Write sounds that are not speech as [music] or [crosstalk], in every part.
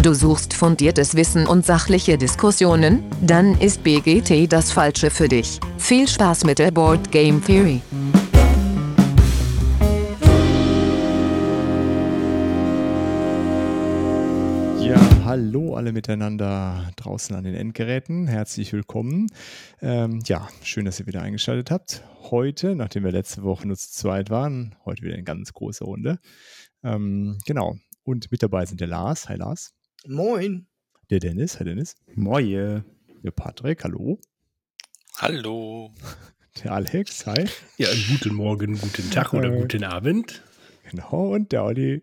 Du suchst fundiertes Wissen und sachliche Diskussionen? Dann ist BGT das Falsche für dich. Viel Spaß mit der Board Game Theory. Ja, hallo alle miteinander draußen an den Endgeräten. Herzlich willkommen. Ähm, ja, schön, dass ihr wieder eingeschaltet habt. Heute, nachdem wir letzte Woche nur zu zweit waren, heute wieder eine ganz große Runde. Ähm, genau. Und mit dabei sind der Lars. Hi Lars. Moin. Der Dennis. Hi Dennis. Moje. Der Patrick. Hallo. Hallo. Der Alex. Hi. Ja, guten Morgen, guten Tag oder Äh. guten Abend. Genau. Und der Olli.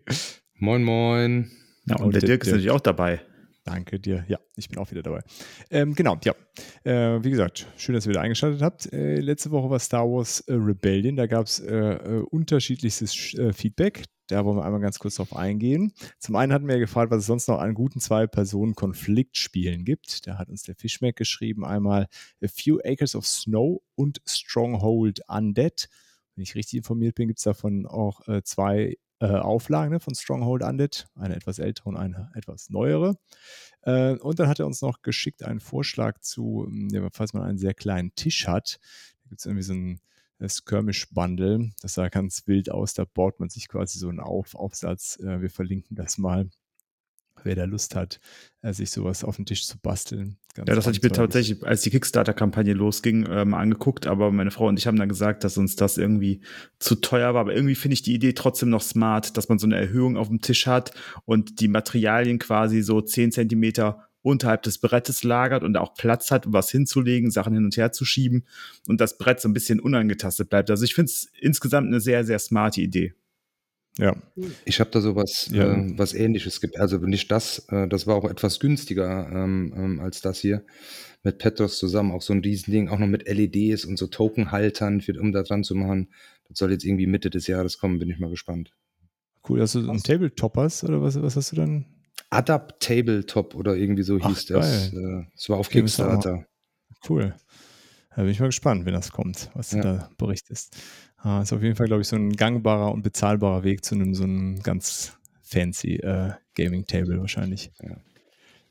Moin, moin. Ja, und, der Dirk ist natürlich auch dabei. Danke dir. Ja, ich bin auch wieder dabei. Ähm, genau, ja. Äh, wie gesagt, schön, dass ihr wieder eingeschaltet habt. Äh, letzte Woche war Star Wars äh, Rebellion. Da gab es äh, äh, unterschiedlichstes Sch- äh, Feedback. Da wollen wir einmal ganz kurz drauf eingehen. Zum einen hatten wir gefragt, was es sonst noch an guten Zwei-Personen-Konfliktspielen gibt. Da hat uns der Fischmeck geschrieben: einmal A Few Acres of Snow und Stronghold Undead. Wenn ich richtig informiert bin, gibt es davon auch äh, zwei äh, Auflagen ne, von Stronghold Undead, eine etwas ältere und eine etwas neuere. Äh, und dann hat er uns noch geschickt einen Vorschlag zu, ja, falls man einen sehr kleinen Tisch hat, da gibt es irgendwie so ein äh, Skirmish-Bundle, das sah ganz wild aus, da baut man sich quasi so einen Auf Aufsatz. Äh, wir verlinken das mal, wer da Lust hat, äh, sich sowas auf den Tisch zu basteln. Ganz Ja, das hatte ich mir tatsächlich, als die Kickstarter-Kampagne losging, äh, mal angeguckt, aber meine Frau und ich haben dann gesagt, dass uns das irgendwie zu teuer war. Aber irgendwie finde ich die Idee trotzdem noch smart, dass man so eine Erhöhung auf dem Tisch hat und die Materialien quasi so 10 Zentimeter unterhalb des Brettes lagert und auch Platz hat, um was hinzulegen, Sachen hin und her zu schieben und das Brett so ein bisschen unangetastet bleibt. Also ich finde es insgesamt eine sehr, sehr smarte Idee. Ja, Ich habe da sowas Ja. äh, was ähnliches gibt. Also nicht das, äh, das war auch etwas günstiger ähm, ähm, als das hier. Mit Petros zusammen, auch so ein Riesending, auch noch mit LEDs und so Tokenhaltern, für, um da dran zu machen. Das soll jetzt irgendwie Mitte des Jahres kommen, bin ich mal gespannt. cool. Hast du so einen Tabletoppers oder was, was hast du dann? Adapt Tabletop oder irgendwie so Ach, hieß das. Äh, Das war auf mal- Kickstarter. Cool. Da bin ich mal gespannt, wenn das kommt, was du Ja. da berichtest. Ah, ist auf jeden Fall, glaube ich, so ein gangbarer und bezahlbarer Weg zu einem so einem ganz fancy äh, Gaming-Table wahrscheinlich. Ja.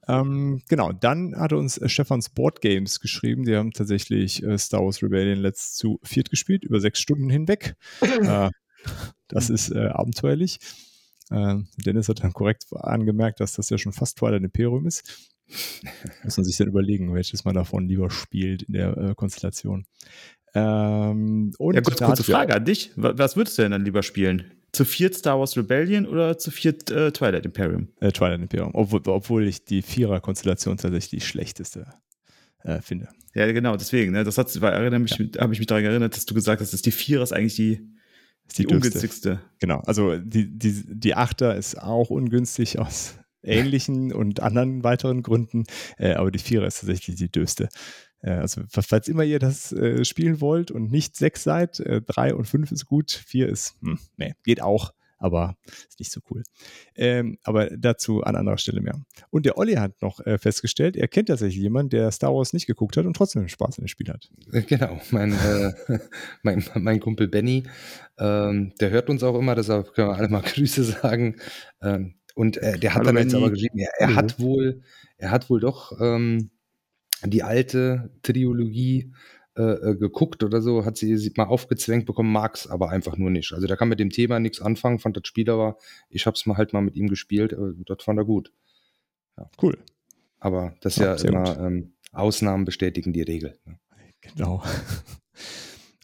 Ähm, genau, dann hatte uns äh, Stefans Board Games geschrieben. Die haben tatsächlich äh, Star Wars Rebellion letzt zu viert gespielt, über sechs Stunden hinweg. [laughs] äh, das ist äh, abenteuerlich. Äh, Dennis hat dann korrekt angemerkt, dass das ja schon fast Twilight Imperium ist. Muss man sich dann überlegen, welches man davon lieber spielt in der äh, Konstellation. Ähm, und Ja, kurz, kurze ja, Frage an dich. Wa- Was würdest du denn dann lieber spielen? Zu viert Star Wars Rebellion oder zu viert äh, Twilight Imperium? Äh, Twilight Imperium. Obwohl, obwohl ich die Vierer-Konstellation tatsächlich die schlechteste äh, finde. Ja, genau, deswegen. Ne? Das hat, weil, erinnere mich, habe ich mich daran erinnert, dass du gesagt hast, dass die Vierer ist eigentlich die, Ist die, dürfste. ungünstigste. Genau. Also die, die, die Achter ist auch ungünstig aus ähnlichen und anderen weiteren Gründen. Äh, aber die Vierer ist tatsächlich die döste. Äh, also falls immer ihr das äh, spielen wollt und nicht sechs seid, äh, drei und fünf ist gut, vier ist, hm, nee, geht auch, aber ist nicht so cool. Ähm, aber dazu an anderer Stelle mehr. Und der Olli hat noch äh, festgestellt, er kennt tatsächlich jemanden, der Star Wars nicht geguckt hat und trotzdem Spaß in dem Spiel hat. Äh, Genau, mein, äh, [laughs] mein, mein Kumpel Benny, ähm, der hört uns auch immer, deshalb können wir alle mal [laughs] Grüße sagen. Ähm, und äh, der hat Hallo, dann jetzt Benny. aber geschrieben, er, er Hallo. hat wohl, er hat wohl doch ähm, die alte Trilogie äh, äh, geguckt oder so, hat sie, sie mal aufgezwängt bekommen, mag's aber einfach nur nicht. Also der kann mit dem Thema nichts anfangen, fand das Spiel aber, ich hab's mal halt mal mit ihm gespielt, äh, das fand er gut. Cool. Aber das ist Ja, ja, immer, ähm, Ausnahmen bestätigen die Regel. Ne? Genau.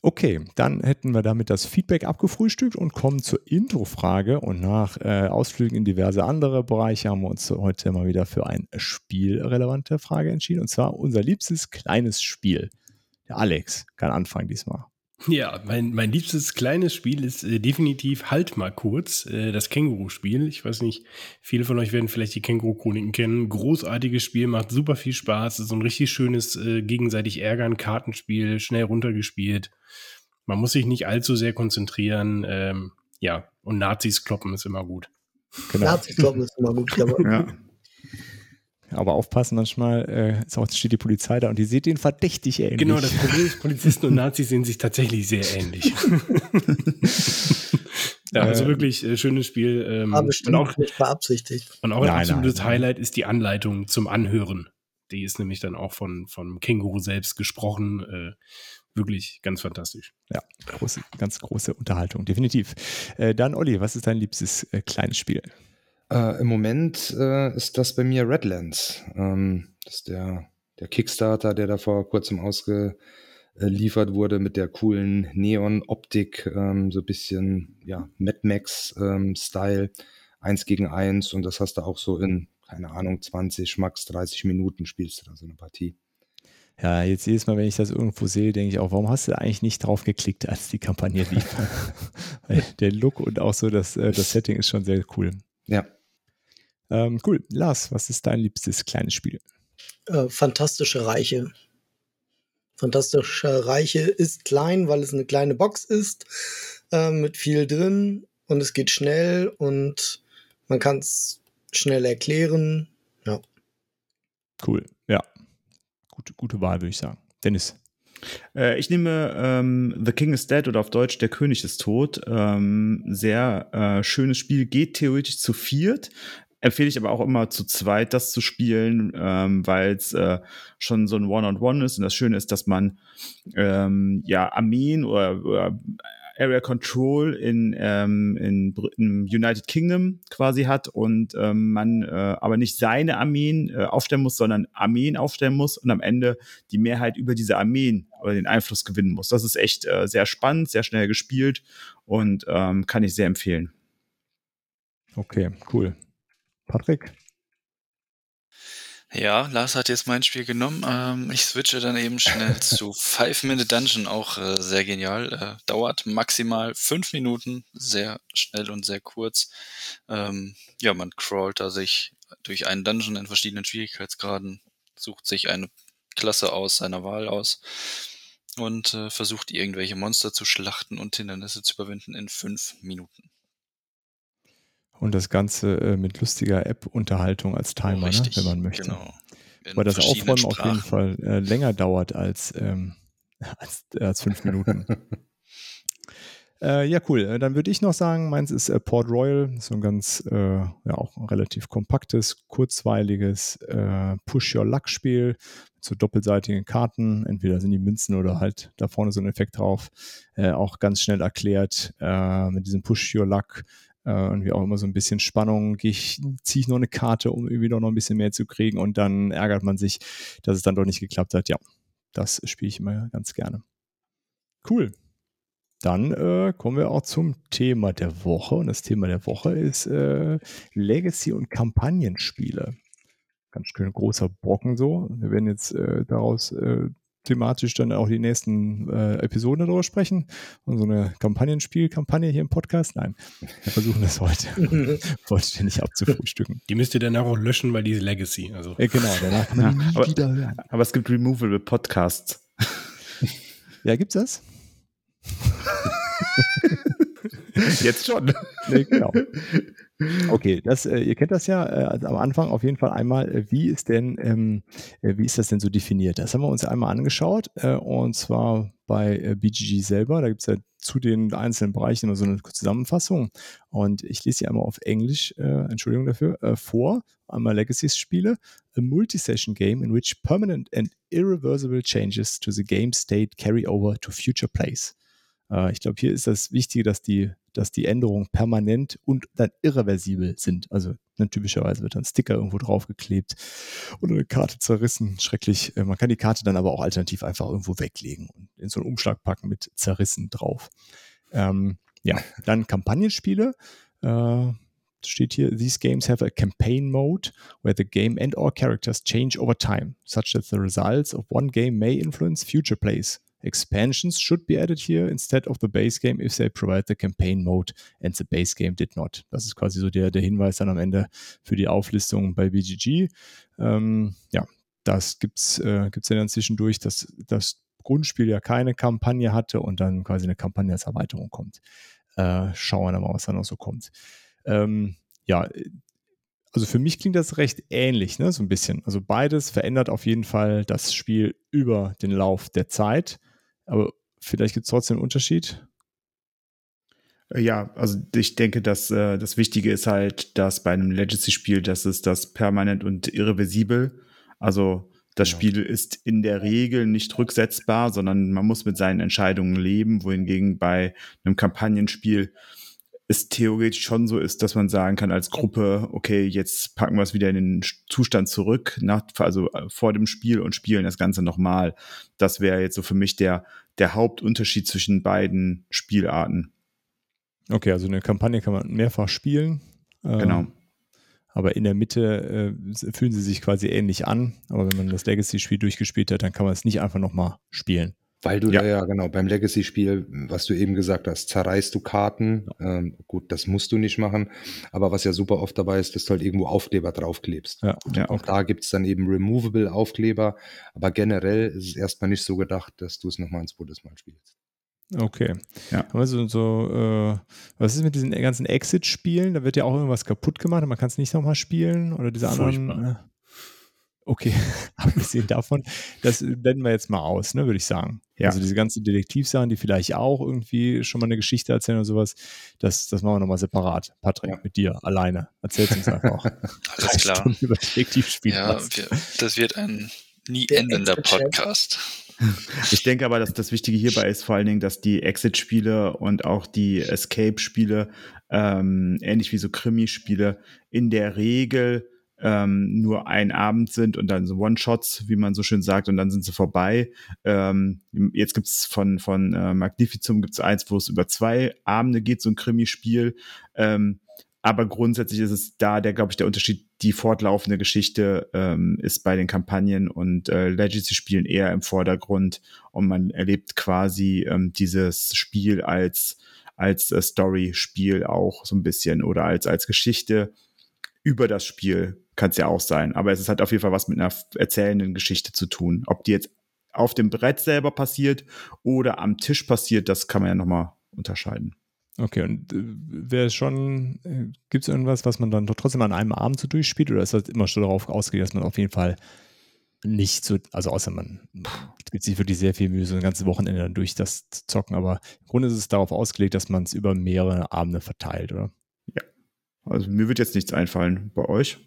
Okay, dann hätten wir damit das Feedback abgefrühstückt und kommen zur Intro-Frage. Und nach äh, Ausflügen in diverse andere Bereiche haben wir uns heute mal wieder für eine spielrelevante Frage entschieden. Und zwar unser liebstes kleines Spiel. Der Alex kann anfangen diesmal. Ja, mein, mein liebstes kleines Spiel ist äh, definitiv Halt mal kurz, äh, das Känguru-Spiel. Ich weiß nicht, viele von euch werden vielleicht die Känguru-Chroniken kennen. Großartiges Spiel, macht super viel Spaß. Ist so ein richtig schönes äh, gegenseitig ärgern Kartenspiel, schnell runtergespielt. Man muss sich nicht allzu sehr konzentrieren. Ähm, ja, und Nazis kloppen ist immer gut. Genau. Nazis glauben, ist immer gut. [laughs] Ja. Aber aufpassen, manchmal äh, ist auch, steht die Polizei da und die sieht den verdächtig ähnlich. Genau, das Problem ist, Polizisten und Nazis sehen sich tatsächlich sehr ähnlich. [laughs] Ja, also Äh, wirklich äh, schönes Spiel. Ähm, War und bestimmt auch, nicht beabsichtigt. und auch ein Nein, absolutes nein. Highlight ist die Anleitung zum Anhören. Die ist nämlich dann auch von, von Känguru selbst gesprochen. Äh, wirklich ganz fantastisch. Ja, große, ganz große Unterhaltung, definitiv. Äh, dann, Olli, was ist dein liebstes äh, kleines Spiel? Äh, Im Moment äh, ist das bei mir Redlands. Ähm, das ist der, der Kickstarter, der da vor kurzem ausgeliefert wurde mit der coolen Neon-Optik, ähm, so ein bisschen ja, Mad Max-Style, eins gegen eins und das hast du auch so in, keine Ahnung, 20, max 30 Minuten spielst du da so eine Partie. Ja, jetzt jedes Mal, wenn ich das irgendwo sehe, denke ich auch, warum hast du eigentlich nicht drauf geklickt, als die Kampagne lief? [laughs] Der Look und auch so das, äh, das Setting ist schon sehr cool. Ja, Ähm, cool. Lars, was ist dein liebstes kleines Spiel? Äh, Fantastische Reiche. Fantastische Reiche ist klein, weil es eine kleine Box ist, äh, mit viel drin und es geht schnell und man kann es schnell erklären. Ja. Cool. Ja. Gute, gute Wahl, würde ich sagen. Dennis. Äh, ich nehme ähm, The King is Dead oder auf Deutsch Der König ist tot. Ähm, sehr äh, schönes Spiel, geht theoretisch zu viert. Empfehle ich aber auch immer zu zweit, das zu spielen, ähm, weil es äh, schon so ein One-on-One ist. Und das Schöne ist, dass man ähm, ja Armeen oder, oder Area Control in, ähm, in, im United Kingdom quasi hat und ähm, man äh, aber nicht seine Armeen äh, aufstellen muss, sondern Armeen aufstellen muss und am Ende die Mehrheit über diese Armeen oder den Einfluss gewinnen muss. Das ist echt äh, sehr spannend, sehr schnell gespielt und ähm, kann ich sehr empfehlen. Okay, cool. Patrick. Ja, Lars hat jetzt mein Spiel genommen. Ähm, ich switche dann eben schnell [laughs] zu Five Minute Dungeon, auch äh, sehr genial. Äh, dauert maximal fünf Minuten, sehr schnell und sehr kurz. Ähm, ja, man crawlt da sich durch einen Dungeon in verschiedenen Schwierigkeitsgraden, sucht sich eine Klasse aus seiner Wahl aus und äh, versucht irgendwelche Monster zu schlachten und Hindernisse zu überwinden in fünf Minuten. Und das Ganze äh, mit lustiger App-Unterhaltung als Timer, ne, Richtig, wenn man möchte. Genau. In Weil das Aufräumen auf jeden. Fall äh, länger dauert als, ähm, [laughs] als, äh, als fünf Minuten. [laughs] äh, ja, cool. Äh, Dann würde ich noch sagen, meins ist Port Royal. So ein ganz, ja, auch ein relativ kompaktes, kurzweiliges Push-Your-Luck-Spiel mit so doppelseitigen Karten. Entweder sind die Münzen oder halt da vorne so ein Effekt drauf. Auch ganz schnell erklärt mit diesem Push-Your-Luck. Äh, irgendwie auch immer so ein bisschen Spannung. Ich, ziehe ich noch eine Karte, um irgendwie noch ein bisschen mehr zu kriegen und dann ärgert man sich, dass es dann doch nicht geklappt hat. Ja, das spiele ich immer ganz gerne. Cool. Dann äh, kommen wir auch zum Thema der Woche. Und das Thema der Woche ist äh, Legacy- und Kampagnenspiele. Ganz schön großer Brocken so. Wir werden jetzt äh, daraus äh, thematisch dann auch die nächsten äh, Episoden darüber sprechen. Und so eine Kampagnenspiel-Kampagne hier im Podcast. Nein, wir versuchen das heute [laughs] [laughs] vollständig abzufrühstücken. Die müsst ihr danach auch löschen, weil die ist Legacy. Also Äh, genau, danach kann man Ja, nie aber- wieder hören. Aber es gibt Removable Podcasts. [laughs] Ja, gibt's das? Jetzt schon. Nee, genau. Okay, das, äh, ihr kennt das ja äh, also am Anfang auf jeden Fall einmal, äh, wie ist denn, ähm, äh, wie ist das denn so definiert? Das haben wir uns einmal angeschaut äh, und zwar bei äh, BGG selber. Da gibt es ja zu den einzelnen Bereichen immer so eine Zusammenfassung und ich lese sie einmal auf Englisch, Entschuldigung dafür, vor. Einmal Legacy-Spiele, a multi-session game in which permanent and irreversible changes to the game state carry over to future plays. Äh, ich glaube, hier ist das Wichtige, dass die, dass die Änderungen permanent und dann irreversibel sind. Also ne, typischerweise wird dann ein Sticker irgendwo draufgeklebt oder eine Karte zerrissen. Schrecklich. Äh, man kann die Karte dann aber auch alternativ einfach irgendwo weglegen und in so einen Umschlag packen mit zerrissen drauf. Ähm, ja, dann Kampagnenspiele. Äh, steht hier, these games have a campaign mode where the game and or characters change over time, such that the results of one game may influence future plays. Expansions should be added here instead of the base game if they provide the campaign mode and the base game did not. Das ist quasi so der, der Hinweis dann am Ende für die Auflistung bei BGG. Ähm, ja, das gibt's, äh, ja dann zwischendurch, dass das Grundspiel ja keine Kampagne hatte und dann quasi eine Kampagne als Erweiterung kommt. Äh, schauen wir dann mal, was da noch so kommt. Ähm, ja, also für mich klingt das recht ähnlich, ne? so ein bisschen. Also beides verändert auf jeden Fall das Spiel über den Lauf der Zeit. Aber vielleicht gibt es trotzdem einen Unterschied. Ja, also ich denke, dass äh, das Wichtige ist halt, dass bei einem Legacy-Spiel, das ist das permanent und irreversibel. Also das Genau. Spiel ist in der Regel nicht rücksetzbar, sondern man muss mit seinen Entscheidungen leben, wohingegen bei einem Kampagnenspiel es theoretisch schon so ist, dass man sagen kann als Gruppe, okay, jetzt packen wir es wieder in den Zustand zurück, nach, also äh, vor dem Spiel und spielen das Ganze nochmal. Das wäre jetzt so für mich der, der Hauptunterschied zwischen beiden Spielarten. Okay, also eine Kampagne kann man mehrfach spielen. Ähm, Genau. Aber in der Mitte äh, fühlen sie sich quasi ähnlich an. Aber wenn man das Legacy-Spiel durchgespielt hat, dann kann man es nicht einfach nochmal spielen. Weil du Ja. ja, genau, beim Legacy-Spiel, was du eben gesagt hast, zerreißt du Karten. Ähm, gut, das musst du nicht machen. Aber was ja super oft dabei ist, dass du halt irgendwo Aufkleber draufklebst. Ja, Ja, Auch da gibt's dann eben removable Aufkleber. Aber generell ist es erstmal nicht so gedacht, dass du es nochmal ein zweites Mal spielst. Okay. Ja. Haben wir so, so äh, was ist mit diesen ganzen Exit-Spielen? Da wird ja auch irgendwas kaputt gemacht und man kann es nicht nochmal spielen oder diese anderen. Furchtbar. Äh, okay, [laughs] abgesehen davon, das blenden wir jetzt mal aus, ne, würde ich sagen. Ja. Also diese ganzen Detektivsachen, die vielleicht auch irgendwie schon mal eine Geschichte erzählen oder sowas, das, das machen wir nochmal separat. Patrick, Ja. mit dir alleine. Erzähl's uns einfach. [laughs] Alles klar. Über Detektivspiele. Ja, wir, das wird ein nie Der endender. Podcast. [laughs] Ich denke aber, dass das Wichtige hierbei ist vor allen Dingen, dass die Exit-Spiele und auch die Escape-Spiele, ähm, ähnlich wie so Krimi-Spiele, in der Regel ähm, nur ein Abend sind und dann so One-Shots, wie man so schön sagt, und dann sind sie vorbei. Ähm, jetzt gibt's von, von äh, Magnificum gibt's eins, wo es über zwei Abende geht, so ein Krimi-Spiel. Ähm, aber grundsätzlich ist es da, der, glaube ich, der Unterschied, die fortlaufende Geschichte ähm, ist bei den Kampagnen und äh, Legacy-Spielen eher im Vordergrund und man erlebt quasi ähm, dieses Spiel als, als äh, Story-Spiel auch so ein bisschen oder als, als Geschichte über das Spiel kann es ja auch sein. Aber es ist halt auf jeden Fall was mit einer erzählenden Geschichte zu tun. Ob die jetzt auf dem Brett selber passiert oder am Tisch passiert, das kann man ja nochmal unterscheiden. Okay, und äh, wäre schon, äh, gibt es irgendwas, was man dann doch trotzdem an einem Abend so durchspielt oder ist das immer schon darauf ausgelegt, dass man auf jeden Fall nicht so, also außer man gibt sich wirklich sehr viel Mühe, so ein ganzes Wochenende dann durch das zu zocken, aber im Grunde ist es darauf ausgelegt, dass man es über mehrere Abende verteilt, oder? Also mir wird jetzt nichts einfallen. Bei euch?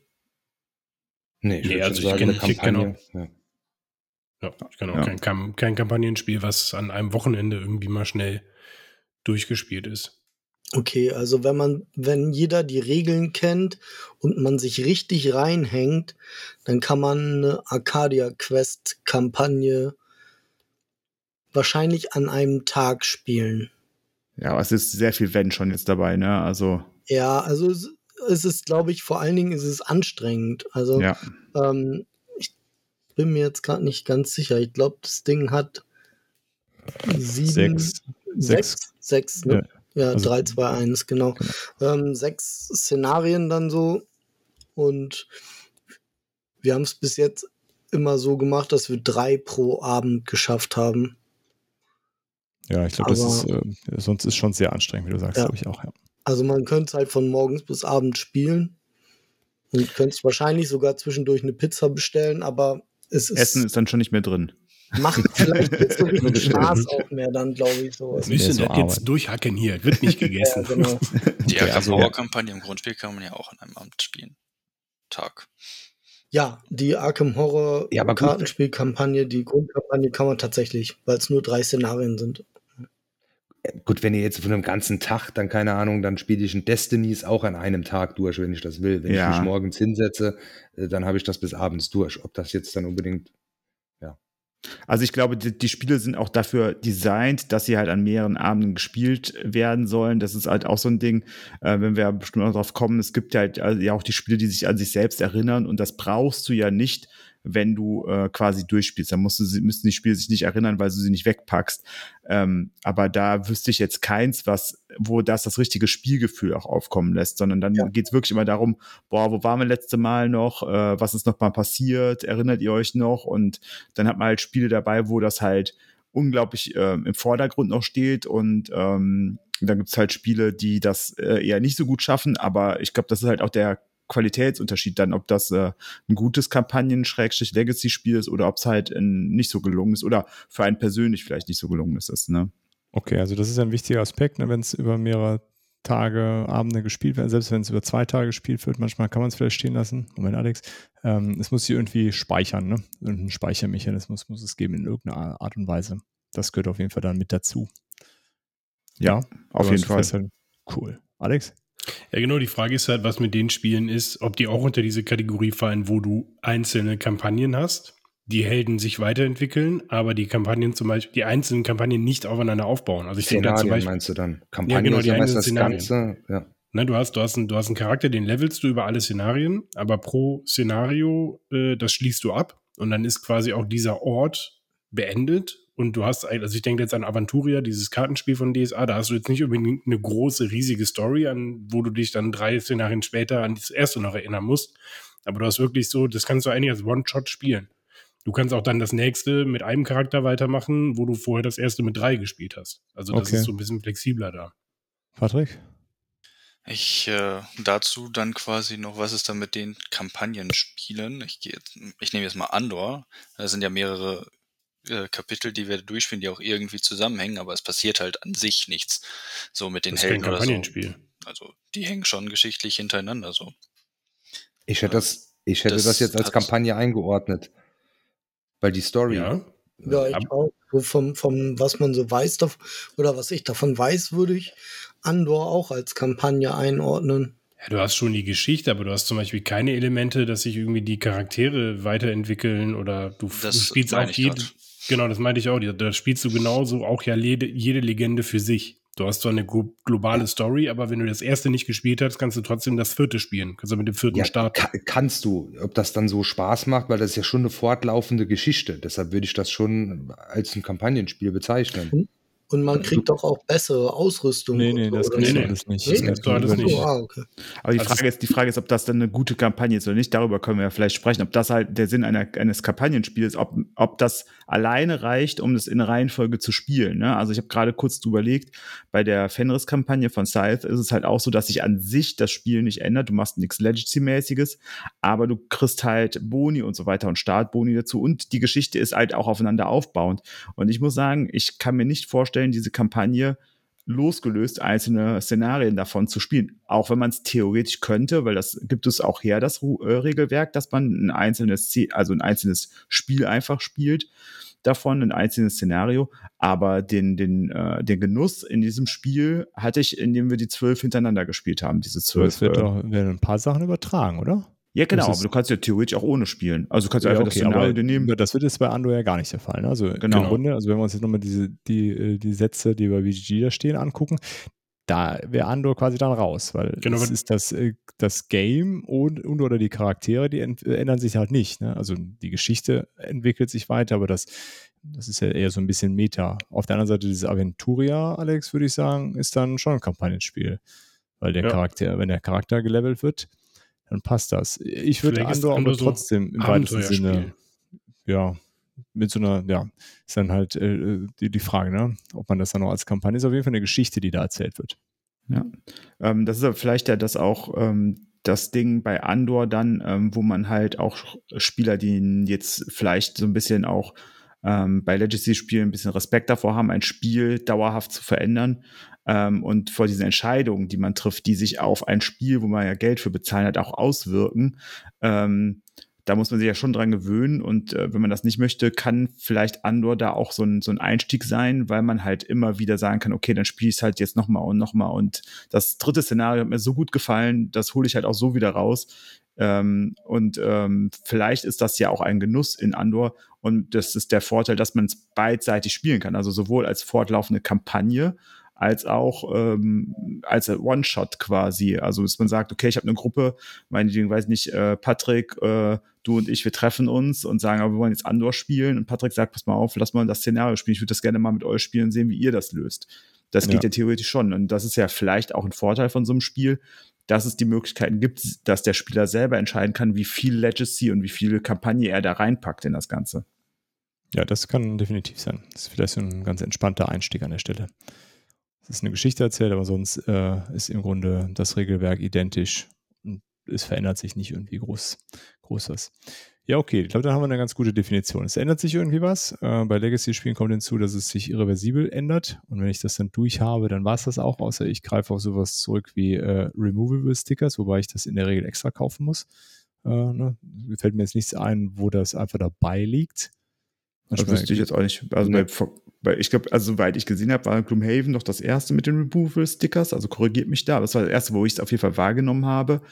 Nee, ich Nee, würde also schon ich sagen, kenn- kenn Kampagne. Ja. Ja, ich kann auch Ja. kein, kein Kampagnenspiel, was an einem Wochenende irgendwie mal schnell durchgespielt ist. Okay, also wenn man, wenn jeder die Regeln kennt und man sich richtig reinhängt, dann kann man eine Arcadia Quest Kampagne wahrscheinlich an einem Tag spielen. Ja, aber es ist sehr viel Wenn schon jetzt dabei, ne? Also, Ja, also es, es ist, glaube ich, vor allen Dingen ist es anstrengend. Also ja. ähm, ich bin mir jetzt gerade nicht ganz sicher. Ich glaube, das Ding hat sieben, Sechs. sechs, sechs, ne? Ja, Also- 3, 2, 1, genau. Ähm, sechs Szenarien dann so. Und wir haben es bis jetzt immer so gemacht, dass wir drei pro Abend geschafft haben. Ja, ich glaube, das ist, äh, sonst ist schon sehr anstrengend, wie du sagst, Ja. glaube ich auch, ja. Also man könnte es halt von morgens bis abends spielen. Und könnte wahrscheinlich sogar zwischendurch eine Pizza bestellen, aber es ist, Essen ist dann schon nicht mehr drin. macht vielleicht nicht so [laughs] richtig Spaß auch mehr dann, glaube ich. Sowas. Müssen so das Arbeit. jetzt durchhacken hier. Wird nicht [laughs] Ja, gegessen. genau. [laughs] Die Okay, okay, also- Horror-Kampagne im Grundspiel kann man ja auch an einem Abend spielen. Tag. Ja, die Arkham Horror Ja. Kartenspielkampagne, die Grundkampagne kann man tatsächlich, weil es nur drei Szenarien sind. Gut, wenn ihr jetzt von einem ganzen Tag, dann keine Ahnung, dann spiele ich ein Destinies auch an einem Tag durch, wenn ich das will. Wenn Ja. ich mich morgens hinsetze, äh, dann habe ich das bis abends durch. Ob das jetzt dann unbedingt Also ich glaube, die, die Spiele sind auch dafür designt, dass sie halt an mehreren Abenden gespielt werden sollen. Das ist halt auch so ein Ding, äh, wenn wir bestimmt noch drauf kommen. Es gibt halt also ja auch die Spiele, die sich an sich selbst erinnern und das brauchst du ja nicht, wenn du äh, quasi durchspielst. Dann musst du, sie- müssen die Spiele sich nicht erinnern, weil du sie nicht wegpackst. Ähm, aber da wüsste ich jetzt keins, was, wo das das richtige Spielgefühl auch aufkommen lässt, sondern dann Ja. geht's wirklich immer darum, boah, wo waren wir letzte Mal noch? Äh, was ist noch mal passiert? Erinnert ihr euch noch? Und dann hat man halt Spiele dabei, wo das halt unglaublich ähm, im Vordergrund noch steht und ähm, dann gibt's halt Spiele, die das äh, eher nicht so gut schaffen, aber ich glaube, das ist halt auch der Qualitätsunterschied dann, ob das äh, ein gutes Kampagnen-Legacy-Spiel ist oder ob es halt ein nicht so gelungen ist oder für einen persönlich vielleicht nicht so gelungen ist. ist ne? Okay, also das ist ein wichtiger Aspekt, ne, wenn es über mehrere Tage, Abende gespielt werden, selbst wenn es über zwei Tage gespielt wird. Manchmal kann man es vielleicht stehen lassen. Moment, Alex. Ähm, es muss sich irgendwie speichern, ne? Irgendein Speichermechanismus muss es geben in irgendeiner Art und Weise. Das gehört auf jeden Fall dann mit dazu. Ja, auf jeden Fall. Halt cool. Alex? Ja, genau. Die Frage ist halt, was mit den Spielen ist, ob die auch unter diese Kategorie fallen, wo du einzelne Kampagnen hast die Helden sich weiterentwickeln, aber die Kampagnen zum Beispiel, die einzelnen Kampagnen nicht aufeinander aufbauen. Also ich Szenarien denke zum Beispiel, meinst du dann? Kampagnen ja, genau, die einzelnen das Ganze, ja. Ne, du, hast, du, hast einen, du hast einen Charakter, den levelst du über alle Szenarien, aber pro Szenario, äh, das schließt du ab und dann ist quasi auch dieser Ort beendet und du hast, also ich denke jetzt an Aventuria, dieses Kartenspiel von DSA, da hast du jetzt nicht unbedingt eine große, riesige Story, an wo du dich dann drei Szenarien später an das erste noch erinnern musst, aber du hast wirklich so, das kannst du eigentlich als One-Shot spielen. Du kannst auch dann das nächste mit einem Charakter weitermachen, wo du vorher das erste mit drei gespielt hast. Also das okay. ist so ein bisschen flexibler da. Patrick? Ich äh, dazu dann quasi noch, was ist da mit den Kampagnenspielen? Ich gehe ich nehme jetzt mal Andor. Da sind ja mehrere äh, Kapitel, die wir durchführen, die auch irgendwie zusammenhängen, aber es passiert halt an sich nichts. So mit den das Helden oder so. Also die hängen schon geschichtlich hintereinander so. Ich hätte das, ich hätte das, das jetzt als Kampagne eingeordnet. Weil die Story. Ja, ja ich auch. So vom, vom, was man so weiß oder was ich davon weiß, würde ich Andor auch als Kampagne einordnen. Ja, du hast schon die Geschichte, aber du hast zum Beispiel keine Elemente, dass sich irgendwie die Charaktere weiterentwickeln oder du, du spielst auch jede. Genau, das meinte ich auch. Da spielst du genauso auch ja jede, jede Legende für sich. Du hast zwar eine globale Story, aber wenn du das erste nicht gespielt hast, kannst du trotzdem das vierte spielen. Kannst du mit dem vierten ja, starten. Kann, kannst du. Ob das dann so Spaß macht, weil das ist ja schon eine fortlaufende Geschichte. Deshalb würde ich das schon als ein Kampagnenspiel bezeichnen. Und man kriegt doch auch bessere Ausrüstung. Nee, nee, das kriegst du alles nicht. Das kriegst du alles nicht. Ah, okay. Aber die also Frage, ist, die Frage ist, ob das dann eine gute Kampagne ist oder nicht. Darüber können wir ja vielleicht sprechen, ob das halt der Sinn einer, eines Kampagnenspiels, ob, ob das alleine reicht, um das in Reihenfolge zu spielen. Ne? Also ich habe gerade kurz überlegt, bei der Fenris-Kampagne von Scythe ist es halt auch so, dass sich an sich das Spiel nicht ändert. Du machst nichts Legacy-mäßiges, aber du kriegst halt Boni und so weiter und Startboni dazu. Und die Geschichte ist halt auch aufeinander aufbauend. Und ich muss sagen, ich kann mir nicht vorstellen, vorstellen, diese Kampagne losgelöst einzelne Szenarien davon zu spielen. Auch wenn man es theoretisch könnte, weil das gibt es auch her, das äh, Regelwerk, dass man ein einzelnes, also ein einzelnes Spiel einfach spielt davon, ein einzelnes Szenario. Aber den, den, äh, den Genuss in diesem Spiel hatte ich, indem wir die zwölf hintereinander gespielt haben, diese zwölf. Es wird äh, doch, werden ein paar Sachen übertragen, oder? Ja, genau, aber du kannst ja theoretisch auch ohne spielen. Also du kannst ja, einfach okay, das Szenario nehmen. Das wird jetzt bei Andor ja gar nicht der Fall. Ne? Also genau. im Grunde, also wenn wir uns jetzt nochmal diese, die, äh, die Sätze, die bei BGG da stehen, angucken, da wäre Andor quasi dann raus, weil genau. das ist das, äh, das Game und, und oder die Charaktere, die ändern sich halt nicht. Ne? Also die Geschichte entwickelt sich weiter, aber das, das ist ja eher so ein bisschen Meta. Auf der anderen Seite, dieses Aventuria, Alex, würde ich sagen, ist dann schon ein Kampagnenspiel. Weil der ja. Charakter, wenn der Charakter gelevelt wird, dann passt das. Ich würde Andor aber trotzdem im weitesten Sinne, ja, mit so einer, ja, ist dann halt äh, die, die Frage, ne? ob man das dann noch als Kampagne ist. Auf jeden Fall eine Geschichte, die da erzählt wird. Ja, ähm, das ist aber vielleicht ja das auch ähm, das Ding bei Andor dann, ähm, wo man halt auch Spieler, die jetzt vielleicht so ein bisschen auch ähm, bei Legacy-Spielen ein bisschen Respekt davor haben, ein Spiel dauerhaft zu verändern ähm, und vor diesen Entscheidungen, die man trifft, die sich auf ein Spiel, wo man ja Geld für bezahlen hat, auch auswirken. Ähm, da muss man sich ja schon dran gewöhnen und äh, wenn man das nicht möchte, kann vielleicht Andor da auch so ein, so ein Einstieg sein, weil man halt immer wieder sagen kann, okay, dann spiele ich es halt jetzt nochmal und nochmal und das dritte Szenario hat mir so gut gefallen, das hole ich halt auch so wieder raus. Ähm, und ähm, vielleicht ist das ja auch ein Genuss in Andor und das ist der Vorteil, dass man es beidseitig spielen kann, also sowohl als fortlaufende Kampagne als auch ähm, als One-Shot quasi. Also dass man sagt, okay, ich habe eine Gruppe, meinetwegen, weiß nicht, äh, Patrick, äh, du und ich, wir treffen uns und sagen, aber wir wollen jetzt Andor spielen. Und Patrick sagt, pass mal auf, lass mal das Szenario spielen. Ich würde das gerne mal mit euch spielen und sehen, wie ihr das löst. Das geht ja. ja theoretisch schon. Und das ist ja vielleicht auch ein Vorteil von so einem Spiel, dass es die Möglichkeiten gibt, dass der Spieler selber entscheiden kann, wie viel Legacy und wie viel Kampagne er da reinpackt in das Ganze. Ja, das kann definitiv sein. Das ist vielleicht so ein ganz entspannter Einstieg an der Stelle. Es ist eine Geschichte erzählt, aber sonst äh, ist im Grunde das Regelwerk identisch und es verändert sich nicht irgendwie groß, Großes. Ja, okay. Ich glaube, da haben wir eine ganz gute Definition. Es ändert sich irgendwie was. Äh, bei Legacy-Spielen kommt hinzu, dass es sich irreversibel ändert. Und wenn ich das dann durch habe, dann war es das auch, außer ich greife auf sowas zurück wie äh, Removable Stickers, wobei ich das in der Regel extra kaufen muss. Äh, ne? Fällt mir jetzt nichts ein, wo das einfach dabei liegt. Das wüsste ich jetzt auch nicht. Also bei, bei, ich glaube, also soweit ich gesehen habe, war Gloomhaven noch das erste mit den Removal-Stickers. Also korrigiert mich da. Das war das erste, wo ich es auf jeden Fall wahrgenommen habe.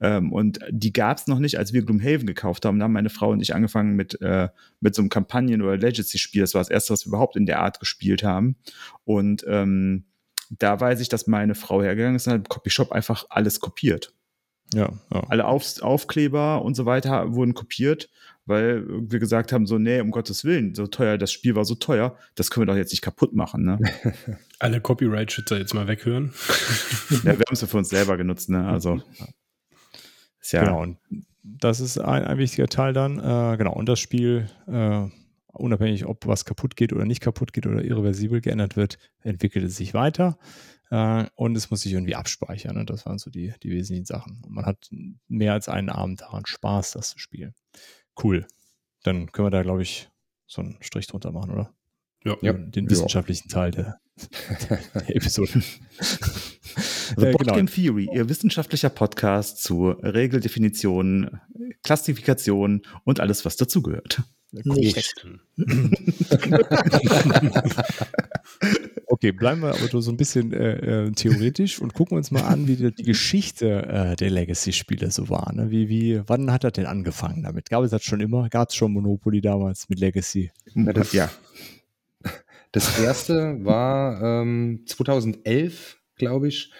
Ähm, und die gab es noch nicht, als wir Gloomhaven gekauft haben. Da haben meine Frau und ich angefangen mit, äh, mit so einem Kampagnen- oder Legacy-Spiel. Das war das erste, was wir überhaupt in der Art gespielt haben. Und ähm, da weiß ich, dass meine Frau hergegangen ist und hat im Copyshop einfach alles kopiert. Ja, ja. Alle Auf Aufkleber und so weiter wurden kopiert, weil wir gesagt haben, so, nee, um Gottes Willen, so teuer, das Spiel war so teuer, das können wir doch jetzt nicht kaputt machen, ne? [laughs] Alle Copyright-Schützer jetzt mal weghören. [laughs] ja, wir haben es ja für uns selber genutzt, ne? Also. Ist ja genau, und das ist ein, ein wichtiger Teil dann. Äh, genau, und das Spiel, äh, unabhängig ob was kaputt geht oder nicht kaputt geht oder irreversibel geändert wird, entwickelt es sich weiter. Äh, und es muss sich irgendwie abspeichern. Ne? Das waren so die, die wesentlichen Sachen. Und man hat mehr als einen Abend daran Spaß, das zu spielen. Cool. Dann können wir da, glaube ich, so einen Strich drunter machen, oder? Ja. Den, den wissenschaftlichen Teil der, [laughs] der Episode. The [laughs] äh, genau. Game Theory, Ihr wissenschaftlicher Podcast zu Regeldefinitionen, Klassifikation und alles, was dazugehört. Nicht. [laughs] okay, bleiben wir aber so ein bisschen äh, äh, theoretisch und gucken uns mal an, wie die, die Geschichte äh, der Legacy-Spiele so war. Ne? Wie, wie, wann hat er denn angefangen damit? Gab es das schon immer? Gab es schon Monopoly damals mit Legacy? Ja, das, ja. das erste war ähm, 2011, glaube ich,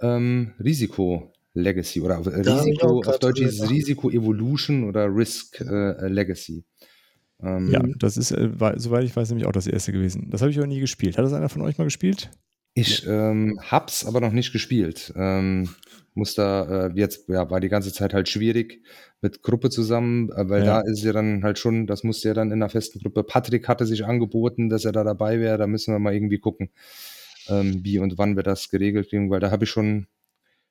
ähm, Risiko Legacy oder Risiko, auf Deutsch ist es Risiko Evolution oder Risk äh, Legacy. Ähm, ja, das ist, äh, war, soweit ich weiß, nämlich auch das erste gewesen. Das habe ich aber nie gespielt. Hat das einer von euch mal gespielt? Ich ähm, hab's aber noch nicht gespielt. Ähm, muss da, äh, jetzt, ja, war die ganze Zeit halt schwierig mit Gruppe zusammen, äh, weil ja. da ist ja dann halt schon, das musste ja dann in einer festen Gruppe. Patrick hatte sich angeboten, dass er da dabei wäre. Da müssen wir mal irgendwie gucken, ähm, wie und wann wir das geregelt kriegen, weil da habe ich schon,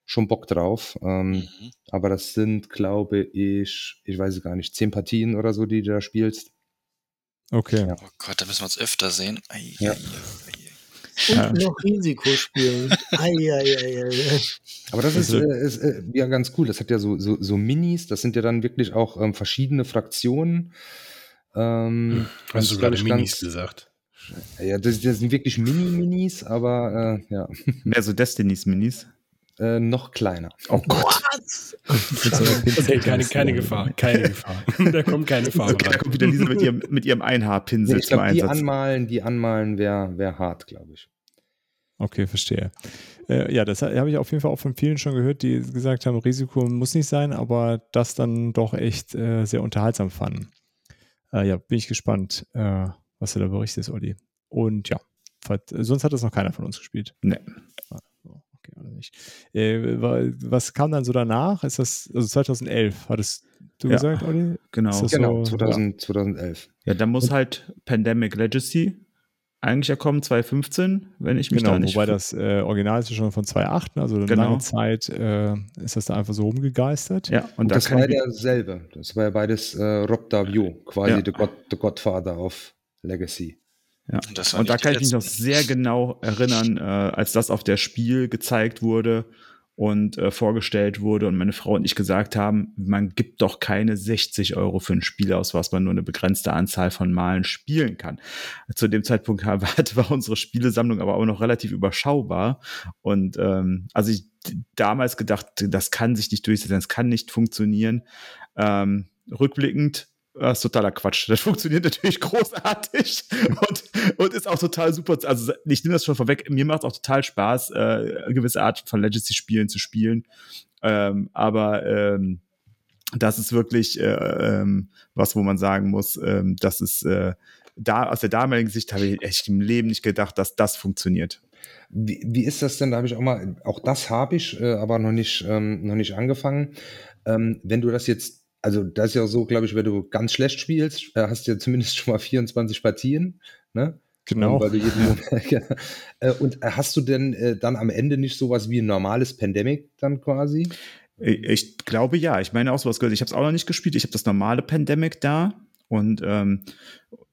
schon Bock drauf. Ähm, mhm. Aber das sind, glaube ich, ich weiß es gar nicht, zehn Partien oder so, die du da spielst. Okay. Ja. Oh Gott, da müssen wir uns öfter sehen. Ei, ja. ei, ei. Und ja. noch Risiko spielen. Aber das ist, also äh, ist äh, ja ganz cool. Das hat ja so, so, so Minis, das sind ja dann wirklich auch ähm, verschiedene Fraktionen. Ähm, Hast du gerade Minis ganz, gesagt? Ja, das, das sind wirklich Mini-Minis, aber äh, ja. Mehr so Destinys Minis. Äh, noch kleiner. Oh Gott. okay, keine, keine Gefahr, keine [laughs] Gefahr. da kommt keine Farbe okay, rein. Da kommt wieder Lisa mit ihrem, mit ihrem Einhaarpinsel nee, ich glaub, Die anmalen, die anmalen wäre wär hart, glaube ich. Okay, verstehe. Äh, ja, das habe ich auf jeden Fall auch von vielen schon gehört, die gesagt haben, Risiko muss nicht sein, aber das dann doch echt äh, sehr unterhaltsam fanden. Äh, ja, bin ich gespannt, äh, was du da berichtest, Olli. Und ja, sonst hat das noch keiner von uns gespielt. Nee oder nicht. Äh, was kam dann so danach? Ist das, also 2011, hattest du ja, gesagt, Olli? Genau, genau so, 2000, ja. 2011. Ja, da muss halt Pandemic Legacy eigentlich ja kommen, 2015, wenn ich mich genau, da nicht... wobei das äh, Original ist schon von 2008, also eine genau. lange Zeit äh, ist das da einfach so rumgegeistert. Ja, und, und da das war ja derselbe. Das war ja beides äh, Rob Davio, quasi ja. der, God, der Godfather of Legacy. Ja. Und, und da kann ich mich noch sehr genau erinnern, äh, als das auf der Spiel gezeigt wurde und äh, vorgestellt wurde und meine Frau und ich gesagt haben, man gibt doch keine 60 Euro für ein Spiel aus, was man nur eine begrenzte Anzahl von Malen spielen kann. Zu dem Zeitpunkt [laughs] war unsere Spielesammlung aber auch noch relativ überschaubar und ähm, also ich damals gedacht, das kann sich nicht durchsetzen, das kann nicht funktionieren. Ähm, rückblickend das ist totaler Quatsch. Das funktioniert natürlich [laughs] großartig und, und ist auch total super. Also ich nehme das schon vorweg. Mir macht es auch total Spaß, äh, eine gewisse Art von Legacy-Spielen zu spielen. Ähm, aber ähm, das ist wirklich äh, ähm, was, wo man sagen muss, ähm, das ist äh, da aus der damaligen Sicht habe ich echt im Leben nicht gedacht, dass das funktioniert. Wie, wie ist das denn? Da habe ich auch mal, auch das habe ich, äh, aber noch nicht, ähm, noch nicht angefangen. Ähm, wenn du das jetzt also das ist ja so, glaube ich, wenn du ganz schlecht spielst, äh, hast du ja zumindest schon mal 24 Partien, ne? Genau. [laughs] Ja. Äh, und hast du denn äh, dann am Ende nicht sowas wie ein normales Pandemic dann quasi? Ich glaube ja. Ich meine auch sowas gehört. Ich habe es auch noch nicht gespielt. Ich habe das normale Pandemic da. Und ähm,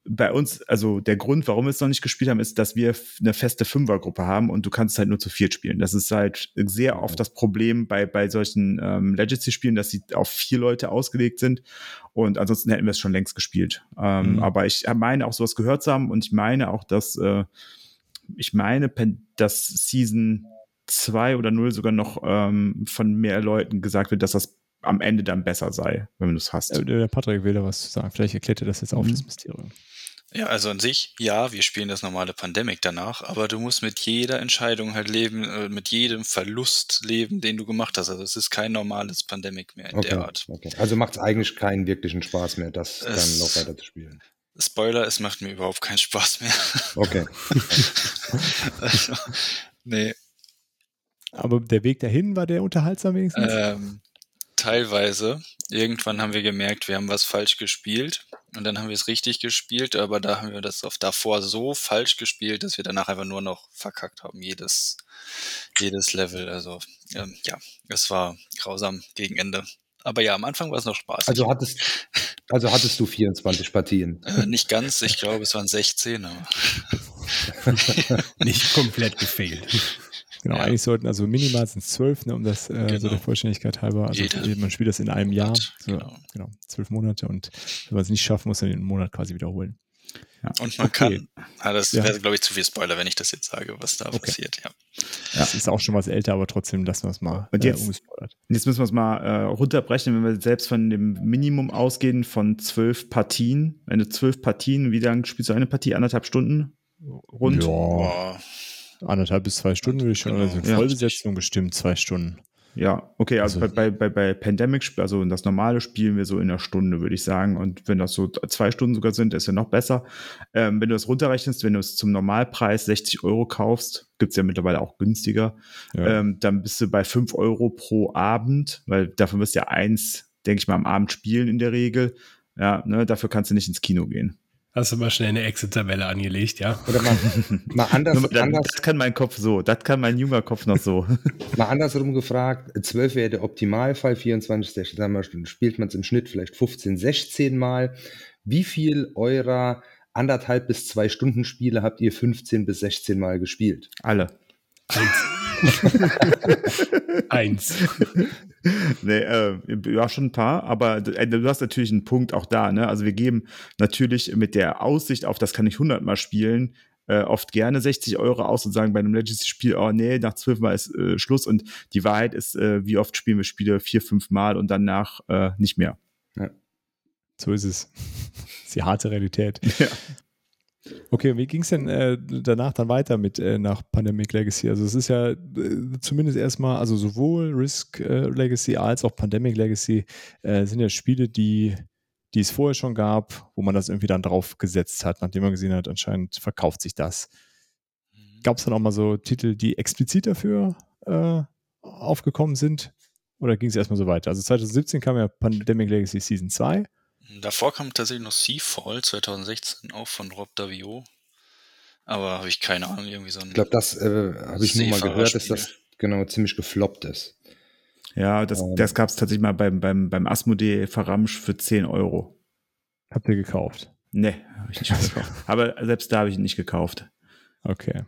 bei uns, also der Grund, warum wir es noch nicht gespielt haben, ist, dass wir eine feste Fünfergruppe haben und du kannst halt nur zu viert spielen. Das ist halt sehr oft das Problem bei, bei solchen ähm, Legacy-Spielen, dass sie auf vier Leute ausgelegt sind. Und ansonsten hätten wir es schon längst gespielt. Ähm, mhm. Aber ich meine auch sowas gehört zu haben und ich meine auch, dass äh, ich meine, dass Season 2 oder 0 sogar noch ähm, von mehr Leuten gesagt wird, dass das am Ende dann besser sei, wenn du es hast. Der Patrick will da was zu sagen. Vielleicht erklärt er das jetzt auf, mhm. das Mysterium. Ja, also an sich, ja, wir spielen das normale Pandemic danach, aber du musst mit jeder Entscheidung halt leben, äh, mit jedem Verlust leben, den du gemacht hast. Also es ist kein normales Pandemic mehr in okay, der Art. Okay. Also macht es eigentlich keinen wirklichen Spaß mehr, das es, dann noch weiter zu spielen. Spoiler, es macht mir überhaupt keinen Spaß mehr. Okay. [laughs] also, nee. Aber der Weg dahin war der unterhaltsam wenigstens? Ähm, teilweise. Irgendwann haben wir gemerkt, wir haben was falsch gespielt. Und dann haben wir es richtig gespielt, aber da haben wir das auf davor so falsch gespielt, dass wir danach einfach nur noch verkackt haben, jedes, jedes Level. Also ähm, ja, es war grausam gegen Ende. Aber ja, am Anfang war es noch Spaß. Also hattest, also hattest du 24 Partien? Äh, nicht ganz, ich glaube, es waren 16. Aber [laughs] [laughs] nicht komplett gefehlt. Genau, ja. eigentlich sollten also minimal sind es zwölf, ne, um das äh, genau. so der Vollständigkeit halber. Also Jeder man spielt das in einem Jahr, so, genau. genau, zwölf Monate und wenn man es nicht schafft, muss man den Monat quasi wiederholen. Ja. Und man okay. kann, ah, das ja. wäre, glaube ich, zu viel Spoiler, wenn ich das jetzt sage, was da okay. passiert. Ja. ja, es ist auch schon was älter, aber trotzdem lassen wir es mal und jetzt, äh, Jetzt müssen wir es mal äh, runterbrechen, wenn wir selbst von dem Minimum ausgehen von zwölf Partien. Wenn du zwölf Partien, wie lange spielst du eine Partie? Anderthalb Stunden? Rund? Ja anderthalb bis zwei Stunden würde ich schon, genau. also in Vollbesetzung ja. bestimmt zwei Stunden. Ja, okay, also, also bei, bei, bei Pandemic, also das normale spielen wir so in einer Stunde, würde ich sagen. Und wenn das so zwei Stunden sogar sind, ist ja noch besser. Ähm, wenn du das runterrechnest, wenn du es zum Normalpreis 60 Euro kaufst, gibt es ja mittlerweile auch günstiger, ja. ähm, dann bist du bei 5 Euro pro Abend, weil davon wirst du ja eins, denke ich mal, am Abend spielen in der Regel. Ja, ne, dafür kannst du nicht ins Kino gehen. Hast du mal schnell eine Excel-Tabelle angelegt, ja? Oder mal, mal [laughs] anders, das, anders. Das kann mein Kopf so, das kann mein junger Kopf noch so. [laughs] mal andersrum gefragt, 12 wäre der Optimalfall, 24 spielt man es im Schnitt vielleicht 15, 16 Mal. Wie viel eurer anderthalb bis zwei Stunden Spiele habt ihr 15 bis 16 Mal gespielt? Alle. Eins. [laughs] Eins. nee, äh, ja, schon ein paar, aber äh, du hast natürlich einen Punkt auch da. Ne? Also wir geben natürlich mit der Aussicht auf, das kann ich 100 Mal spielen, äh, oft gerne 60 Euro aus und sagen bei einem Legacy-Spiel, oh nee, nach 12 Mal ist äh, Schluss. Und die Wahrheit ist, äh, wie oft spielen wir Spiele vier, fünf Mal und danach äh, nicht mehr. Ja. So ist es. [laughs] das ist die harte Realität. Ja. Okay, wie ging es denn äh, danach dann weiter mit äh, nach Pandemic Legacy? Also es ist ja äh, zumindest erstmal, also sowohl Risk äh, Legacy als auch Pandemic Legacy äh, sind ja Spiele, die, die es vorher schon gab, wo man das irgendwie dann drauf gesetzt hat, nachdem man gesehen hat, anscheinend verkauft sich das. Mhm. Gab es dann auch mal so Titel, die explizit dafür äh, aufgekommen sind? Oder ging es erstmal so weiter? Also 2017 kam ja Pandemic Legacy Season 2 Davor kam tatsächlich noch Seafall 2016, auch von Rob Davio. Aber habe ich keine Ahnung, irgendwie so ein. Ich glaube, das äh, habe ich nur mal gehört, dass das genau ziemlich gefloppt ist. Ja, das, ähm, das gab es tatsächlich mal beim, beim, beim Asmodee Verramsch für 10 Euro. Habt ihr gekauft? Nee, habe ich nicht [laughs] gekauft. Aber selbst da habe ich ihn nicht gekauft. Okay.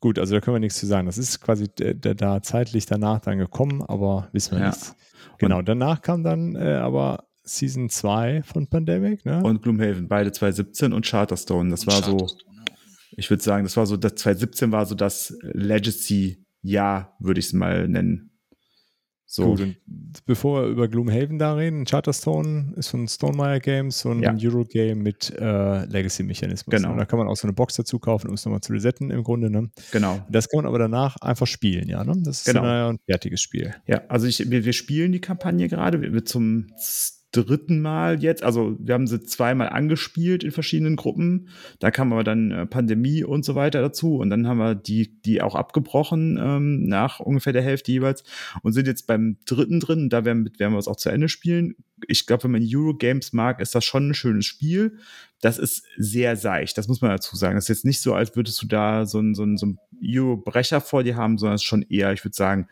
Gut, also da können wir nichts zu sagen. Das ist quasi da zeitlich danach dann gekommen, aber wissen wir ja. nichts. Genau, danach kam dann äh, aber Season 2 von Pandemic, ne? Und Gloomhaven, beide 2017 und Charterstone. Das war so, ich würde sagen, das war so, das 2017 war so das Legacy-Jahr, würde ich es mal nennen. So. Gut, und bevor wir über Gloomhaven da reden, Charterstone ist von Stonemeyer Games so ein ja. Eurogame mit äh, Legacy-Mechanismus. Genau. Und da kann man auch so eine Box dazu kaufen, um es nochmal zu resetten im Grunde. Ne? Genau. Das kann man aber danach einfach spielen, ja. Ne? Das ist genau. ein fertiges Spiel. Ja, also ich, wir, wir spielen die Kampagne gerade. Wir, wir zum dritten Mal jetzt. Also wir haben sie zweimal angespielt in verschiedenen Gruppen. Da kam aber dann äh, Pandemie und so weiter dazu. Und dann haben wir die, die auch abgebrochen ähm, nach ungefähr der Hälfte jeweils und sind jetzt beim dritten drin. Da werden, werden wir es auch zu Ende spielen. Ich glaube, wenn man Eurogames mag, ist das schon ein schönes Spiel. Das ist sehr seicht, das muss man dazu sagen. Das ist jetzt nicht so, als würdest du da so einen so so ein Euro-Brecher vor dir haben, sondern es ist schon eher, ich würde sagen,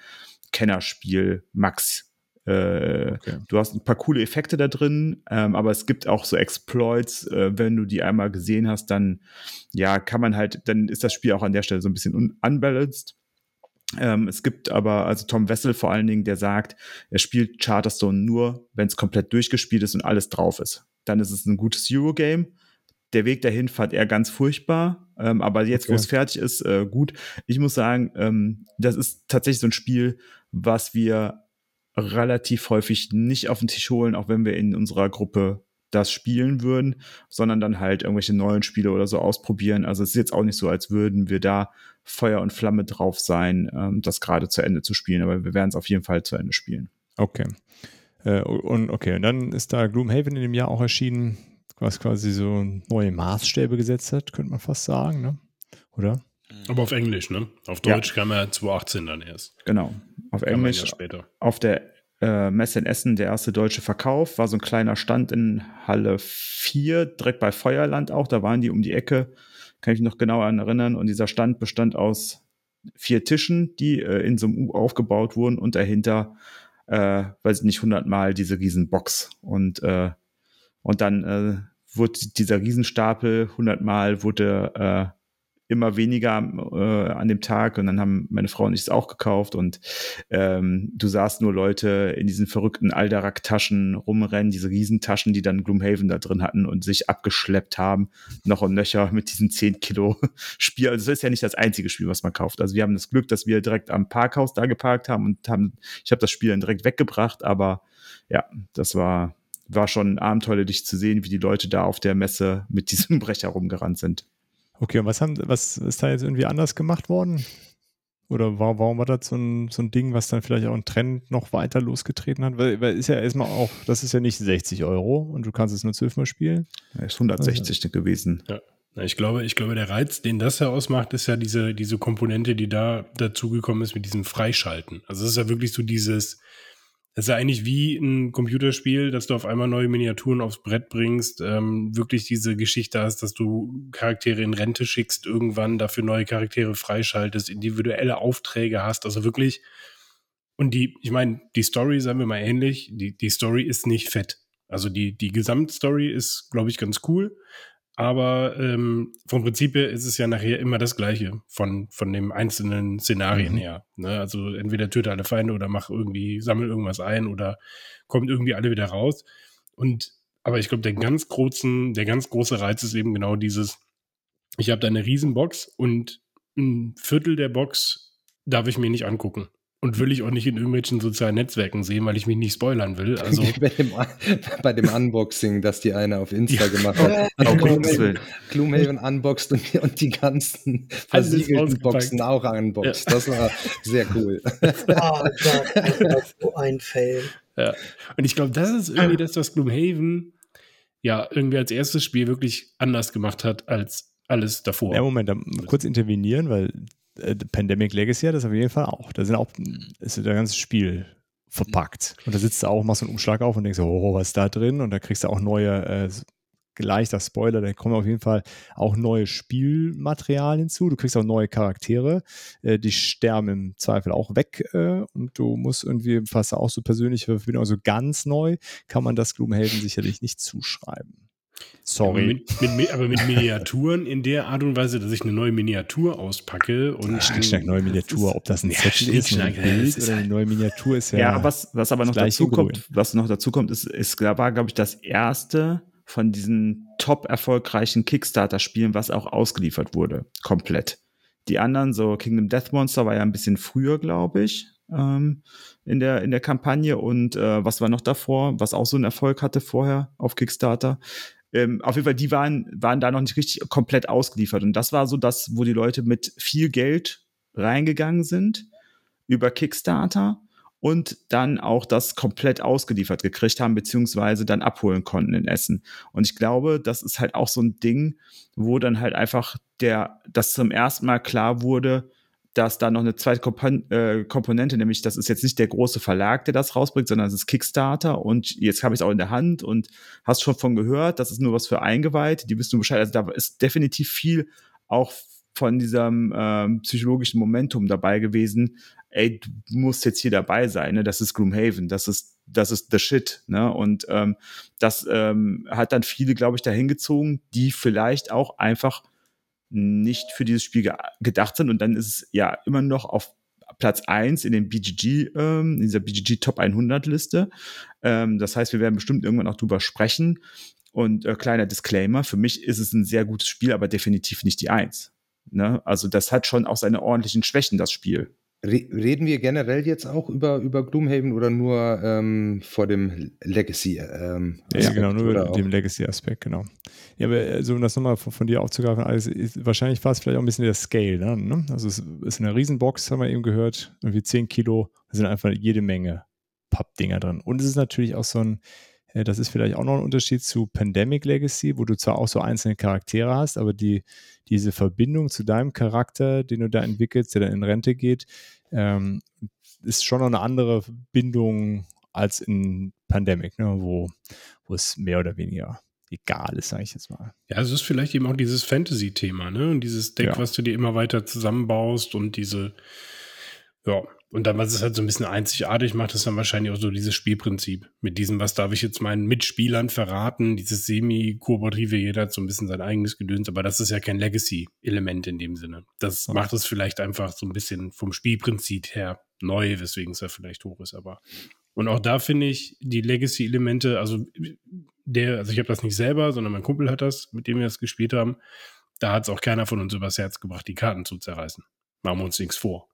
Kennerspiel Max. Äh, Okay. Du hast ein paar coole Effekte da drin, ähm, aber es gibt auch so Exploits. Äh, wenn du die einmal gesehen hast, dann ja, kann man halt, dann ist das Spiel auch an der Stelle so ein bisschen un unbalanced. Ähm, es gibt aber, also Tom Wessel vor allen Dingen, der sagt, er spielt Charterstone nur, wenn es komplett durchgespielt ist und alles drauf ist. Dann ist es ein gutes Eurogame. Der Weg dahin fand er ganz furchtbar, ähm, aber jetzt, wo Okay. es fertig ist, äh, gut. Ich muss sagen, ähm, das ist tatsächlich so ein Spiel, was wir relativ häufig nicht auf den Tisch holen, auch wenn wir in unserer Gruppe das spielen würden, sondern dann halt irgendwelche neuen Spiele oder so ausprobieren. Also es ist jetzt auch nicht so, als würden wir da Feuer und Flamme drauf sein, ähm, das gerade zu Ende zu spielen, aber wir werden es auf jeden Fall zu Ende spielen. Okay. Äh, und okay, und dann ist da Gloomhaven in dem Jahr auch erschienen, was quasi so neue Maßstäbe gesetzt hat, könnte man fast sagen, ne? Oder? Aber auf Englisch, ne? Auf Ja. Deutsch kam er 2018 dann erst. Genau. Auf Englisch. Jahr später. auf der äh, Messe in Essen der erste deutsche Verkauf, war so ein kleiner Stand in Halle 4, direkt bei Feuerland auch, da waren die um die Ecke, kann ich mich noch genau an erinnern. Und dieser Stand bestand aus vier Tischen, die äh, in so einem U aufgebaut wurden und dahinter, äh, weiß ich nicht, hundertmal diese Riesenbox. Und äh, und dann äh, wurde dieser Riesenstapel hundertmal wurde äh, immer weniger äh, an dem Tag und dann haben meine Frau und ich es auch gekauft und ähm, du sahst nur Leute in diesen verrückten Aldarak-Taschen rumrennen, diese Riesentaschen, die dann Gloomhaven da drin hatten und sich abgeschleppt haben, noch und nöcher mit diesen 10 Kilo [laughs] Spiel. Also das ist ja nicht das einzige Spiel, was man kauft. Also wir haben das Glück, dass wir direkt am Parkhaus da geparkt haben und haben, ich habe das Spiel dann direkt weggebracht, aber ja, das war, war schon abenteuerlich zu sehen, wie die Leute da auf der Messe mit diesem [laughs] Brecher rumgerannt sind. Okay, und was haben, was ist da jetzt irgendwie anders gemacht worden? Oder warum, warum war das so ein, so ein Ding, was dann vielleicht auch einen Trend noch weiter losgetreten hat? Weil, weil ist ja erstmal auch, das ist ja nicht 60 Euro und du kannst es nur zwölfmal spielen. Er ist 160 gewesen. Na, ich glaube, ich glaube, der Reiz, den das ja ausmacht, ist ja diese, diese Komponente, die da dazugekommen ist mit diesem Freischalten. Also es ist ja wirklich so dieses, es ist ja eigentlich wie ein Computerspiel, dass du auf einmal neue Miniaturen aufs Brett bringst, ähm, wirklich diese Geschichte hast, dass du Charaktere in Rente schickst, irgendwann dafür neue Charaktere freischaltest, individuelle Aufträge hast, also wirklich. Und die, ich meine, die Story, sagen wir mal ähnlich, die, die Story ist nicht fett. Also die, die Gesamtstory ist, glaube ich, ganz cool. Aber ähm, vom Prinzip her ist es ja nachher immer das Gleiche von, von den einzelnen Szenarien Mhm. her. Ne? Also entweder töte alle Feinde oder mach irgendwie, sammel irgendwas ein oder kommt irgendwie alle wieder raus. Und aber ich glaube, der ganz großen, der ganz große Reiz ist eben genau dieses, ich habe da eine Riesenbox und ein Viertel der Box darf ich mir nicht angucken. Und will ich auch nicht in irgendwelchen sozialen Netzwerken sehen, weil ich mich nicht spoilern will. [laughs] Also bei, dem, bei dem Unboxing, das die eine auf Insta Ja. gemacht hat. [laughs] Auf Gloomhaven. Gloomhaven unboxed und, und die ganzen versiegelten. Boxen auch unboxed. Das war sehr cool. [laughs] Ah, Gott, das war so ein Fail. Ja. Und ich glaube, das ist irgendwie das, was Gloomhaven ja irgendwie als erstes Spiel wirklich anders gemacht hat als alles davor. Ja, Moment, da kurz intervenieren, weil äh, Pandemic Legacy hat das auf jeden Fall auch. Da sind auch, ist das ganze Spiel verpackt. Und da sitzt du auch, machst so einen Umschlag auf und denkst, oh, was ist da drin? Und da kriegst du auch neue, äh, leichter Spoiler, da kommen auf jeden Fall auch neue Spielmaterialien hinzu. Du kriegst auch neue Charaktere, äh, die sterben im Zweifel auch weg äh, und du musst irgendwie fast auch so persönliche Verbindung, also ganz neu kann man das Gloomhaven sicherlich nicht zuschreiben. Sorry. mit, mit, mit, aber mit Miniaturen in der Art und Weise, dass ich eine neue Miniatur auspacke und Schnack, schnack, neue Miniatur. Ob das ein Ja, Zettel ist, ein Bild oder eine halt- neue Miniatur ist ja. Ja, was, was aber noch dazu kommt, Grün. was noch dazu kommt, ist, ist war, glaube ich, das erste von diesen top erfolgreichen Kickstarter-Spielen, was auch ausgeliefert wurde, komplett. Die anderen, so Kingdom Death Monster war ja ein bisschen früher, glaube ich, ähm, in der, in der Kampagne. Und äh, was war noch davor, was auch so einen Erfolg hatte vorher auf Kickstarter? Ähm, auf jeden Fall, die waren, waren da noch nicht richtig komplett ausgeliefert. Und das war so das, wo die Leute mit viel Geld reingegangen sind über Kickstarter und dann auch das komplett ausgeliefert gekriegt haben, beziehungsweise dann abholen konnten in Essen. Und ich glaube, das ist halt auch so ein Ding, wo dann halt einfach der, das zum ersten Mal klar wurde, dass da noch eine zweite Kompon äh, Komponente, nämlich das ist jetzt nicht der große Verlag, der das rausbringt, sondern es ist Kickstarter und jetzt habe ich es auch in der Hand und hast schon von gehört, das ist nur was für Eingeweihte, die wissen nur Bescheid. Also da ist definitiv viel auch von diesem ähm, psychologischen Momentum dabei gewesen, ey, du musst jetzt hier dabei sein, ne? Das ist Gloomhaven, das ist, das ist the shit, ne? Und ähm, das ähm, hat dann viele, glaube ich, dahin gezogen, die vielleicht auch einfach nicht für dieses Spiel ge gedacht sind. Und dann ist es ja immer noch auf Platz 1 in den BGG, ähm, in dieser BGG Top 100 Liste. Ähm, das heißt, wir werden bestimmt irgendwann auch drüber sprechen. Und äh, kleiner Disclaimer, für mich ist es ein sehr gutes Spiel, aber definitiv nicht die Eins. Ne? Also das hat schon auch seine ordentlichen Schwächen, das Spiel. Reden wir generell jetzt auch über, über Gloomhaven oder nur ähm, vor dem Legacy? Ähm, ja, genau, nur über dem Legacy-Aspekt, genau. Ja, aber also, um das nochmal von, von, dir aufzugreifen, also, wahrscheinlich war es vielleicht auch ein bisschen der Scale. Ne? ne? Also es ist eine Riesenbox, haben wir eben gehört, irgendwie 10 Kilo, da sind einfach jede Menge Pappdinger drin. Und es ist natürlich auch so ein, äh, das ist vielleicht auch noch ein Unterschied zu Pandemic Legacy, wo du zwar auch so einzelne Charaktere hast, aber die, diese Verbindung zu deinem Charakter, den du da entwickelst, der dann in Rente geht, ähm, ist schon noch eine andere Bindung als in Pandemic, ne, wo, wo es mehr oder weniger egal ist, sage ich jetzt mal. Ja, es ist vielleicht eben auch dieses Fantasy-Thema, ne? Und dieses Deck, ja. was du dir immer weiter zusammenbaust und diese, ja, und dann, was es halt so ein bisschen einzigartig macht, ist dann wahrscheinlich auch so dieses Spielprinzip. Mit diesem, was darf ich jetzt meinen Mitspielern verraten, dieses semi-kooperative, jeder hat so ein bisschen sein eigenes Gedöns, aber das ist ja kein Legacy-Element in dem Sinne. Das okay. macht es vielleicht einfach so ein bisschen vom Spielprinzip her neu, weswegen es ja vielleicht hoch ist, aber. Und auch da finde ich die Legacy-Elemente, also der, also ich habe das nicht selber, sondern mein Kumpel hat das, mit dem wir das gespielt haben. Da hat es auch keiner von uns übers Herz gebracht, die Karten zu zerreißen. Machen wir uns nichts vor.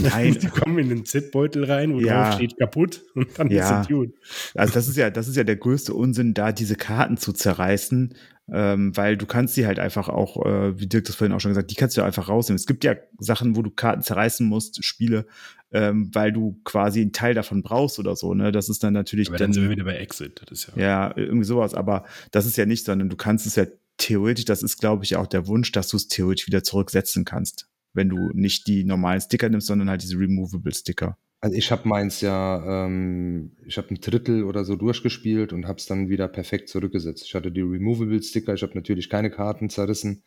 Nein. [laughs] Die kommen in den Z-Beutel rein, wo ja. drauf steht kaputt und dann ja. ist es gut. Also das ist ja, das ist ja der größte Unsinn, da diese Karten zu zerreißen, ähm, weil du kannst sie halt einfach auch, äh, wie Dirk das vorhin auch schon gesagt, die kannst du einfach rausnehmen. Es gibt ja Sachen, wo du Karten zerreißen musst, Spiele, ähm, weil du quasi einen Teil davon brauchst oder so. Ne, das ist dann natürlich. Aber dann, dann sind wir wieder bei Exit. Das ist ja. Ja, irgendwie sowas. Aber das ist ja nicht, sondern du kannst es ja theoretisch. Das ist, glaube ich, auch der Wunsch, dass du es theoretisch wieder zurücksetzen kannst wenn du nicht die normalen Sticker nimmst, sondern halt diese Removable Sticker. Also ich habe meins ja, ähm, ich habe ein Drittel oder so durchgespielt und habe es dann wieder perfekt zurückgesetzt. Ich hatte die Removable Sticker, ich habe natürlich keine Karten zerrissen.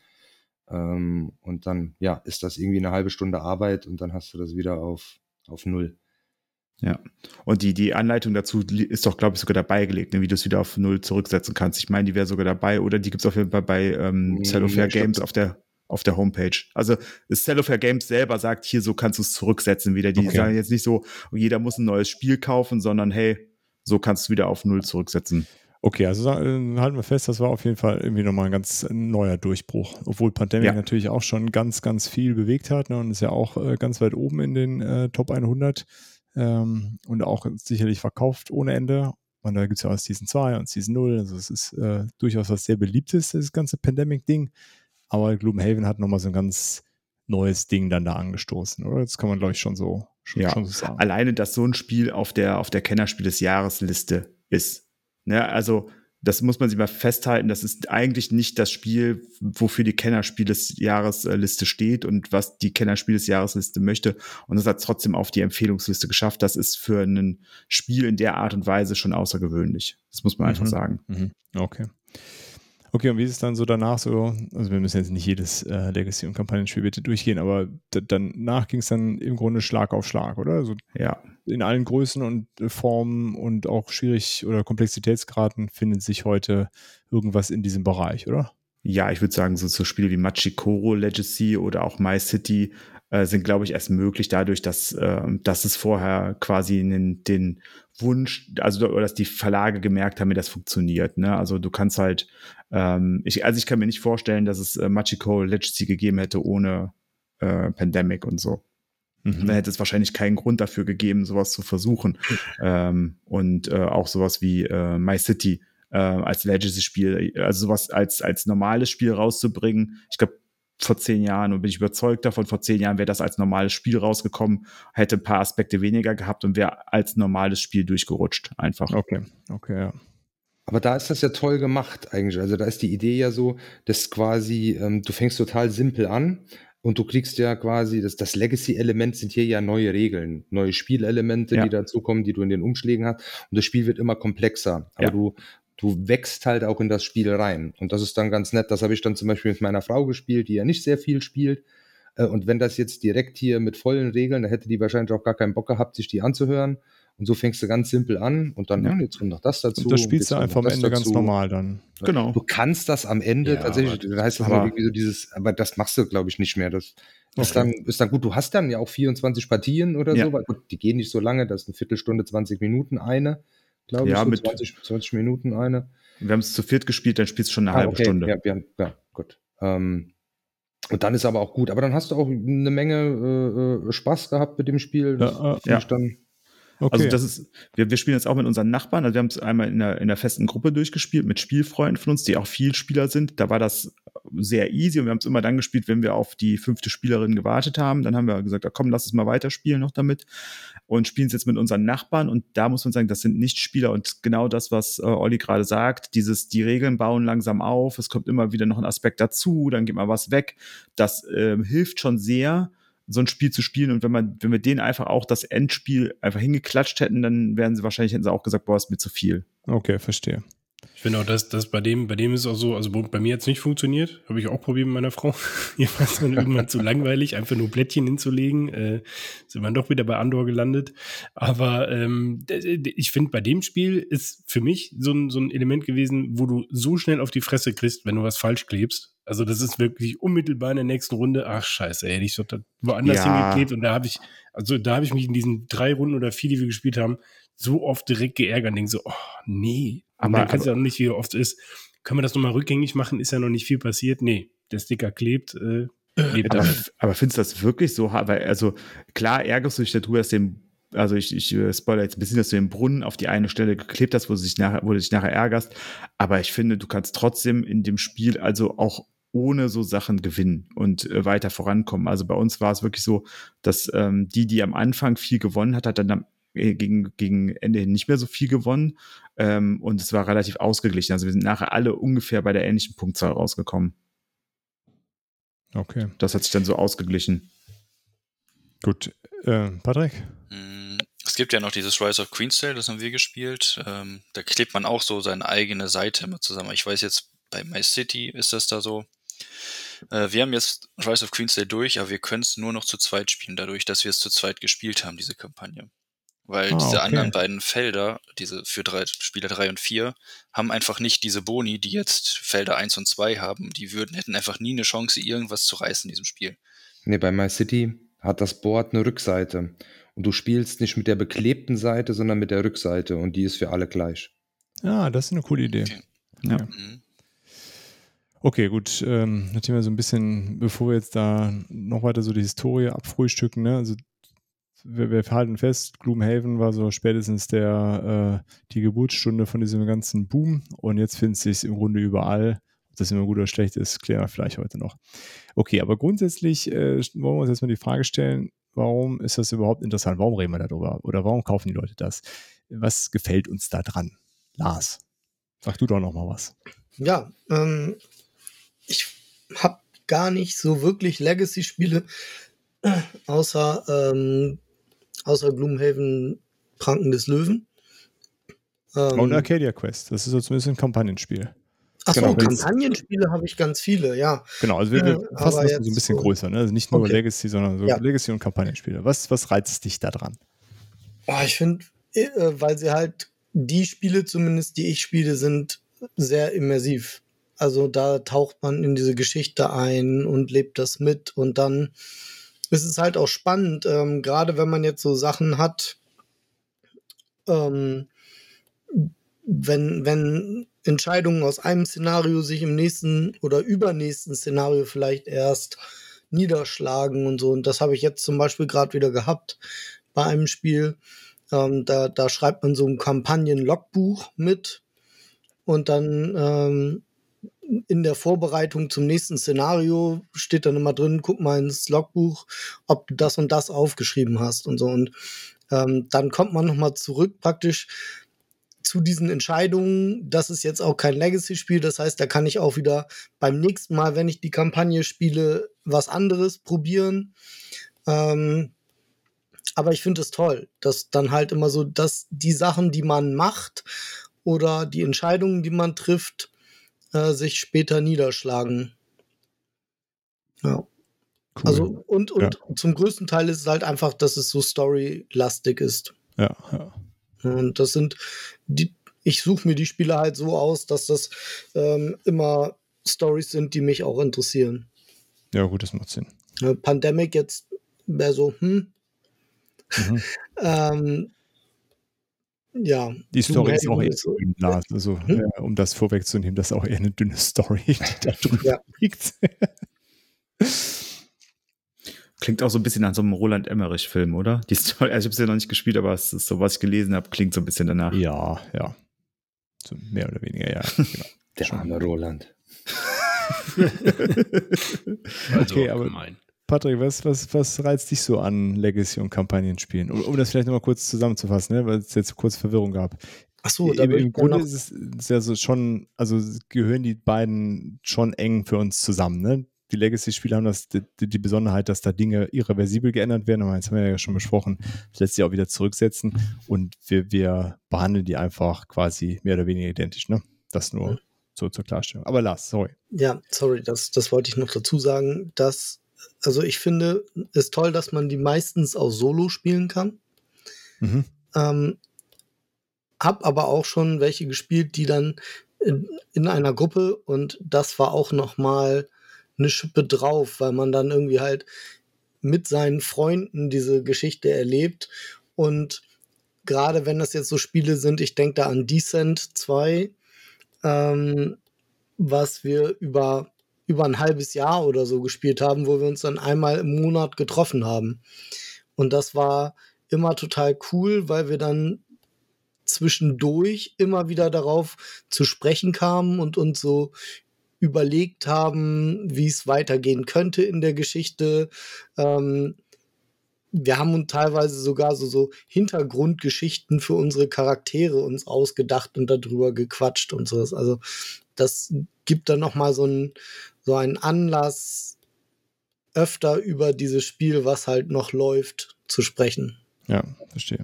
Ähm, und dann, ja, ist das irgendwie eine halbe Stunde Arbeit und dann hast du das wieder auf, auf Null. Ja, und die, die Anleitung dazu ist doch, glaube ich, sogar dabei gelegt, ne, wie du es wieder auf Null zurücksetzen kannst. Ich meine, die wäre sogar dabei oder die gibt es auf jeden Fall bei ähm, Cellofair Games auf der auf der Homepage. Also Cellofair Games selber sagt, hier so kannst du es zurücksetzen wieder. Die okay. sagen jetzt nicht so, jeder muss ein neues Spiel kaufen, sondern hey, so kannst du wieder auf Null zurücksetzen. Okay, also äh, halten wir fest, das war auf jeden Fall irgendwie nochmal ein ganz neuer Durchbruch. Obwohl Pandemic ja. natürlich auch schon ganz, ganz viel bewegt hat ne, und ist ja auch äh, ganz weit oben in den äh, Top 100 ähm, und auch sicherlich verkauft ohne Ende. Und da gibt es ja auch Season 2 und Season 0. Also es ist äh, durchaus was sehr beliebtes, das ganze Pandemic-Ding. Aber Gloomhaven hat nochmal so ein ganz neues Ding dann da angestoßen, oder? Das kann man, glaube ich, schon so, schon, ja. Schon so sagen. Alleine, dass so ein Spiel auf der, auf der Kennerspiel des Jahresliste ist. Ne? Also, das muss man sich mal festhalten. Das ist eigentlich nicht das Spiel, wofür die Kennerspiel des Jahresliste steht und was die Kennerspiel des Jahresliste möchte. Und das hat trotzdem auf die Empfehlungsliste geschafft. Das ist für ein Spiel in der Art und Weise schon außergewöhnlich. Das muss man mhm. einfach sagen. Mhm. Okay. Okay, und wie ist es dann so danach so? Also wir müssen jetzt nicht jedes äh, Legacy- und Kampagnenspiel bitte durchgehen, aber danach ging es dann im Grunde Schlag auf Schlag, oder? Also ja. In allen Größen und äh, Formen und auch schwierig oder Komplexitätsgraden findet sich heute irgendwas in diesem Bereich, oder? Ja, ich würde sagen, so, so Spiele wie Machikoro Legacy oder auch My City äh, sind, glaube ich, erst möglich dadurch, dass, äh, dass es vorher quasi den, den Wunsch, also dass die Verlage gemerkt haben, wie das funktioniert. Ne? Also du kannst halt, ähm, ich, also ich kann mir nicht vorstellen, dass es äh, Machiko Legacy gegeben hätte ohne äh, Pandemic und so. Mhm. Dann hätte es wahrscheinlich keinen Grund dafür gegeben, sowas zu versuchen. ähm, und äh, auch sowas wie äh, My City äh, als Legacy-Spiel, also sowas als, als normales Spiel rauszubringen. Ich glaube, vor zehn Jahren und bin ich überzeugt davon, vor zehn Jahren wäre das als normales Spiel rausgekommen, hätte ein paar Aspekte weniger gehabt und wäre als normales Spiel durchgerutscht einfach. Okay, okay, ja. Aber da ist das ja toll gemacht eigentlich. Also da ist die Idee ja so, dass quasi, ähm, du fängst total simpel an und du kriegst ja quasi, das, das Legacy-Element sind hier ja neue Regeln, neue Spielelemente, ja. die dazukommen, die du in den Umschlägen hast. Und das Spiel wird immer komplexer. Aber ja. du, du wächst halt auch in das Spiel rein. Und das ist dann ganz nett. Das habe ich dann zum Beispiel mit meiner Frau gespielt, die ja nicht sehr viel spielt. Äh, und wenn das jetzt direkt hier mit vollen Regeln, da hätte die wahrscheinlich auch gar keinen Bock gehabt, sich die anzuhören. Und so fängst du ganz simpel an und dann, ja, hm, jetzt kommt noch das dazu. Und das spielst du einfach am Ende dazu. ganz normal dann. Genau. Du kannst das am Ende ja, tatsächlich, das heißt das irgendwie so dieses, aber das machst du, glaube ich, nicht mehr. Das okay. ist, dann, ist dann gut. Du hast dann ja auch 24 Partien oder ja. so, weil gut, die gehen nicht so lange, das ist eine Viertelstunde, 20 Minuten eine, glaube ja, ich. So mit 20, 20 Minuten eine. Wir haben es zu viert gespielt, dann spielst du schon eine ah, halbe okay. Stunde. Ja, ja, ja gut. Ähm, und dann ist aber auch gut. Aber dann hast du auch eine Menge äh, äh Spaß gehabt mit dem Spiel. Ja, äh, ja. Dann Okay. Also das ist, wir, wir spielen jetzt auch mit unseren Nachbarn, also wir haben es einmal in der, in der festen Gruppe durchgespielt mit Spielfreunden von uns, die auch viel Spieler sind. Da war das sehr easy und wir haben es immer dann gespielt, wenn wir auf die fünfte Spielerin gewartet haben. Dann haben wir gesagt, komm, lass es mal weiterspielen noch damit und spielen es jetzt mit unseren Nachbarn und da muss man sagen, das sind nicht Spieler und genau das, was äh, Olli gerade sagt, dieses, die Regeln bauen langsam auf, es kommt immer wieder noch ein Aspekt dazu, dann geht mal was weg. Das äh, hilft schon sehr so ein Spiel zu spielen. Und wenn man, wenn wir denen einfach auch das Endspiel einfach hingeklatscht hätten, dann wären sie wahrscheinlich, hätten sie auch gesagt, boah, ist mir zu viel. Okay, verstehe. Ich finde auch, dass das bei dem, bei dem ist auch so, also bei mir jetzt nicht funktioniert. Habe ich auch probiert mit meiner Frau. [laughs] Ihr war es dann irgendwann zu langweilig, einfach nur Plättchen hinzulegen. Äh, sind wir doch wieder bei Andor gelandet. Aber ähm, ich finde, bei dem Spiel ist für mich so ein, so ein Element gewesen, wo du so schnell auf die Fresse kriegst, wenn du was falsch klebst. Also das ist wirklich unmittelbar in der nächsten Runde. Ach scheiße, hätte ich so woanders ja. hingeklebt und da habe ich, also da habe ich mich in diesen drei Runden oder vier, die wir gespielt haben, so oft direkt geärgert und denke so, oh nee. Aber, und dann kannst du auch nicht, wie oft ist, können wir das nochmal rückgängig machen? Ist ja noch nicht viel passiert. Nee, der Sticker klebt. Äh, aber, aber findest du das wirklich so hart? Weil, also klar ärgerst du dich darüber, dass den also ich, ich äh, spoilere jetzt ein bisschen, dass du den Brunnen auf die eine Stelle geklebt hast, wo du dich nachher, wo du dich nachher ärgerst. Aber ich finde, du kannst trotzdem in dem Spiel also auch ohne so Sachen gewinnen und äh, weiter vorankommen. Also bei uns war es wirklich so, dass ähm, die, die am Anfang viel gewonnen hat, hat dann am, äh, gegen, gegen Ende hin nicht mehr so viel gewonnen. Ähm, und es war relativ ausgeglichen. Also wir sind nachher alle ungefähr bei der ähnlichen Punktzahl rausgekommen. Okay. Das hat sich dann so ausgeglichen. Gut. Äh, Patrick? Mm, es gibt ja noch dieses Rise of Queensdale, das haben wir gespielt. Ähm, da klebt man auch so seine eigene Seite immer zusammen. Ich weiß jetzt, bei My City ist das da so. Äh, wir haben jetzt Rise of Queensdale durch, aber wir können es nur noch zu zweit spielen, dadurch, dass wir es zu zweit gespielt haben, diese Kampagne. Weil ah, diese okay. anderen beiden Felder, diese für drei, Spieler 3 und 4, haben einfach nicht diese Boni, die jetzt Felder 1 und 2 haben. Die würden, hätten einfach nie eine Chance, irgendwas zu reißen in diesem Spiel. Nee, bei My City hat das Board eine Rückseite. Und du spielst nicht mit der beklebten Seite, sondern mit der Rückseite. Und die ist für alle gleich. Ah, das ist eine coole Idee. Okay. Ja. Mhm. Okay, gut. Ähm, natürlich mal so ein bisschen, bevor wir jetzt da noch weiter so die Historie abfrühstücken, ne? Also wir, wir halten fest, Gloomhaven war so spätestens der äh, die Geburtsstunde von diesem ganzen Boom und jetzt findet sich im Grunde überall. Ob das immer gut oder schlecht ist, klären wir vielleicht heute noch. Okay, aber grundsätzlich äh, wollen wir uns jetzt mal die Frage stellen, warum ist das überhaupt interessant? Warum reden wir darüber? Oder warum kaufen die Leute das? Was gefällt uns da dran? Lars, sag du doch noch mal was. Ja, ähm, ich habe gar nicht so wirklich Legacy-Spiele, außer, ähm, außer Gloomhaven Pranken des Löwen. Ähm, Und Arcadia Quest, das ist so zumindest ein Kampagnenspiel. Achso, genau, Kampagnenspiele habe ich ganz viele, ja. Genau, also wir, wir äh, fassen das so ein bisschen so größer, ne? Also nicht nur okay. Legacy, sondern so ja. Legacy und Kampagnenspiele. Was, was reizt dich da dran? Oh, ich finde, äh, weil sie halt die Spiele zumindest, die ich spiele, sind sehr immersiv. Also da taucht man in diese Geschichte ein und lebt das mit und dann ist es halt auch spannend, ähm, gerade wenn man jetzt so Sachen hat, ähm, wenn, wenn Entscheidungen aus einem Szenario sich im nächsten oder übernächsten Szenario vielleicht erst niederschlagen und so. Und das habe ich jetzt zum Beispiel gerade wieder gehabt bei einem Spiel. Ähm, da, da schreibt man so ein Kampagnen-Logbuch mit und dann ähm, in der Vorbereitung zum nächsten Szenario steht dann immer drin, guck mal ins Logbuch, ob du das und das aufgeschrieben hast und so. Und ähm, dann kommt man nochmal zurück praktisch zu diesen Entscheidungen. Das ist jetzt auch kein Legacy-Spiel, das heißt, da kann ich auch wieder beim nächsten Mal, wenn ich die Kampagne spiele, was anderes probieren. Ähm, aber ich finde es toll, dass dann halt immer so, dass die Sachen, die man macht oder die Entscheidungen, die man trifft, äh, sich später niederschlagen. Ja. Cool. Also und, und zum größten Teil ist es halt einfach, dass es so storylastig ist. ja, ja. Und das sind die, ich suche mir die Spiele halt so aus, dass das ähm, immer Stories sind, die mich auch interessieren. Ja, gut, das macht Sinn. Äh, Pandemic jetzt wäre so, hm, Mhm. [laughs] ähm, ja. Die Story ist auch eher so- dünn, Lars. Also, Hm? äh, um das vorwegzunehmen, das ist auch eher eine dünne Story, die [laughs] da drüber Ja. liegt. [laughs] Klingt auch so ein bisschen nach so einem Roland Emmerich-Film, oder? Die Story, also ich habe es ja noch nicht gespielt, aber es ist so, was ich gelesen habe, klingt so ein bisschen danach. ja, ja. So mehr oder weniger, ja. [laughs] Genau. Der Schon. arme Roland. Also Okay, aber- gemein. Patrick, was, was, was reizt dich so an Legacy- und Kampagnenspielen? Um, um das vielleicht nochmal kurz zusammenzufassen, ne? weil es jetzt kurz Verwirrung gab. Ach so, da Im, im Grunde ist es ist ja so schon, also gehören die beiden schon eng für uns zusammen. Ne? Die Legacy-Spiele haben das, die, die Besonderheit, dass da Dinge irreversibel geändert werden, aber jetzt haben wir ja schon besprochen, das lässt sich auch wieder zurücksetzen und wir, wir behandeln die einfach quasi mehr oder weniger identisch. Ne? Das nur so zur Klarstellung. Aber Lars, sorry. ja, sorry, das, das wollte ich noch dazu sagen, dass, also ich finde es toll, dass man die meistens auch solo spielen kann. Mhm. Ähm, hab aber auch schon welche gespielt, die dann in, in einer Gruppe und das war auch noch mal eine Schippe drauf, weil man dann irgendwie halt mit seinen Freunden diese Geschichte erlebt und gerade wenn das jetzt so Spiele sind, ich denke da an Descent 2, ähm, was wir über über ein halbes Jahr oder so gespielt haben, wo wir uns dann einmal im Monat getroffen haben. Und das war immer total cool, weil wir dann zwischendurch immer wieder darauf zu sprechen kamen und uns so überlegt haben, wie es weitergehen könnte in der Geschichte. Ähm, wir haben uns teilweise sogar so, so Hintergrundgeschichten für unsere Charaktere uns ausgedacht und darüber gequatscht und so. Also das gibt dann noch mal so einen so einen Anlass, öfter über dieses Spiel, was halt noch läuft, zu sprechen. Ja, verstehe.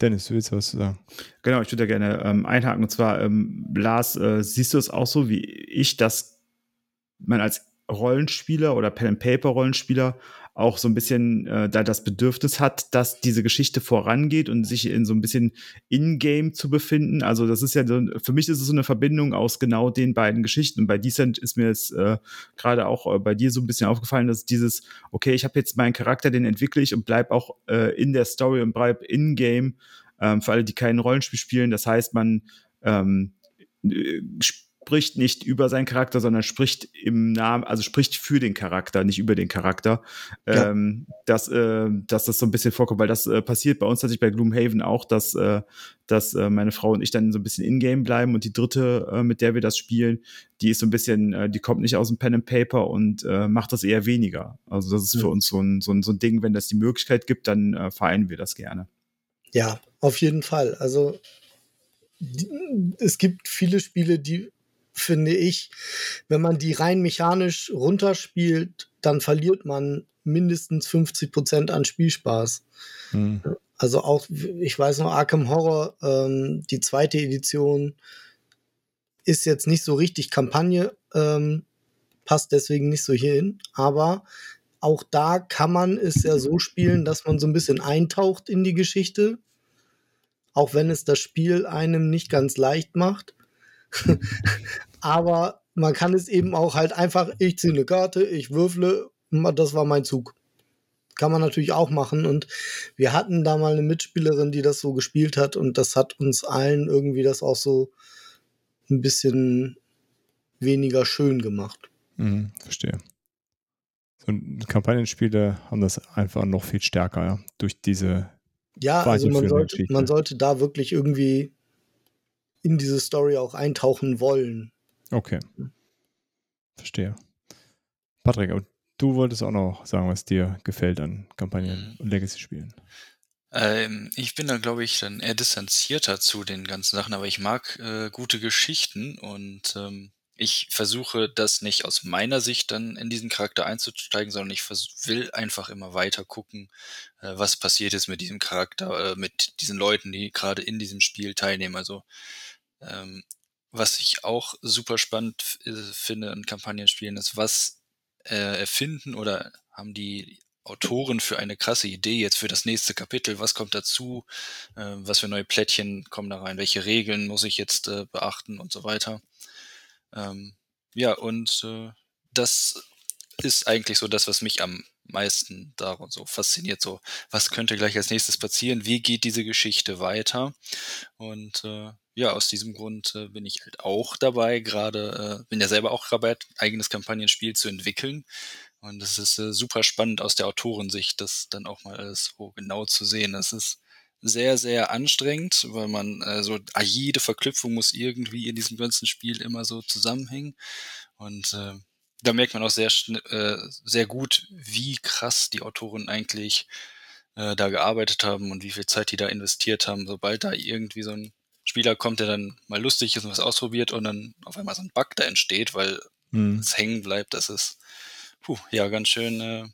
Dennis, du willst was zu sagen? Genau, ich würde da gerne ähm, einhaken. Und zwar, ähm, Lars, äh, siehst du es auch so wie ich, dass man als Rollenspieler oder Pen-and-Paper-Rollenspieler auch so ein bisschen äh, da das Bedürfnis hat, dass diese Geschichte vorangeht und sich in so ein bisschen in-game zu befinden. Also das ist ja so, für mich ist es so eine Verbindung aus genau den beiden Geschichten. Und bei Decent ist mir es äh, gerade auch äh, bei dir so ein bisschen aufgefallen, dass dieses, okay, ich habe jetzt meinen Charakter, den entwickle ich und bleib auch äh, in der Story und bleib in-game. Ähm, für alle, die kein Rollenspiel spielen, das heißt, man ähm, äh, spricht nicht über seinen Charakter, sondern spricht im Namen, also spricht für den Charakter, nicht über den Charakter. Ja. Ähm, dass, äh, dass das so ein bisschen vorkommt, weil das äh, passiert bei uns tatsächlich bei Gloomhaven auch, dass, äh, dass äh, meine Frau und ich dann so ein bisschen in-game bleiben und die dritte, äh, mit der wir das spielen, die ist so ein bisschen, äh, die kommt nicht aus dem Pen and Paper und äh, macht das eher weniger. Also das ist für Mhm. uns so ein, so, ein, so ein Ding, wenn das die Möglichkeit gibt, dann äh, vereinen wir das gerne. Ja, auf jeden Fall. Also es gibt viele Spiele, die finde ich, wenn man die rein mechanisch runterspielt, dann verliert man mindestens 50 Prozent an Spielspaß. Hm. Also auch, ich weiß noch, Arkham Horror, ähm, die zweite Edition ist jetzt nicht so richtig Kampagne, ähm, passt deswegen nicht so hier hin, aber auch da kann man es ja so spielen, dass man so ein bisschen eintaucht in die Geschichte, auch wenn es das Spiel einem nicht ganz leicht macht. [laughs] aber man kann es eben auch halt einfach, ich ziehe eine Karte, ich würfle, das war mein Zug. Kann man natürlich auch machen. Und wir hatten da mal eine Mitspielerin, die das so gespielt hat und das hat uns allen irgendwie das auch so ein bisschen weniger schön gemacht. Mhm, verstehe. So Kampagnenspiele haben das einfach noch viel stärker, ja, durch diese. Ja, also man sollte, man sollte da wirklich irgendwie in diese Story auch eintauchen wollen. Okay. Verstehe. Patrick, aber du wolltest auch noch sagen, was dir gefällt an Kampagnen Mhm. und Legacy-Spielen. Ähm, ich bin da, glaube ich, dann eher distanzierter zu den ganzen Sachen, aber ich mag äh, gute Geschichten und ähm, ich versuche das nicht aus meiner Sicht dann in diesen Charakter einzusteigen, sondern ich will einfach immer weiter gucken, äh, was passiert ist mit diesem Charakter, äh, mit diesen Leuten, die gerade in diesem Spiel teilnehmen. Also ähm, was ich auch super spannend äh, finde an Kampagnenspielen ist, was äh, erfinden oder haben die Autoren für eine krasse Idee jetzt für das nächste Kapitel? Was kommt dazu? Äh, was für neue Plättchen kommen da rein? Welche Regeln muss ich jetzt äh, beachten und so weiter? Ähm, ja, und äh, das ist eigentlich so das, was mich am meisten daran so fasziniert. So, was könnte gleich als nächstes passieren? Wie geht diese Geschichte weiter? Und äh, ja, aus diesem Grund äh, bin ich halt auch dabei, gerade, äh, bin ja selber auch dabei, eigenes Kampagnenspiel zu entwickeln. Und es ist äh, super spannend aus der Autorensicht, das dann auch mal alles so genau zu sehen. Es ist sehr, sehr anstrengend, weil man äh, so ah, jede Verknüpfung muss irgendwie in diesem ganzen Spiel immer so zusammenhängen. Und äh, da merkt man auch sehr, äh, sehr gut, wie krass die Autoren eigentlich äh, da gearbeitet haben und wie viel Zeit die da investiert haben. Sobald da irgendwie so ein Spieler kommt, der dann mal lustig ist und was ausprobiert und dann auf einmal so ein Bug da entsteht, weil mhm. es hängen bleibt, das ist puh, ja ganz schön, äh,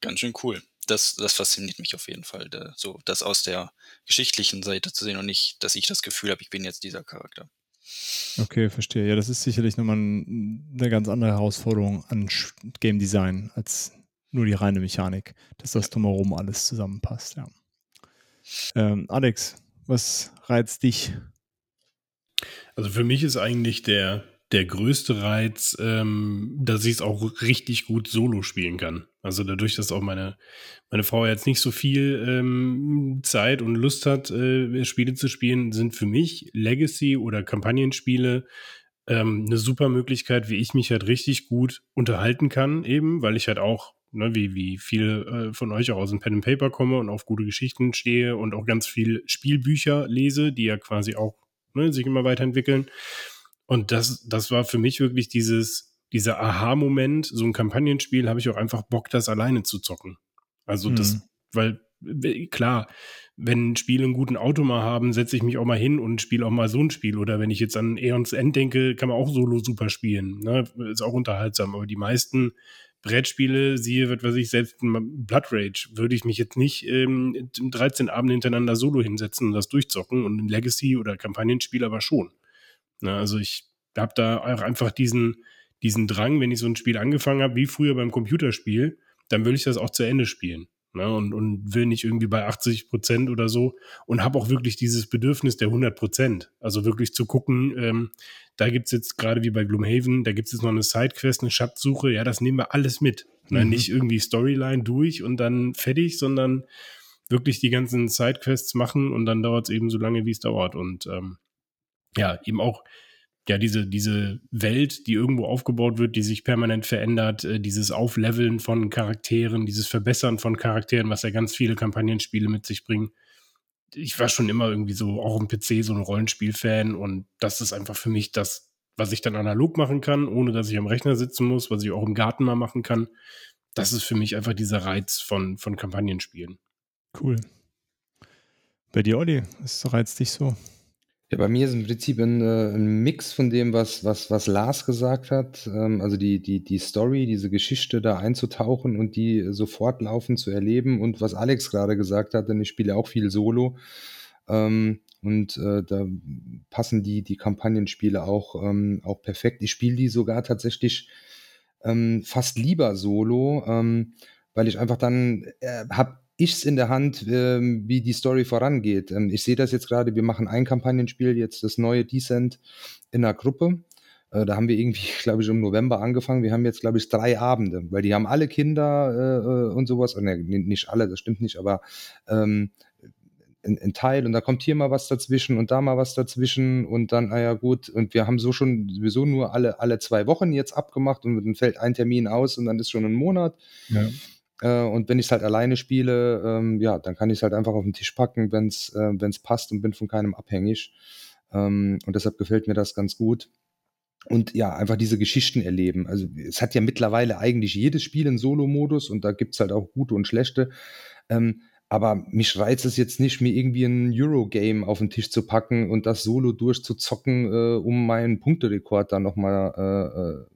ganz schön cool. Das, das fasziniert mich auf jeden Fall, da, so das aus der geschichtlichen Seite zu sehen und nicht, dass ich das Gefühl habe, ich bin jetzt dieser Charakter. Okay, verstehe. Ja, das ist sicherlich nochmal eine ganz andere Herausforderung an Game Design als nur die reine Mechanik, dass das drumherum alles zusammenpasst, ja. Ähm, Alex, was reizt dich? Also für mich ist eigentlich der, der größte Reiz, ähm, dass ich es auch richtig gut solo spielen kann. Also dadurch, dass auch meine, meine Frau jetzt nicht so viel ähm, Zeit und Lust hat, äh, Spiele zu spielen, sind für mich Legacy oder Kampagnenspiele ähm, eine super Möglichkeit, wie ich mich halt richtig gut unterhalten kann, eben, weil ich halt auch, ne, wie, wie viele äh, von euch auch aus dem Pen and Paper komme und auf gute Geschichten stehe und auch ganz viel Spielbücher lese, die ja quasi auch ne, sich immer weiterentwickeln. Und das, das war für mich wirklich dieses, dieser Aha-Moment, so ein Kampagnenspiel, habe ich auch einfach Bock, das alleine zu zocken. Also mhm. das, weil klar, wenn ein Spiel einen guten Auto mal haben, setze ich mich auch mal hin und spiele auch mal so ein Spiel. Oder wenn ich jetzt an Eons End denke, kann man auch solo super spielen. Ne? Ist auch unterhaltsam. Aber die meisten Brettspiele, siehe, was weiß ich, selbst Blood Rage, würde ich mich jetzt nicht ähm, 13 Abende hintereinander solo hinsetzen und das durchzocken und ein Legacy oder Kampagnenspiel aber schon. Ne, also ich habe da auch einfach diesen, diesen Drang, wenn ich so ein Spiel angefangen habe, wie früher beim Computerspiel, dann will ich das auch zu Ende spielen. Ne, und, und will nicht irgendwie bei 80 Prozent oder so und habe auch wirklich dieses Bedürfnis der 100 Prozent. Also wirklich zu gucken, ähm, da gibt es jetzt gerade wie bei Gloomhaven, da gibt es jetzt noch eine Sidequest, eine Schatzsuche, ja, das nehmen wir alles mit. Ne, mhm. Nicht irgendwie Storyline durch und dann fertig, sondern wirklich die ganzen Sidequests machen und dann dauert es eben so lange, wie es dauert. Und ähm, ja, eben auch ja, diese, diese Welt, die irgendwo aufgebaut wird, die sich permanent verändert, äh, dieses Aufleveln von Charakteren, dieses Verbessern von Charakteren, was ja ganz viele Kampagnenspiele mit sich bringen. Ich war schon immer irgendwie so, auch im PC, so ein Rollenspiel-Fan und das ist einfach für mich das, was ich dann analog machen kann, ohne dass ich am Rechner sitzen muss, was ich auch im Garten mal machen kann. Das ist für mich einfach dieser Reiz von, von Kampagnenspielen. Cool. Bei dir, Olli, was reizt dich so? Ja, bei mir ist im Prinzip ein, äh, 'n Mix von dem, was was was Lars gesagt hat. Ähm, also die die die Story, diese Geschichte da einzutauchen und die so fortlaufend zu erleben und was Alex gerade gesagt hat, denn ich spiele auch viel Solo. Ähm, und, äh, da passen die die Kampagnenspiele auch ähm, auch perfekt. Ich spiele die sogar tatsächlich, fast lieber solo, weil ich einfach dann, äh, habe ich es in der Hand, ähm, wie die Story vorangeht. Ähm, ich sehe das jetzt gerade, wir machen ein Kampagnenspiel, jetzt das neue Decent in einer Gruppe. Äh, da haben wir irgendwie, [laughs] glaube ich, im November angefangen. Wir haben jetzt, glaube ich, drei Abende, weil die haben alle Kinder äh, äh und sowas. Ne, nicht alle, das stimmt nicht, aber ähm, ein, Teil und da kommt hier mal was dazwischen und da mal was dazwischen und dann, naja, gut, und wir haben so schon sowieso nur alle, alle zwei Wochen jetzt abgemacht und dann fällt ein Termin aus und dann ist schon ein Monat. Ja. Äh, und wenn ich es halt alleine spiele, ähm, ja, dann kann ich es halt einfach auf den Tisch packen, wenn es äh, passt und bin von keinem abhängig. Ähm, und deshalb gefällt mir das ganz gut. Und ja, einfach diese Geschichten erleben. Also es hat ja mittlerweile eigentlich jedes Spiel einen Solo-Modus und da gibt es halt auch gute und schlechte. Ähm, aber mich reizt es jetzt nicht, mir irgendwie ein Eurogame auf den Tisch zu packen und das Solo durchzuzocken, äh, um meinen Punkterekord dann nochmal äh, äh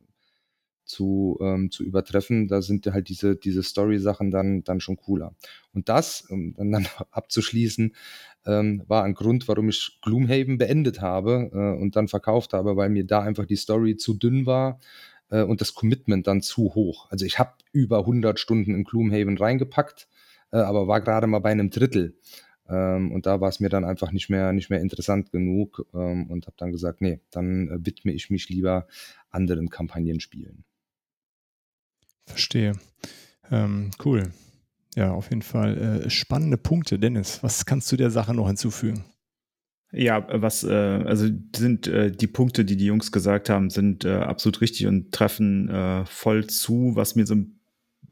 zu, ähm, zu übertreffen, da sind halt diese, diese Story-Sachen dann, dann schon cooler. Und das, um [laughs] dann, abzuschließen, ähm, war ein Grund, warum ich Gloomhaven beendet habe äh, und dann verkauft habe, weil mir da einfach die Story zu dünn war. äh, und das Commitment dann zu hoch. Also ich habe über 100 Stunden in Gloomhaven reingepackt, äh, aber war gerade mal bei einem Drittel. Ähm, und da war es mir dann einfach nicht mehr, nicht mehr interessant genug ähm, und habe dann gesagt, nee, dann äh, widme ich mich lieber anderen Kampagnenspielen. Verstehe. Ähm, cool. Ja, auf jeden Fall äh, spannende Punkte. Dennis, was kannst du der Sache noch hinzufügen? Ja, was, äh, also sind äh, die Punkte, die die Jungs gesagt haben, sind äh, absolut richtig und treffen äh, voll zu. Was mir so,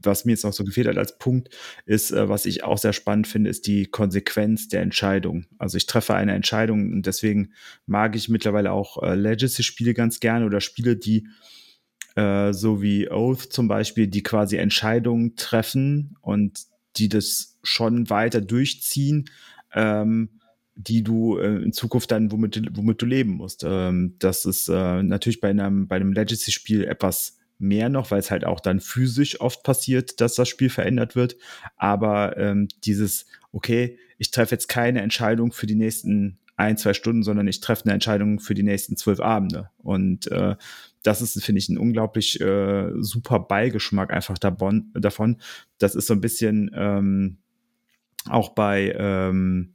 was mir jetzt noch so gefehlt hat als Punkt, ist, äh, was ich auch sehr spannend finde, ist die Konsequenz der Entscheidung. Also ich treffe eine Entscheidung und deswegen mag ich mittlerweile auch äh, Legacy-Spiele ganz gerne oder Spiele, die äh, so wie Oath zum Beispiel, die quasi Entscheidungen treffen und die das schon weiter durchziehen. Ähm, die du äh, in Zukunft dann, womit, womit du leben musst. Ähm, das ist äh, natürlich bei einem, bei einem Legacy-Spiel etwas mehr noch, weil es halt auch dann physisch oft passiert, dass das Spiel verändert wird. Aber ähm, dieses, okay, ich treffe jetzt keine Entscheidung für die nächsten ein, zwei Stunden, sondern ich treffe eine Entscheidung für die nächsten zwölf Abende. Und äh, das ist, finde ich, ein unglaublich äh, super Beigeschmack einfach davon. davon. Das ist so ein bisschen ähm, auch bei ähm,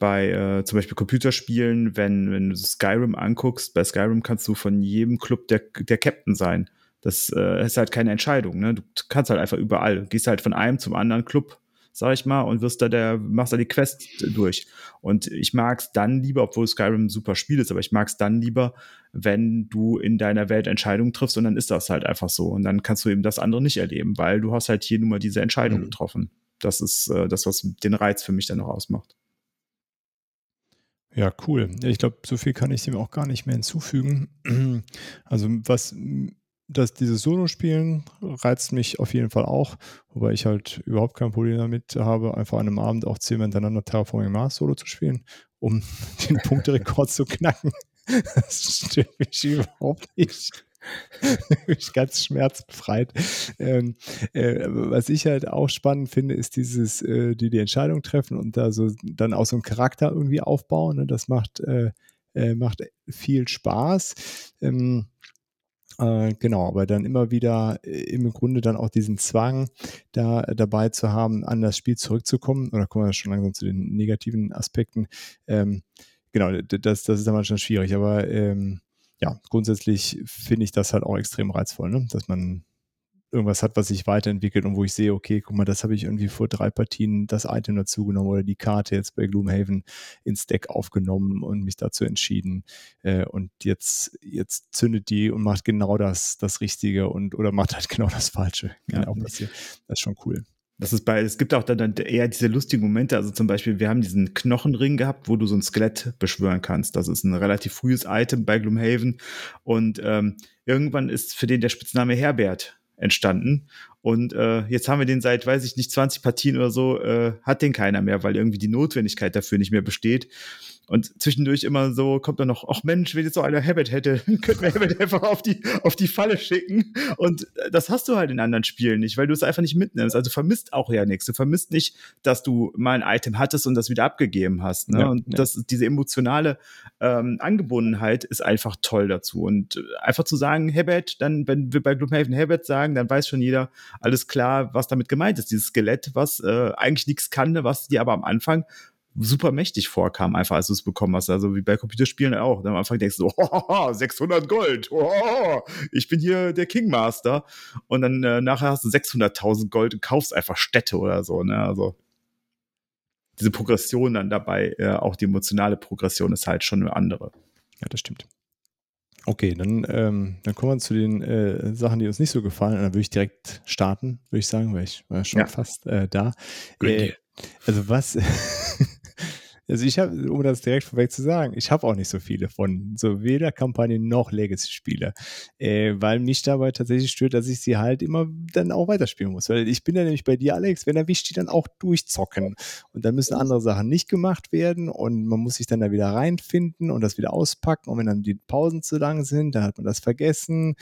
bei äh, zum Beispiel Computerspielen, wenn, wenn du Skyrim anguckst, bei Skyrim kannst du von jedem Club der, der Captain sein. Das äh, ist halt keine Entscheidung. Ne? Du kannst halt einfach überall. Gehst halt von einem zum anderen Club, sag ich mal, und wirst da der, machst da die Quest durch. Und ich mag es dann lieber, obwohl Skyrim ein super Spiel ist, aber ich mag es dann lieber, wenn du in deiner Welt Entscheidungen triffst und dann ist das halt einfach so. Und dann kannst du eben das andere nicht erleben, weil du hast halt hier nur mal diese Entscheidung mhm. getroffen. Das ist äh, das, was den Reiz für mich dann noch ausmacht. Ja, cool. Ich glaube, so viel kann ich dem auch gar nicht mehr hinzufügen. Also was das, dieses Solo-Spielen reizt mich auf jeden Fall auch, wobei ich halt überhaupt kein Problem damit habe, einfach an einem Abend auch zehnmal hintereinander Terraforming Mars Solo zu spielen, um [laughs] den Punkterekord zu knacken. [laughs] Das stört mich überhaupt nicht. [laughs] ich ganz schmerzbefreit. Ähm, äh, was ich halt auch spannend finde, ist dieses, äh, die die Entscheidung treffen und da so dann auch so einen Charakter irgendwie aufbauen. Ne? Das macht, äh, äh macht viel Spaß. Ähm, äh, genau, aber dann immer wieder äh, im Grunde dann auch diesen Zwang da dabei zu haben, an das Spiel zurückzukommen. Oder kommen wir schon langsam zu den negativen Aspekten. Ähm, genau, das, das ist dann manchmal schwierig, aber ähm, ja, grundsätzlich finde ich das halt auch extrem reizvoll, ne? dass man irgendwas hat, was sich weiterentwickelt und wo ich sehe, okay, guck mal, das habe ich irgendwie vor drei Partien das Item dazu genommen oder die Karte jetzt bei Gloomhaven ins Deck aufgenommen und mich dazu entschieden. Äh, und jetzt, jetzt zündet die und macht genau das, das Richtige und oder macht halt [laughs] genau das Falsche. Kann ja. passieren. Das ist schon cool. Das ist bei, es gibt auch dann eher diese lustigen Momente. Also zum Beispiel, wir haben diesen Knochenring gehabt, wo du so ein Skelett beschwören kannst. Das ist ein relativ frühes Item bei Gloomhaven. Und ähm, irgendwann ist für den der Spitzname Herbert entstanden. Und äh, jetzt haben wir den seit, weiß ich nicht, 20 Partien oder so, äh, hat den keiner mehr, weil irgendwie die Notwendigkeit dafür nicht mehr besteht. Und zwischendurch immer so kommt dann noch, ach Mensch, wenn jetzt so einer Habit hätte, [laughs] könnten wir Habit einfach auf die, auf die Falle schicken. Und das hast du halt in anderen Spielen nicht, weil du es einfach nicht mitnimmst. Also vermisst auch ja nichts. Du vermisst nicht, dass du mal ein Item hattest und das wieder abgegeben hast. Ne? Ja, und ja. Das, diese emotionale ähm, Angebundenheit ist einfach toll dazu. Und einfach zu sagen, Habit, dann, wenn wir bei Gloomhaven Habit sagen, dann weiß schon jeder, alles klar, was damit gemeint ist. Dieses Skelett, was äh, eigentlich nichts kann, was dir aber am Anfang super mächtig vorkam, einfach als du es bekommen hast. Also wie bei Computerspielen auch. Am Anfang denkst du, [laughs] oh, 600 Gold, oh, ich bin hier der Kingmaster. Und dann äh, nachher hast du 600.000 Gold und kaufst einfach Städte oder so. Ne? Also diese Progression dann dabei, äh, auch die emotionale Progression ist halt schon eine andere. Ja, das stimmt. Okay, dann, ähm, dann kommen wir zu den äh, Sachen, die uns nicht so gefallen. Und dann würde ich direkt starten, würde ich sagen, weil ich war schon ja. fast äh, da. Äh, also was, [laughs] Also ich habe, um das direkt vorweg zu sagen, ich habe auch nicht so viele von so weder Kampagnen noch Legacy-Spiele, äh, weil mich dabei tatsächlich stört, dass ich sie halt immer dann auch weiterspielen muss. Weil ich bin ja nämlich bei dir, Alex, wenn erwischt die dann auch durchzocken. Und dann müssen andere Sachen nicht gemacht werden und man muss sich dann da wieder reinfinden und das wieder auspacken. Und wenn dann die Pausen zu lang sind, dann hat man das vergessen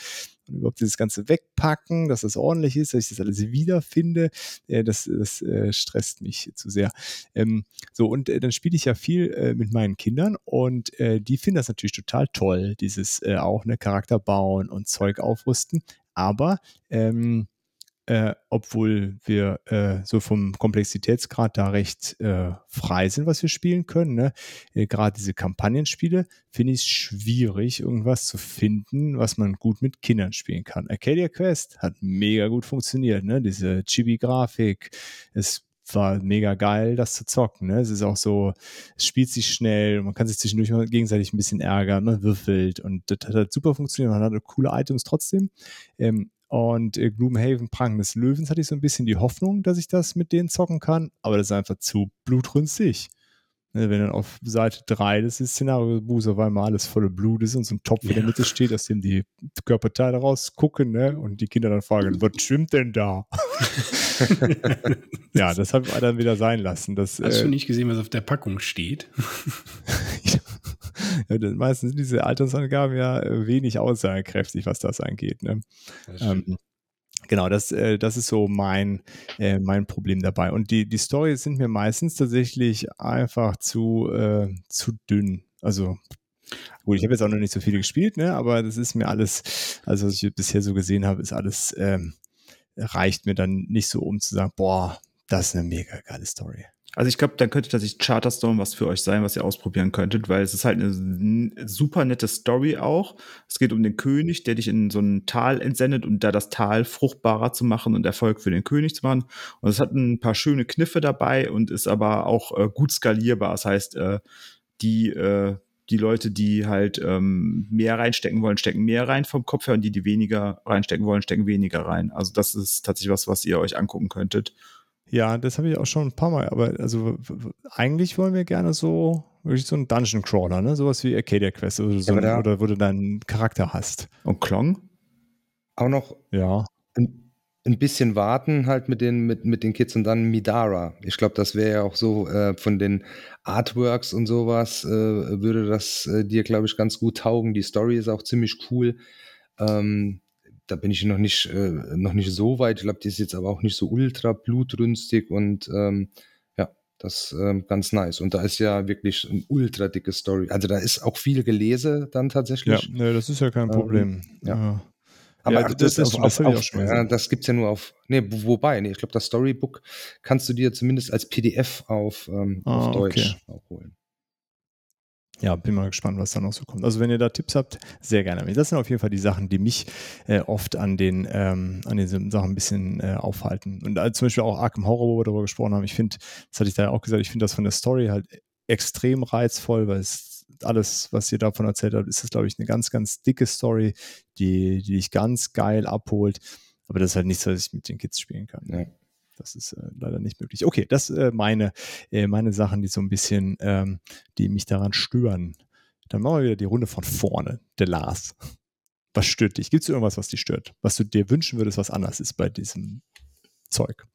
Und überhaupt dieses ganze Wegpacken, dass das ordentlich ist, dass ich das alles wiederfinde, äh, das, das äh, stresst mich zu sehr. Ähm, so, und äh, dann spiele ich ja viel äh, mit meinen Kindern und äh, die finden das natürlich total toll, dieses äh, auch eine Charakter bauen und Zeug aufrüsten. Aber ähm, äh, obwohl wir äh, so vom Komplexitätsgrad da recht äh, frei sind, was wir spielen können. Ne? Äh, Gerade diese Kampagnenspiele finde ich schwierig, irgendwas zu finden, was man gut mit Kindern spielen kann. Arcadia Quest hat mega gut funktioniert, ne? diese Chibi-Grafik, es war mega geil, das zu zocken. Ne? Es ist auch so, es spielt sich schnell, man kann sich zwischendurch mal gegenseitig ein bisschen ärgern, man würfelt und das hat super funktioniert. Man hatte coole Items trotzdem. Ähm, und äh, Gloomhaven, Pranken des Löwens hatte ich so ein bisschen die Hoffnung, dass ich das mit denen zocken kann, aber das ist einfach zu blutrünstig. Ne, wenn dann auf Seite 3 des Szenario-Buchs auf einmal alles voller Blut ist und so ein Topf in der Mitte steht, aus dem die Körperteile rausgucken, ne? Und die Kinder dann fragen, was schwimmt denn da? [laughs] ja, das habe ich dann wieder sein lassen. Das, Hast äh, du nicht gesehen, was auf der Packung steht? [laughs] ja, meistens sind diese Altersangaben ja äh, wenig aussagekräftig, was das angeht. Ne? Ähm, genau, das, äh, das ist so mein, äh, mein Problem dabei. Und die, die Storys sind mir meistens tatsächlich einfach zu, äh, zu dünn. Also Gut, ich habe jetzt auch noch nicht so viele gespielt, ne? aber das ist mir alles, also was ich bisher so gesehen habe, ist alles, ähm, reicht mir dann nicht so, um zu sagen, boah, das ist eine mega geile Story. Also ich glaube, dann könnte tatsächlich Charterstone was für euch sein, was ihr ausprobieren könntet, weil es ist halt eine super nette Story auch. Es geht um den König, der dich in so ein Tal entsendet und da das Tal fruchtbarer zu machen und Erfolg für den König zu machen. Und es hat ein paar schöne Kniffe dabei und ist aber auch äh, gut skalierbar. Das heißt, äh, die äh, die Leute, die halt ähm, mehr reinstecken wollen, stecken mehr rein vom Kopf her und die, die weniger reinstecken wollen, stecken weniger rein. Also das ist tatsächlich was, was ihr euch angucken könntet. Ja, das habe ich auch schon ein paar Mal, aber also eigentlich wollen wir gerne so wirklich so einen Dungeon Crawler, ne? Sowas wie Arcadia Quest oder so, Ja, da- oder wo du deinen Charakter hast. Und Klong? Auch noch Ja. ein, ein bisschen warten halt mit den, mit, mit den Kids und dann Midara. Ich glaube, das wäre ja auch so äh, von den Artworks und sowas, äh, würde das äh, dir, glaube ich, ganz gut taugen. Die Story ist auch ziemlich cool. Ähm, da bin ich noch nicht, äh, noch nicht so weit. Ich glaube, die ist jetzt aber auch nicht so ultra blutrünstig und ähm, ja, das ähm, ganz nice. Und da ist ja wirklich ein ultra dicke Story. Also da ist auch viel gelesen dann Ja, tatsächlich. ne, das ist ja kein Ähm, Problem. ja. Aber Ja, ja, ach, das, das, auf- das, auf- ja. Das gibt's ja nur auf. Nee, wo- wobei, nee, ich glaube, das Storybook kannst du dir zumindest als PDF auf, ähm, Ah, auf Deutsch okay. auch holen. Ja, bin mal gespannt, was da noch so kommt. Also wenn ihr da Tipps habt, sehr gerne. Das sind auf jeden Fall die Sachen, die mich äh, oft an den ähm, an diesen Sachen ein bisschen äh, aufhalten. Und äh, zum Beispiel auch Arkham Horror, wo wir darüber gesprochen haben. Ich finde, das hatte ich da ja auch gesagt, ich finde das von der Story halt extrem reizvoll, weil es alles, was ihr davon erzählt habt, ist das, glaube ich, eine ganz, ganz dicke Story, die, die dich ganz geil abholt. Aber das ist halt nichts, was ich mit den Kids spielen kann. Ja. Das ist äh, leider nicht möglich. Okay, das äh, meine, äh, meine Sachen, die so ein bisschen, ähm, die mich daran stören. Dann machen wir wieder die Runde von vorne. Der Lars. Was stört dich? Gibt es irgendwas, was dich stört? Was du dir wünschen würdest, was anders ist bei diesem Zeug?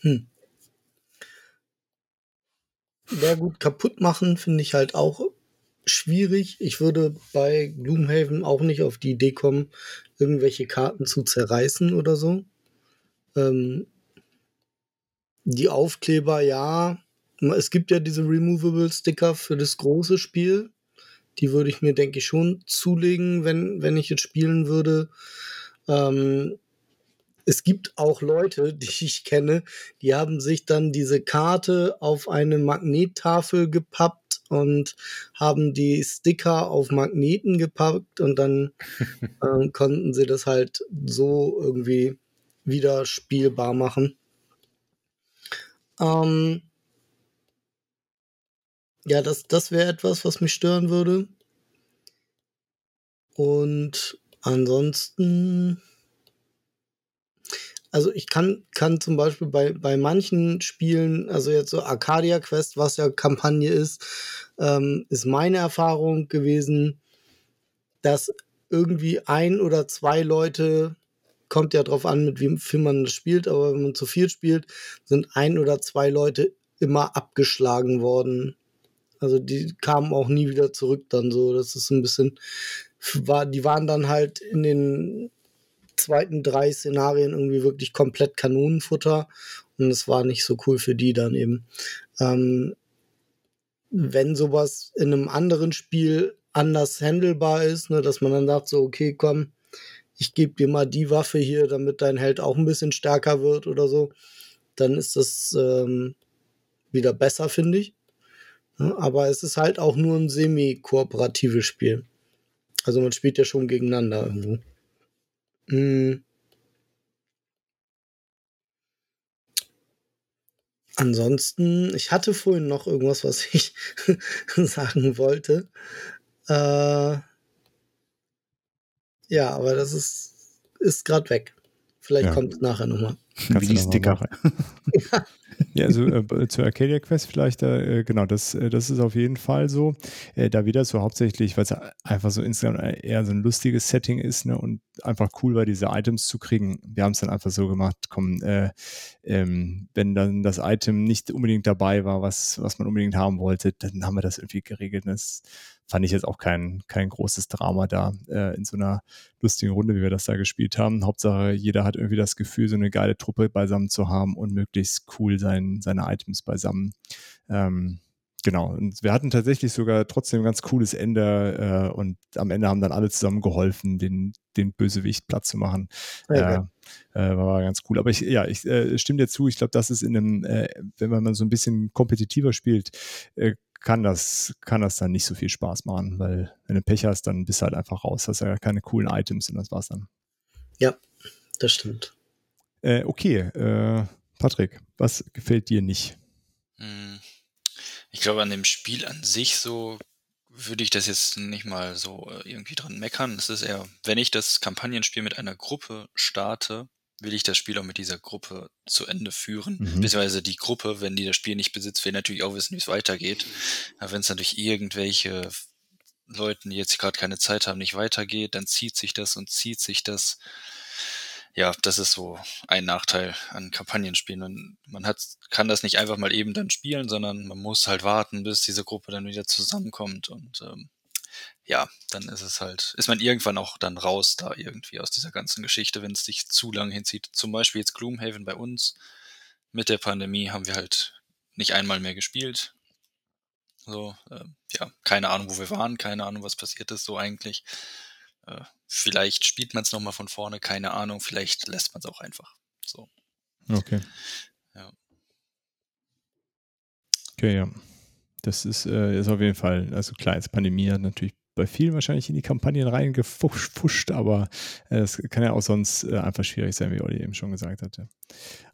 Hm. Sehr gut kaputt machen finde ich halt auch schwierig. Ich würde bei Gloomhaven auch nicht auf die Idee kommen, irgendwelche Karten zu zerreißen oder so. Ähm, die Aufkleber, ja. Es gibt ja diese Removable Sticker für das große Spiel. Die würde ich mir, denke ich, schon zulegen, wenn, wenn ich jetzt spielen würde. Ähm, es gibt auch Leute, [laughs] die ich kenne, die haben sich dann diese Karte auf eine Magnettafel gepappt und haben die Sticker auf Magneten gepackt und dann [laughs] ähm, konnten sie das halt so irgendwie wieder spielbar machen. Ähm, ja, das, das wäre etwas, was mich stören würde. Und ansonsten also ich kann, kann zum Beispiel bei, bei manchen Spielen, also jetzt so Arcadia Quest, was ja Kampagne ist, ähm, ist meine Erfahrung gewesen, dass irgendwie ein oder zwei Leute, kommt ja drauf an, mit wem viel man das spielt, aber wenn man zu viel spielt, sind ein oder zwei Leute immer abgeschlagen worden. Also die kamen auch nie wieder zurück dann so. Das ist ein bisschen war, die waren dann halt in den zweiten drei Szenarien irgendwie wirklich komplett Kanonenfutter und es war nicht so cool für die dann eben. Ähm, wenn sowas in einem anderen Spiel anders handelbar ist, ne, dass man dann sagt so, okay, komm, ich gebe dir mal die Waffe hier, damit dein Held auch ein bisschen stärker wird oder so, dann ist das ähm, wieder besser, finde ich. Ja, aber es ist halt auch nur ein semi-kooperatives Spiel. Also man spielt ja schon gegeneinander irgendwo. Mhm. Ansonsten, ich hatte vorhin noch irgendwas, was [laughs] ich sagen wollte. Äh, ja, aber das ist, ist gerade weg. Vielleicht Ja. kommt es nachher nochmal. Wie mal Sticker. [laughs] Ja, also äh, zur Arcadia Quest vielleicht, äh, genau, das, äh, das ist auf jeden Fall so. Äh, da wieder so hauptsächlich, weil es einfach so insgesamt eher so ein lustiges Setting ist ne, und einfach cool war, diese Items zu kriegen. Wir haben es dann einfach so gemacht, komm, äh, ähm, wenn dann das Item nicht unbedingt dabei war, was, was man unbedingt haben wollte, dann haben wir das irgendwie geregelt. Das fand ich jetzt auch kein, kein großes Drama da äh, in so einer lustigen Runde, wie wir das da gespielt haben. Hauptsache, jeder hat irgendwie das Gefühl, so eine geile Truppe beisammen zu haben und möglichst cool sein, seine Items beisammen. Ähm, genau. Und wir hatten tatsächlich sogar trotzdem ein ganz cooles Ende äh, und am Ende haben dann alle zusammen geholfen, den, den Bösewicht platt zu machen. Ja, Äh, äh, war ganz cool. Aber ich, ja, ich äh, stimme dir zu. Ich glaube, das ist in einem, äh, wenn man so ein bisschen kompetitiver spielt, äh, kann das, kann das dann nicht so viel Spaß machen, weil wenn du Pech hast, dann bist du halt einfach raus. Hast ja keine coolen Items und das war's dann. Das stimmt. Äh, okay, äh, Patrick, was gefällt dir nicht? Hm. Ich glaube, an dem Spiel an sich so würde ich das jetzt nicht mal so äh, irgendwie dran meckern. Es ist eher, wenn ich das Kampagnenspiel mit einer Gruppe starte, will ich das Spiel auch mit dieser Gruppe zu Ende führen. Mhm. Beziehungsweise die Gruppe, wenn die das Spiel nicht besitzt, will natürlich auch wissen, wie es weitergeht. Aber wenn es natürlich irgendwelche Leuten, die jetzt gerade keine Zeit haben, nicht weitergeht, dann zieht sich das und zieht sich das. Ja, das ist so ein Nachteil an Kampagnenspielen. Und man hat, kann das nicht einfach mal eben dann spielen, sondern man muss halt warten, bis diese Gruppe dann wieder zusammenkommt. Und ähm, ja, dann ist es halt, ist man irgendwann auch dann raus da irgendwie aus dieser ganzen Geschichte, wenn es sich zu lang hinzieht. Zum Beispiel jetzt Gloomhaven bei uns. Mit der Pandemie haben wir halt nicht einmal mehr gespielt. So, ähm, ja, keine Ahnung, wo wir waren, keine Ahnung, was passiert ist so eigentlich. Äh, vielleicht spielt man es nochmal von vorne, keine Ahnung, vielleicht lässt man es auch einfach. So. Okay. Ja. Okay, ja. Das ist, äh, ist auf jeden Fall, also klar, jetzt Pandemie hat natürlich bei vielen wahrscheinlich in die Kampagnen reingefuscht, aber äh, es kann ja auch sonst äh, einfach schwierig sein, wie Olli eben schon gesagt hatte.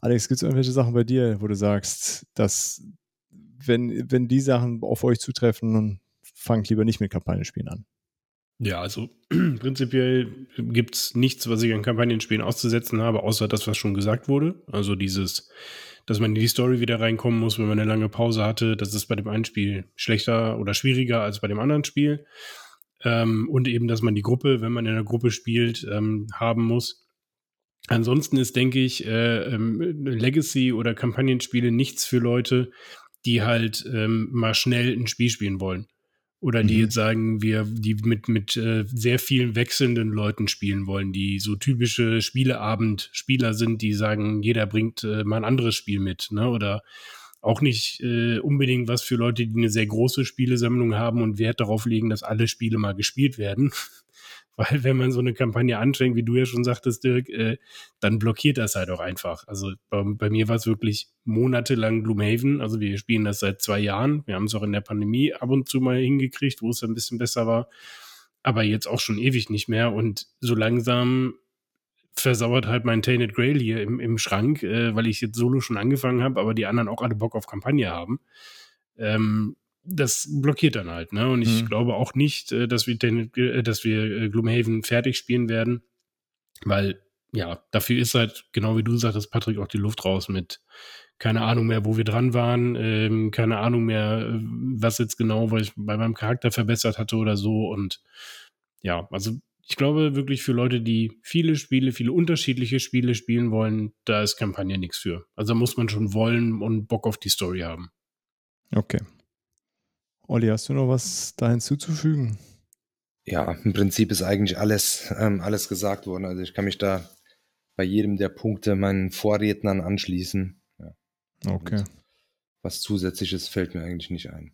Alex, gibt es irgendwelche Sachen bei dir, wo du sagst, dass wenn, wenn die Sachen auf euch zutreffen, dann fangt lieber nicht mit Kampagnenspielen an? Ja, also [clears throat] prinzipiell gibt es nichts, was ich an Kampagnenspielen auszusetzen habe, außer das, was schon gesagt wurde. Also dieses, dass man in die Story wieder reinkommen muss, wenn man eine lange Pause hatte. Das ist bei dem einen Spiel schlechter oder schwieriger als bei dem anderen Spiel. Ähm, und eben, dass man die Gruppe, wenn man in einer Gruppe spielt, ähm, haben muss. Ansonsten ist, denke ich, äh, ähm, Legacy oder Kampagnenspiele nichts für Leute, die halt ähm, mal schnell ein Spiel spielen wollen. Oder die Mhm. jetzt sagen, wir, die mit, mit äh, sehr vielen wechselnden Leuten spielen wollen, die so typische Spieleabend-Spieler sind, die sagen, jeder bringt äh, mal ein anderes Spiel mit, ne? Oder auch nicht äh, unbedingt was für Leute, die eine sehr große Spielesammlung haben und Wert darauf legen, dass alle Spiele mal gespielt werden. Weil wenn man so eine Kampagne anfängt, wie du ja schon sagtest, Dirk, äh, dann blockiert das halt auch einfach. Also bei, bei mir war es wirklich monatelang Gloomhaven. Also wir spielen das seit zwei Jahren. Wir haben es auch in der Pandemie ab und zu mal hingekriegt, wo es ein bisschen besser war. Aber jetzt auch schon ewig nicht mehr. Und so langsam versauert halt mein Tainted Grail hier im, im Schrank, äh, weil ich jetzt solo schon angefangen habe, aber die anderen auch alle Bock auf Kampagne haben. Ähm, das blockiert dann halt, ne? Und ich Mhm. glaube auch nicht, äh, dass wir, Tainted, äh, dass wir äh, Gloomhaven fertig spielen werden, weil ja, dafür ist halt, genau wie du sagtest, Patrick, auch die Luft raus mit keine Ahnung mehr, wo wir dran waren, ähm, keine Ahnung mehr, was jetzt genau, weil ich bei meinem Charakter verbessert hatte oder so. Und ja, also ich glaube wirklich für Leute, die viele Spiele, viele unterschiedliche Spiele spielen wollen, da ist Kampagne nichts für. Also da muss man schon wollen und Bock auf die Story haben. Okay. Olli, hast du noch was da hinzuzufügen? Ja, im Prinzip ist eigentlich alles, ähm, alles gesagt worden. Also ich kann mich da bei jedem der Punkte meinen Vorrednern anschließen. Ja. Okay. Und was zusätzliches fällt mir eigentlich nicht ein.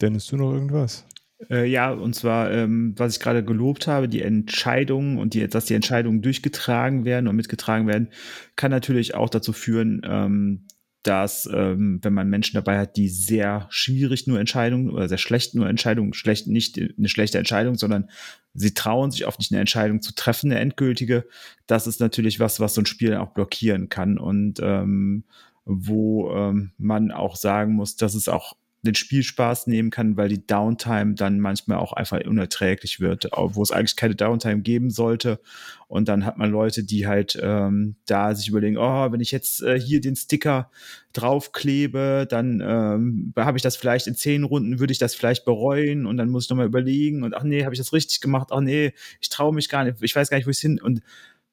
Dennis, du noch irgendwas? Äh, ja, und zwar, ähm, was ich gerade gelobt habe, die Entscheidungen und die, dass die Entscheidungen durchgetragen werden und mitgetragen werden, kann natürlich auch dazu führen, ähm, dass, ähm, wenn man Menschen dabei hat, die sehr schwierig nur Entscheidungen oder sehr schlecht nur Entscheidungen, schlecht, nicht eine schlechte Entscheidung, sondern sie trauen sich oft nicht eine Entscheidung zu treffen, eine endgültige, das ist natürlich was, was so ein Spiel auch blockieren kann. Und ähm, wo ähm, man auch sagen muss, dass es auch den Spielspaß nehmen kann, weil die Downtime dann manchmal auch einfach unerträglich wird, wo es eigentlich keine Downtime geben sollte. Und dann hat man Leute, die halt ähm, da sich überlegen, oh, wenn ich jetzt äh, hier den Sticker draufklebe, dann ähm, habe ich das vielleicht in zehn Runden, würde ich das vielleicht bereuen und dann muss ich nochmal überlegen und ach nee, habe ich das richtig gemacht? Ach nee, ich traue mich gar nicht, ich weiß gar nicht, wo ich hin und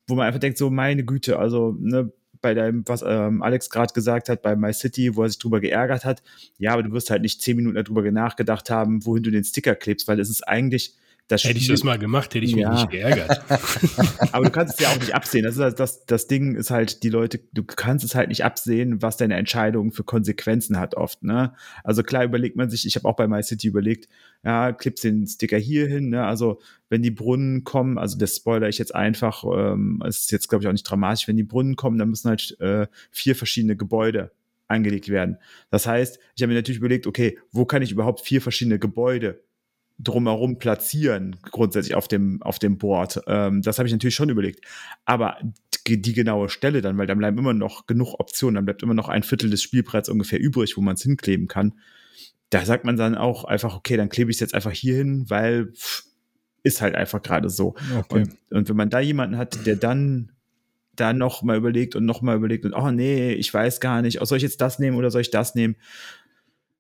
wo man einfach denkt, so meine Güte, also ne, bei deinem, was ähm, Alex gerade gesagt hat, bei My City, wo er sich drüber geärgert hat. Ja, aber du wirst halt nicht zehn Minuten darüber nachgedacht haben, wohin du den Sticker klebst, weil es ist eigentlich das Hätte ich das mal gemacht, hätte ich ja. mich nicht geärgert. [laughs] Aber du kannst es ja auch nicht absehen. Das, ist, das, das Ding ist halt, die Leute, du kannst es halt nicht absehen, was deine Entscheidung für Konsequenzen hat oft. Ne? Also klar überlegt man sich, ich habe auch bei MyCity überlegt, ja, klippst den Sticker hier hin. Ne? Also wenn die Brunnen kommen, also das spoiler ich jetzt einfach, ähm, es ist jetzt glaube ich auch nicht dramatisch, wenn die Brunnen kommen, dann müssen halt äh, vier verschiedene Gebäude angelegt werden. Das heißt, ich habe mir natürlich überlegt, okay, wo kann ich überhaupt vier verschiedene Gebäude drumherum platzieren, grundsätzlich auf dem, auf dem Board. Ähm, das habe ich natürlich schon überlegt. Aber die, die, genaue Stelle dann, weil dann bleiben immer noch genug Optionen, dann bleibt immer noch ein Viertel des Spielbretts ungefähr übrig, wo man es hinkleben kann. Da sagt man dann auch einfach, okay, dann klebe ich es jetzt einfach hier hin, weil pff, ist halt einfach gerade so. Okay. Und, und wenn man da jemanden hat, der dann da noch mal überlegt und noch mal überlegt und oh nee, ich weiß gar nicht, oh, soll ich jetzt das nehmen oder soll ich das nehmen?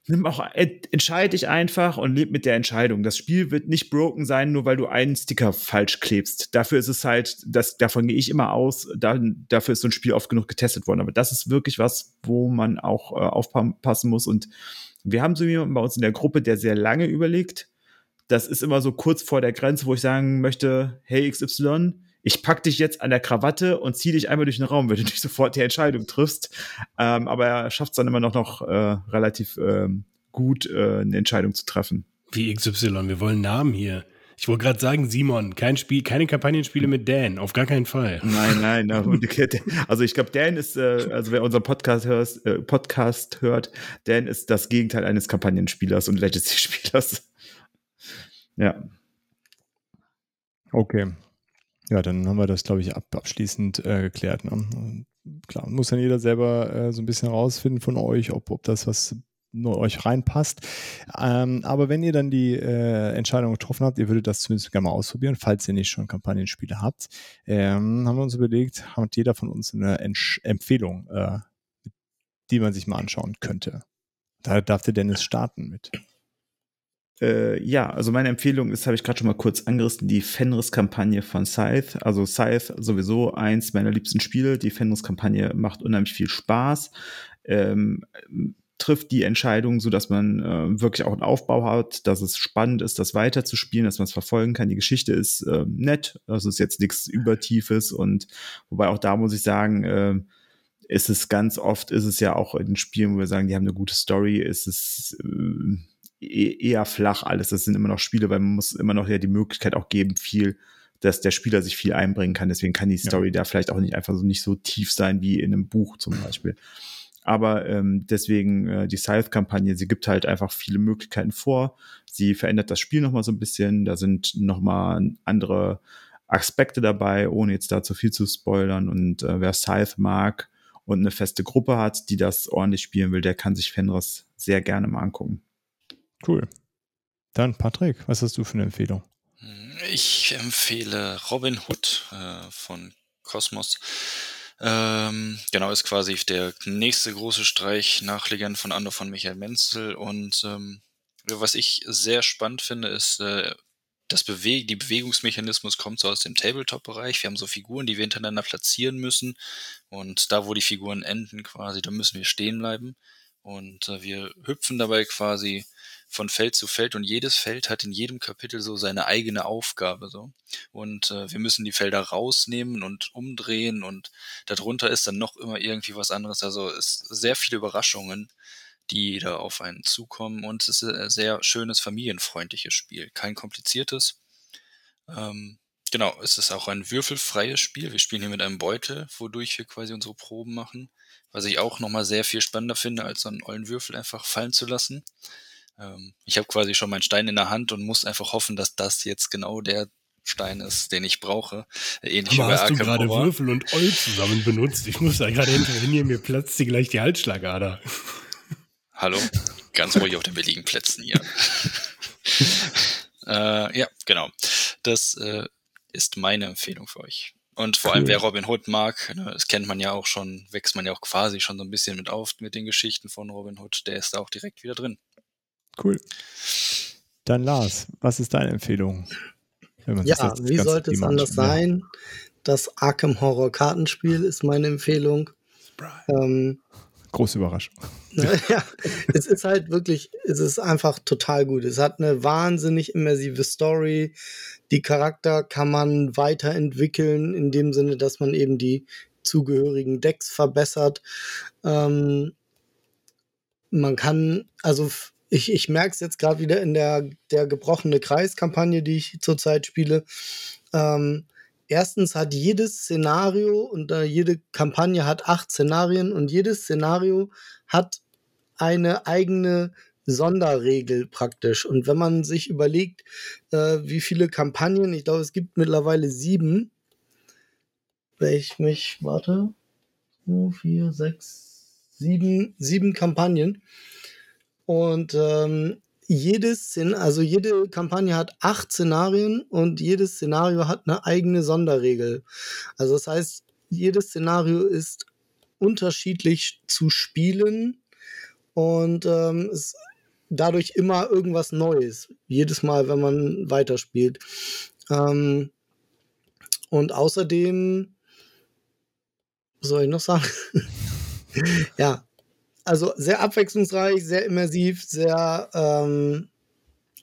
Nimm auch, entscheide dich einfach und leb mit der Entscheidung. Das Spiel wird nicht broken sein, nur weil du einen Sticker falsch klebst. Dafür ist es halt, das, davon gehe ich immer aus, da, dafür ist so ein Spiel oft genug getestet worden. Aber das ist wirklich was, wo man auch äh, aufpassen muss. Und wir haben so jemanden bei uns in der Gruppe, der sehr lange überlegt. Das ist immer so kurz vor der Grenze, wo ich sagen möchte, hey XY, ich pack dich jetzt an der Krawatte und zieh dich einmal durch den Raum, wenn du [laughs] nicht sofort die Entscheidung triffst. Ähm, aber er schafft es dann immer noch, noch äh, relativ ähm, gut, äh, eine Entscheidung zu treffen. Wie XY, wir wollen Namen hier. Ich wollte gerade sagen, Simon, kein Spiel, keine Kampagnenspiele mit Dan, auf gar keinen Fall. Nein, nein, [laughs] also ich glaube, Dan ist, äh, also wer unseren Podcast, hörst, äh, Podcast hört, Dan ist das Gegenteil eines Kampagnenspielers und Legacy-Spielers. [laughs] Ja. Okay. Ja, dann haben wir das, glaube ich, ab, abschließend äh, geklärt. Ne? Klar, muss dann jeder selber äh, so ein bisschen rausfinden von euch, ob, ob das was nur euch reinpasst. Ähm, aber wenn ihr dann die äh, Entscheidung getroffen habt, ihr würdet das zumindest gerne mal ausprobieren, falls ihr nicht schon Kampagnenspiele habt, ähm, haben wir uns überlegt, hat jeder von uns eine Entsch Empfehlung, äh, die man sich mal anschauen könnte. Da darf der Dennis starten mit. Äh, ja, also meine Empfehlung ist, habe ich gerade schon mal kurz angerissen, die Fenris-Kampagne von Scythe. Also Scythe sowieso eins meiner liebsten Spiele. Die Fenris-Kampagne macht unheimlich viel Spaß. Ähm, trifft die Entscheidung, so dass man äh, wirklich auch einen Aufbau hat, dass es spannend ist, das weiterzuspielen, dass man es verfolgen kann. Die Geschichte ist äh, nett, das ist jetzt nichts Übertiefes und wobei auch da muss ich sagen, äh, ist es ganz oft, ist es ja auch in Spielen, wo wir sagen, die haben eine gute Story, ist es äh, eher flach alles. Das sind immer noch Spiele, weil man muss immer noch ja die Möglichkeit auch geben, viel, dass der Spieler sich viel einbringen kann. Deswegen kann die Story ja. da vielleicht auch nicht einfach so nicht so tief sein wie in einem Buch zum [laughs] Beispiel. Aber ähm, deswegen äh, die Scythe-Kampagne, sie gibt halt einfach viele Möglichkeiten vor. Sie verändert das Spiel nochmal so ein bisschen. Da sind nochmal andere Aspekte dabei, ohne jetzt da zu viel zu spoilern. Und äh, wer Scythe mag und eine feste Gruppe hat, die das ordentlich spielen will, der kann sich Fenris sehr gerne mal angucken. Cool. Dann, Patrick, was hast du für eine Empfehlung? Ich empfehle Robin Hood äh, von Cosmos. Ähm, genau, ist quasi der nächste große Streich nach Legenden von Andor von Michael Menzel. Und ähm, was ich sehr spannend finde, ist, äh, das Bewe die Bewegungsmechanismus kommt so aus dem Tabletop-Bereich. Wir haben so Figuren, die wir hintereinander platzieren müssen. Und da, wo die Figuren enden, quasi, da müssen wir stehen bleiben. Und äh, wir hüpfen dabei quasi von Feld zu Feld und jedes Feld hat in jedem Kapitel so seine eigene Aufgabe so und äh, wir müssen die Felder rausnehmen und umdrehen und darunter ist dann noch immer irgendwie was anderes. Also es sehr viele Überraschungen, die da auf einen zukommen und es ist ein sehr schönes familienfreundliches Spiel, kein kompliziertes. Ähm, Genau, es ist auch ein würfelfreies Spiel. Wir spielen hier mit einem Beutel, wodurch wir quasi unsere Proben machen. Was ich auch nochmal sehr viel spannender finde, als so einen ollen Würfel einfach fallen zu lassen. Ähm, ich habe quasi schon meinen Stein in der Hand und muss einfach hoffen, dass das jetzt genau der Stein ist, den ich brauche. Ähnlich Aber wie bei hast du gerade Würfel und Oll zusammen benutzt? Ich muss da gerade intervenieren, mir platzt sie gleich die Halsschlagader. Hallo? Ganz ruhig auf den billigen Plätzen hier. [laughs] äh, ja, genau. Das äh, ist meine Empfehlung für euch. Und vor cool. allem, wer Robin Hood mag, ne, das kennt man ja auch schon, wächst man ja auch quasi schon so ein bisschen mit auf mit den Geschichten von Robin Hood, der ist da auch direkt wieder drin. Cool. Dann Lars, was ist deine Empfehlung? Ja, wie sollte es anders sein? Das Arkham Horror Kartenspiel ist meine Empfehlung. Ähm, Große Überraschung. [laughs] ja, es ist halt wirklich, es ist einfach total gut. Es hat eine wahnsinnig immersive Story. Die Charakter kann man weiterentwickeln, in dem Sinne, dass man eben die zugehörigen Decks verbessert. Ähm, man kann, also ich, ich merke es jetzt gerade wieder in der, der gebrochene Kreiskampagne, die ich zurzeit spiele. Ähm, erstens hat jedes Szenario und äh, jede Kampagne hat acht Szenarien und jedes Szenario hat eine eigene Sonderregel praktisch. Und wenn man sich überlegt, äh, wie viele Kampagnen, ich glaube, es gibt mittlerweile sieben, welch mich, warte, vier, sechs, sieben, sieben Kampagnen. Und ähm, jedes, also jede Kampagne hat acht Szenarien und jedes Szenario hat eine eigene Sonderregel. Also das heißt, jedes Szenario ist unterschiedlich zu spielen und ähm, es dadurch immer irgendwas Neues. Jedes Mal, wenn man weiterspielt. Ähm, und außerdem, was soll ich noch sagen? [laughs] ja, also sehr abwechslungsreich, sehr immersiv, sehr ähm,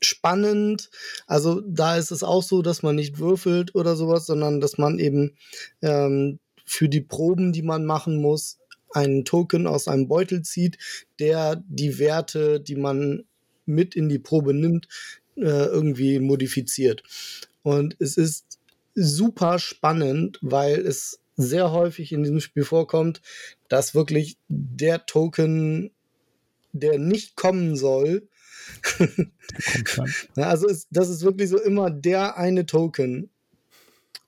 spannend. Also da ist es auch so, dass man nicht würfelt oder sowas, sondern dass man eben ähm, für die Proben, die man machen muss, einen Token aus einem Beutel zieht, der die Werte, die man mit in die Probe nimmt, äh, irgendwie modifiziert. Und es ist super spannend, weil es sehr häufig in diesem Spiel vorkommt, dass wirklich der Token, der nicht kommen soll, [laughs] also ist, das ist wirklich so immer der eine Token.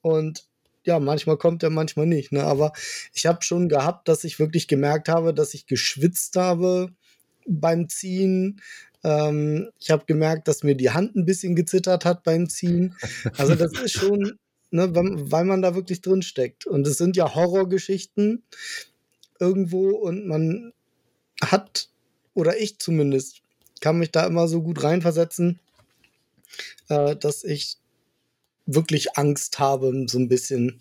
Und ja, manchmal kommt er, manchmal nicht. Ne? Aber ich habe schon gehabt, dass ich wirklich gemerkt habe, dass ich geschwitzt habe beim Ziehen. Ähm, ich habe gemerkt, dass mir die Hand ein bisschen gezittert hat beim Ziehen. Also das ist schon, ne, weil man da wirklich drin steckt. Und es sind ja Horrorgeschichten irgendwo und man hat, oder ich zumindest, kann mich da immer so gut reinversetzen, äh, dass ich wirklich Angst habe, so ein bisschen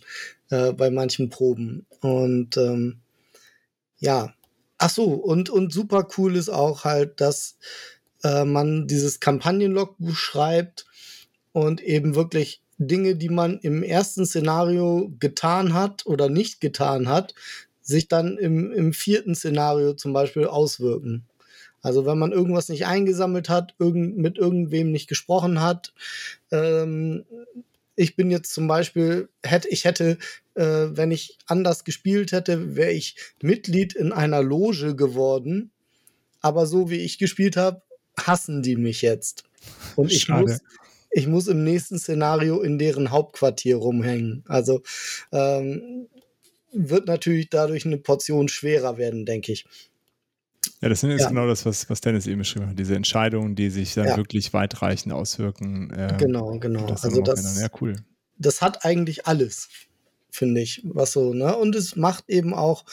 äh, bei manchen Proben. Und ähm, ja, ach so, und, und super cool ist auch halt, dass äh, man dieses Kampagnenlogbuch schreibt und eben wirklich Dinge, die man im ersten Szenario getan hat oder nicht getan hat, sich dann im, im vierten Szenario zum Beispiel auswirken. Also wenn man irgendwas nicht eingesammelt hat, irgend, mit irgendwem nicht gesprochen hat, ähm, ich bin jetzt zum Beispiel, hätte, ich hätte, äh, wenn ich anders gespielt hätte, wäre ich Mitglied in einer Loge geworden. Aber so wie ich gespielt habe, hassen die mich jetzt. Und ich Schade. muss, ich muss im nächsten Szenario in deren Hauptquartier rumhängen. Also ähm, wird natürlich dadurch eine Portion schwerer werden, denke ich. Ja, das ist ja. genau das, was, was Dennis eben beschrieben hat. Diese Entscheidungen, die sich dann ja. wirklich weitreichend auswirken. Äh, genau, genau. Das also das, ja, cool. das hat eigentlich alles, finde ich, was so, ne? Und es macht eben auch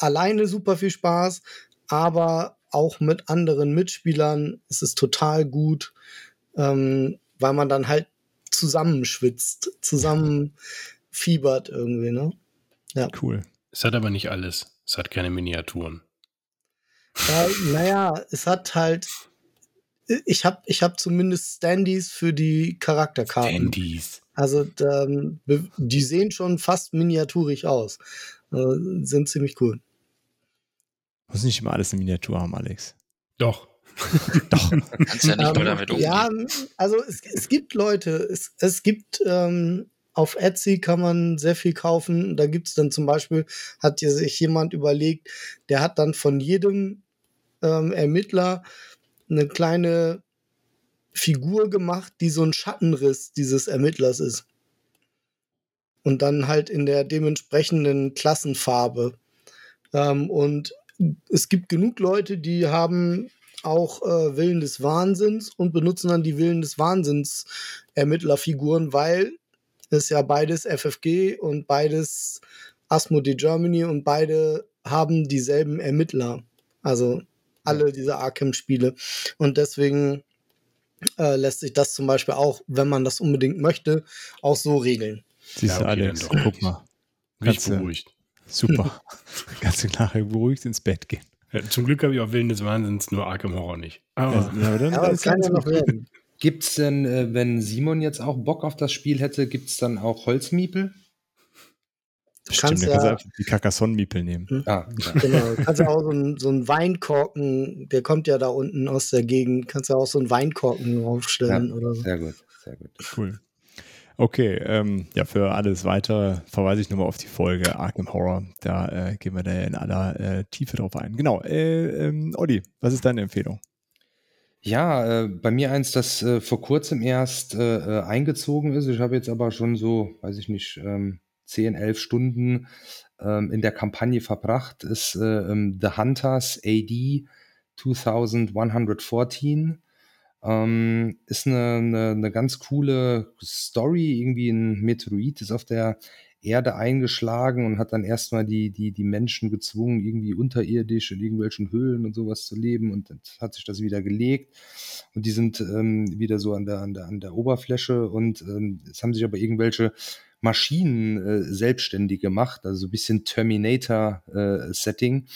alleine super viel Spaß, aber auch mit anderen Mitspielern ist es total gut. Ähm, weil man dann halt zusammenschwitzt, zusammen fiebert irgendwie, ne? Ja. Cool. Es hat aber nicht alles. Es hat keine Miniaturen. Ja, naja, es hat halt, ich habe ich hab zumindest Standys für die Charakterkarten. Standys. Also ähm, die sehen schon fast miniaturig aus. Äh, sind ziemlich cool. Muss nicht immer alles in Miniatur haben, Alex. Doch. [laughs] Doch. Kannst ja nicht nur Ähm, damit umgehen. ja, also es, es gibt Leute, es, es gibt ähm, auf Etsy kann man sehr viel kaufen. Da gibt es dann zum Beispiel, hat sich jemand überlegt, der hat dann von jedem ähm, Ermittler eine kleine Figur gemacht, die so ein Schattenriss dieses Ermittlers ist. Und dann halt in der dementsprechenden Klassenfarbe. Ähm, und es gibt genug Leute, die haben auch äh, Willen des Wahnsinns und benutzen dann die Willen des Wahnsinns Ermittlerfiguren, weil es ja beides FFG und beides Asmodee Germany und beide haben dieselben Ermittler. Also alle diese Arkham-Spiele. Und deswegen äh, lässt sich das zum Beispiel auch, wenn man das unbedingt möchte, auch so regeln. Siehst du, Ja, okay, Alex, guck mal. Du- beruhigt. Super. [laughs] Kannst du nachher beruhigt ins Bett gehen. Ja, zum Glück habe ich auch Willen des Wahnsinns, nur Arkham Horror nicht. Aber Ja, aber dann Ja, aber ist das kann ja noch werden. Gibt's denn, äh, wenn Simon jetzt auch Bock auf das Spiel hätte, gibt's dann auch Holzmiepel? Du Stimmt, kannst kannst du ja, einfach die Carcassonne-Miepel nehmen. Ah, [laughs] ja. genau, kannst ja auch so einen so einen Weinkorken, der kommt ja da unten aus der Gegend, kannst ja auch so einen Weinkorken aufstellen oder so. sehr gut, sehr gut. Cool. Okay, ähm, ja, für alles weitere verweise ich nochmal auf die Folge Arkham Horror. Da äh, gehen wir da in aller äh, Tiefe drauf ein. Genau. Äh, ähm, Olli, was ist deine Empfehlung? Ja, äh, bei mir eins, das äh, vor kurzem erst äh, äh, eingezogen ist. Ich habe jetzt aber schon so, weiß ich nicht, ähm, 10, 11 Stunden ähm, in der Kampagne verbracht, ist äh, ähm, The Hunters AD 2114. Ähm, ist eine, eine, eine ganz coole Story. Irgendwie ein Meteorit ist auf der Erde eingeschlagen und hat dann erstmal die, die, die Menschen gezwungen, irgendwie unterirdisch in irgendwelchen Höhlen und sowas zu leben. Und dann hat sich das wieder gelegt. Und die sind ähm, wieder so an der, an der, an der Oberfläche. Und ähm, es haben sich aber irgendwelche Maschinen äh, selbstständig gemacht, also so ein bisschen Terminator-Setting.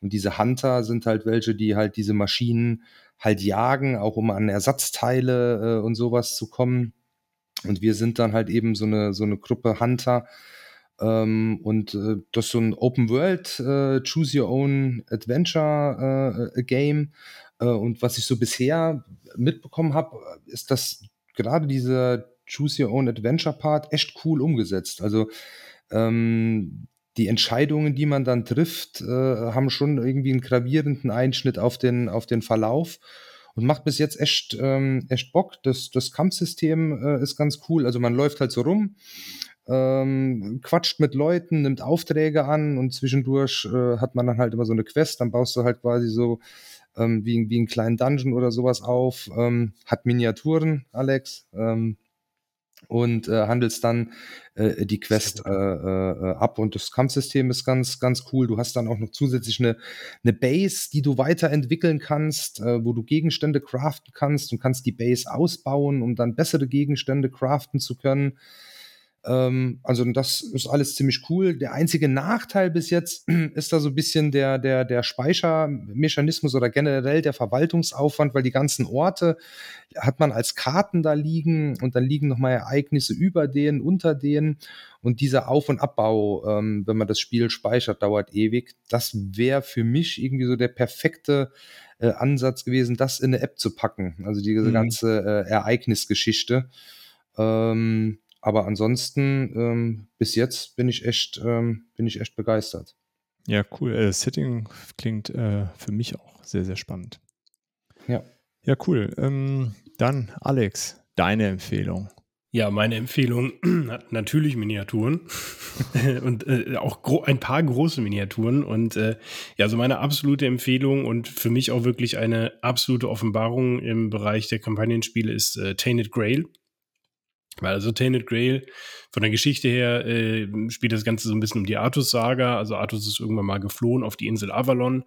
und diese Hunter sind halt welche, die halt diese Maschinen halt jagen, auch um an Ersatzteile äh, und sowas zu kommen. Und wir sind dann halt eben so eine, so eine Gruppe Hunter. Ähm, und äh, das ist so ein Open World äh, Choose Your Own Adventure äh, Game. Äh, und was ich so bisher mitbekommen habe, ist, dass gerade dieser Choose Your Own Adventure Part echt cool umgesetzt. Also ähm, die Entscheidungen, die man dann trifft, äh, haben schon irgendwie einen gravierenden Einschnitt auf den, auf den Verlauf und macht bis jetzt echt, ähm, echt Bock. Das, das Kampfsystem äh, ist ganz cool. Also man läuft halt so rum, ähm, quatscht mit Leuten, nimmt Aufträge an und zwischendurch äh, hat man dann halt immer so eine Quest. Dann baust du halt quasi so ähm, wie, wie einen kleinen Dungeon oder sowas auf. Ähm, hat Miniaturen, Alex. Ähm, und äh, handelst dann äh, die Quest äh, äh, ab und das Kampfsystem ist ganz ganz cool. Du hast dann auch noch zusätzlich eine, eine Base, die du weiterentwickeln kannst, äh, wo du Gegenstände craften kannst und kannst die Base ausbauen, um dann bessere Gegenstände craften zu können. Ähm, also das ist alles ziemlich cool. Der einzige Nachteil bis jetzt [clears throat] ist da so ein bisschen der, der, der Speichermechanismus oder generell der Verwaltungsaufwand, weil die ganzen Orte hat man als Karten da liegen und dann liegen nochmal Ereignisse über denen, unter denen und dieser Auf- und Abbau, ähm, wenn man das Spiel speichert, dauert ewig. Das wäre für mich irgendwie so der perfekte äh, Ansatz gewesen, das in eine App zu packen. Also diese Mhm. ganze äh, Ereignisgeschichte. Ähm, aber ansonsten ähm, bis jetzt bin ich echt ähm, bin ich echt begeistert. Ja, cool. Äh, Das Setting klingt äh, für mich auch sehr, sehr spannend. Ja. Ja, cool. Ähm, dann, Alex, deine Empfehlung. Ja, meine Empfehlung [clears throat] hat natürlich Miniaturen [laughs] und äh, auch ein paar große Miniaturen. Und äh, ja, so meine absolute Empfehlung und für mich auch wirklich eine absolute Offenbarung im Bereich der Kampagnenspiele ist äh, Tainted Grail. Weil also Tainted Grail von der Geschichte her äh, spielt das Ganze so ein bisschen um die Artus-Saga. Also Artus ist irgendwann mal geflohen auf die Insel Avalon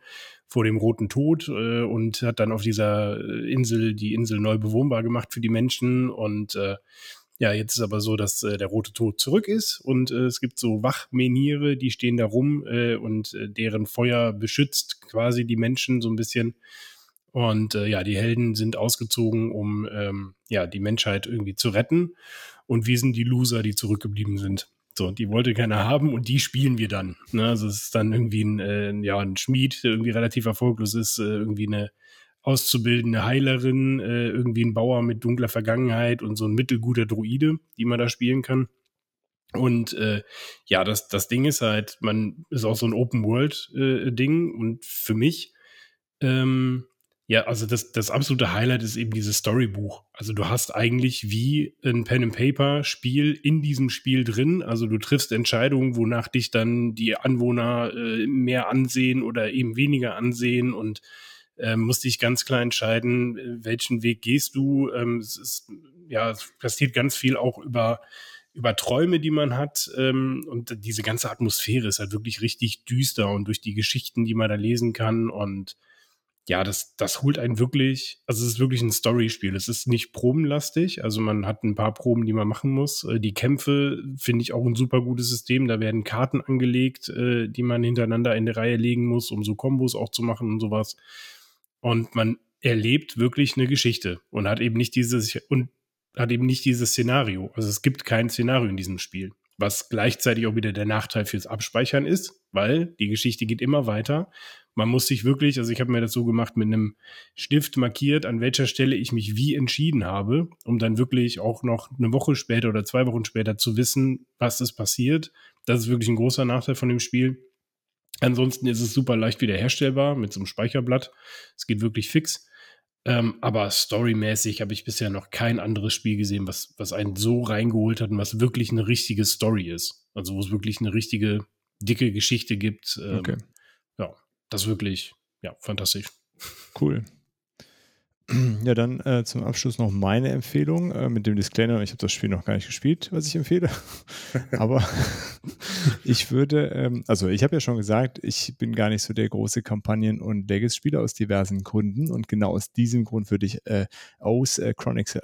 vor dem Roten Tod äh, und hat dann auf dieser äh, Insel die Insel neu bewohnbar gemacht für die Menschen und äh, ja, jetzt ist aber so, dass äh, der rote Tod zurück ist und äh, es gibt so Wachmeniere, die stehen da rum äh, und äh, deren Feuer beschützt quasi die Menschen so ein bisschen. Und äh, ja, die Helden sind ausgezogen, um ähm, ja die Menschheit irgendwie zu retten. Und wir sind die Loser, die zurückgeblieben sind. So, die wollte keiner haben und die spielen wir dann. Ne? Also es ist dann irgendwie ein, äh, ja, ein Schmied, der irgendwie relativ erfolglos ist, äh, irgendwie eine auszubildende Heilerin, äh, irgendwie ein Bauer mit dunkler Vergangenheit und so ein mittelguter Druide, die man da spielen kann. Und äh, ja, das, das Ding ist halt, man ist auch so ein Open-World-Ding äh, und für mich ähm, ja, also das, das absolute Highlight ist eben dieses Storybuch. Also du hast eigentlich wie ein Pen-and-Paper-Spiel in diesem Spiel drin. Also du triffst Entscheidungen, wonach dich dann die Anwohner äh, mehr ansehen oder eben weniger ansehen und äh, musst dich ganz klar entscheiden, welchen Weg gehst du. Ähm, es ist, ja, es passiert ganz viel auch über über Träume, die man hat. Ähm, und diese ganze Atmosphäre ist halt wirklich richtig düster und durch die Geschichten, die man da lesen kann und ja, das, das holt einen wirklich, also es ist wirklich ein Story-Spiel. Es ist nicht probenlastig, also man hat ein paar Proben, die man machen muss. Äh, die Kämpfe finde ich auch ein super gutes System. Da werden Karten angelegt, äh, die man hintereinander in der Reihe legen muss, um so Kombos auch zu machen und sowas. Und man erlebt wirklich eine Geschichte und hat eben nicht dieses und hat eben nicht dieses Szenario. Also es gibt kein Szenario in diesem Spiel was gleichzeitig auch wieder der Nachteil fürs Abspeichern ist, weil die Geschichte geht immer weiter man muss sich wirklich, also ich habe mir das so gemacht, mit einem Stift markiert, an welcher Stelle ich mich wie entschieden habe, um dann wirklich auch noch eine Woche später oder zwei Wochen später zu wissen, was ist passiert. Das ist wirklich ein großer Nachteil von dem Spiel. Ansonsten ist es super leicht wiederherstellbar mit so einem Speicherblatt. Es geht wirklich fix. Ähm, aber storymäßig habe ich bisher noch kein anderes Spiel gesehen, was, was einen so reingeholt hat und was wirklich eine richtige Story ist. Also wo es wirklich eine richtige dicke Geschichte gibt. Ähm, okay das ist wirklich, ja, fantastisch. Cool. Ja, dann äh, zum Abschluss noch meine Empfehlung äh, mit dem Disclaimer. Ich habe das Spiel noch gar nicht gespielt, was ich empfehle. [laughs] Aber ich würde, ähm, also ich habe ja schon gesagt, ich bin gar nicht so der große Kampagnen- und Legacy-Spieler aus diversen Gründen. Und genau aus diesem Grund würde ich äh, aus äh, Chronicles,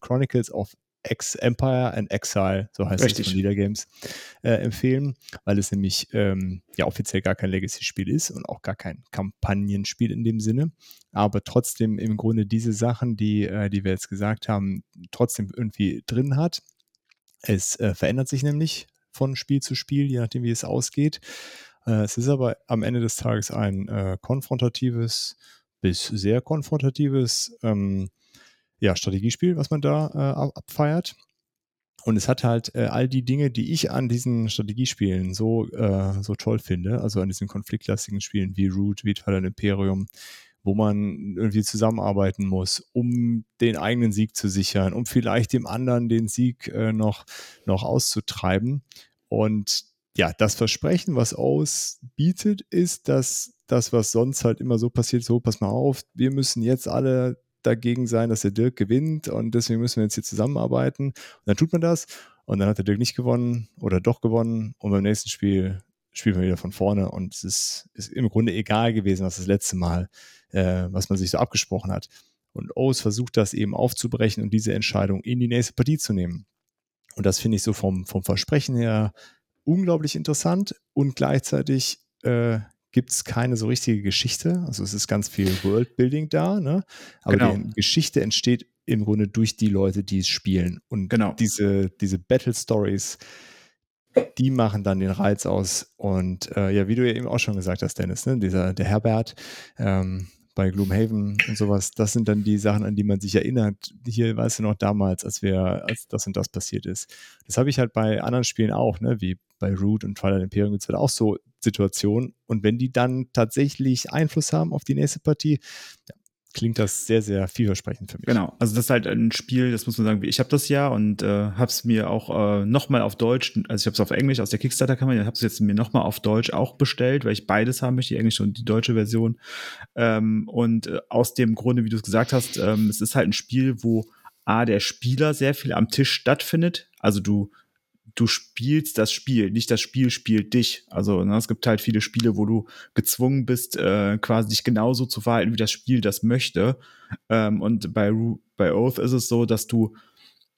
Chronicles of Ex Empire and Exile, so heißt Richtig. es von Leader Games, äh, empfehlen, weil es nämlich ähm, ja offiziell gar kein Legacy-Spiel ist und auch gar kein Kampagnenspiel in dem Sinne, aber trotzdem im Grunde diese Sachen, die, äh, die wir jetzt gesagt haben, trotzdem irgendwie drin hat. Es äh, verändert sich nämlich von Spiel zu Spiel, je nachdem, wie es ausgeht. Äh, es ist aber am Ende des Tages ein äh, konfrontatives bis sehr konfrontatives ähm, ja, Strategiespiel, was man da äh, abfeiert. Und es hat halt äh, all die Dinge, die ich an diesen Strategiespielen so, äh, so toll finde, also an diesen konfliktlastigen Spielen wie Root, wie Twilight Imperium, wo man irgendwie zusammenarbeiten muss, um den eigenen Sieg zu sichern, um vielleicht dem anderen den Sieg äh, noch, noch auszutreiben. Und ja, das Versprechen, was O's bietet, ist, dass das, was sonst halt immer so passiert, so, pass mal auf, wir müssen jetzt alle dagegen sein, dass der Dirk gewinnt und deswegen müssen wir jetzt hier zusammenarbeiten. Und dann tut man das und dann hat der Dirk nicht gewonnen oder doch gewonnen und beim nächsten Spiel spielt man wieder von vorne und es ist, ist im Grunde egal gewesen, was das letzte Mal, äh, was man sich so abgesprochen hat. Und O's versucht das eben aufzubrechen und diese Entscheidung in die nächste Partie zu nehmen. Und das finde ich so vom, vom Versprechen her unglaublich interessant und gleichzeitig äh, gibt es keine so richtige Geschichte. Also es ist ganz viel Worldbuilding da, ne? aber genau. die Geschichte entsteht im Grunde durch die Leute, die es spielen. Und genau. diese, diese Battle Stories, die machen dann den Reiz aus. Und äh, ja, wie du ja eben auch schon gesagt hast, Dennis, ne? dieser der Herbert, ähm, bei Gloomhaven und sowas, das sind dann die Sachen, an die man sich erinnert. Hier, weißt du noch, damals, als wir, als das und das passiert ist. Das habe ich halt bei anderen Spielen auch, ne, wie bei Root und Twilight Imperium gibt es halt auch so Situationen. Und wenn die dann tatsächlich Einfluss haben auf die nächste Partie, ja, klingt das sehr, sehr vielversprechend für mich. Genau, also das ist halt ein Spiel, das muss man sagen, ich habe das ja und äh, habe es mir auch äh, nochmal auf Deutsch, also ich habe es auf Englisch aus der Kickstarter-Kampagne, habe es jetzt mir nochmal auf Deutsch auch bestellt, weil ich beides haben möchte, die englische und die deutsche Version. Ähm, und äh, aus dem Grunde, wie du es gesagt hast, ähm, es ist halt ein Spiel, wo A, der Spieler sehr viel am Tisch stattfindet. Also du du spielst das Spiel, nicht das Spiel spielt dich. Also ne, es gibt halt viele Spiele, wo du gezwungen bist, äh, quasi dich genauso zu verhalten, wie das Spiel das möchte. Ähm, und bei, bei Oath ist es so, dass du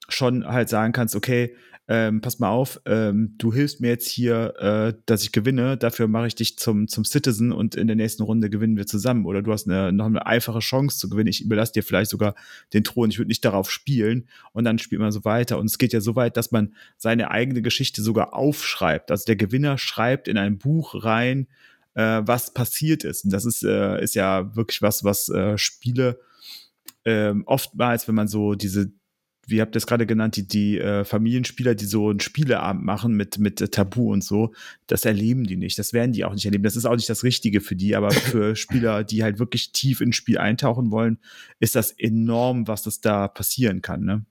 schon halt sagen kannst, okay, ähm, pass mal auf, ähm, du hilfst mir jetzt hier, äh, dass ich gewinne, dafür mache ich dich zum, zum Citizen und in der nächsten Runde gewinnen wir zusammen. Oder du hast eine, noch eine einfache Chance zu gewinnen. Ich überlasse dir vielleicht sogar den Thron. Ich würde nicht darauf spielen. Und dann spielt man so weiter. Und es geht ja so weit, dass man seine eigene Geschichte sogar aufschreibt. Also der Gewinner schreibt in ein Buch rein, äh, was passiert ist. Und das ist, äh, ist ja wirklich was, was äh, Spiele ähm, oftmals, wenn man so diese wie habt ihr es gerade genannt, die, die äh, Familienspieler, die so einen Spieleabend machen mit, mit äh, Tabu und so, das erleben die nicht. Das werden die auch nicht erleben. Das ist auch nicht das Richtige für die, aber [laughs] für Spieler, die halt wirklich tief ins Spiel eintauchen wollen, ist das enorm, was das da passieren kann, ne?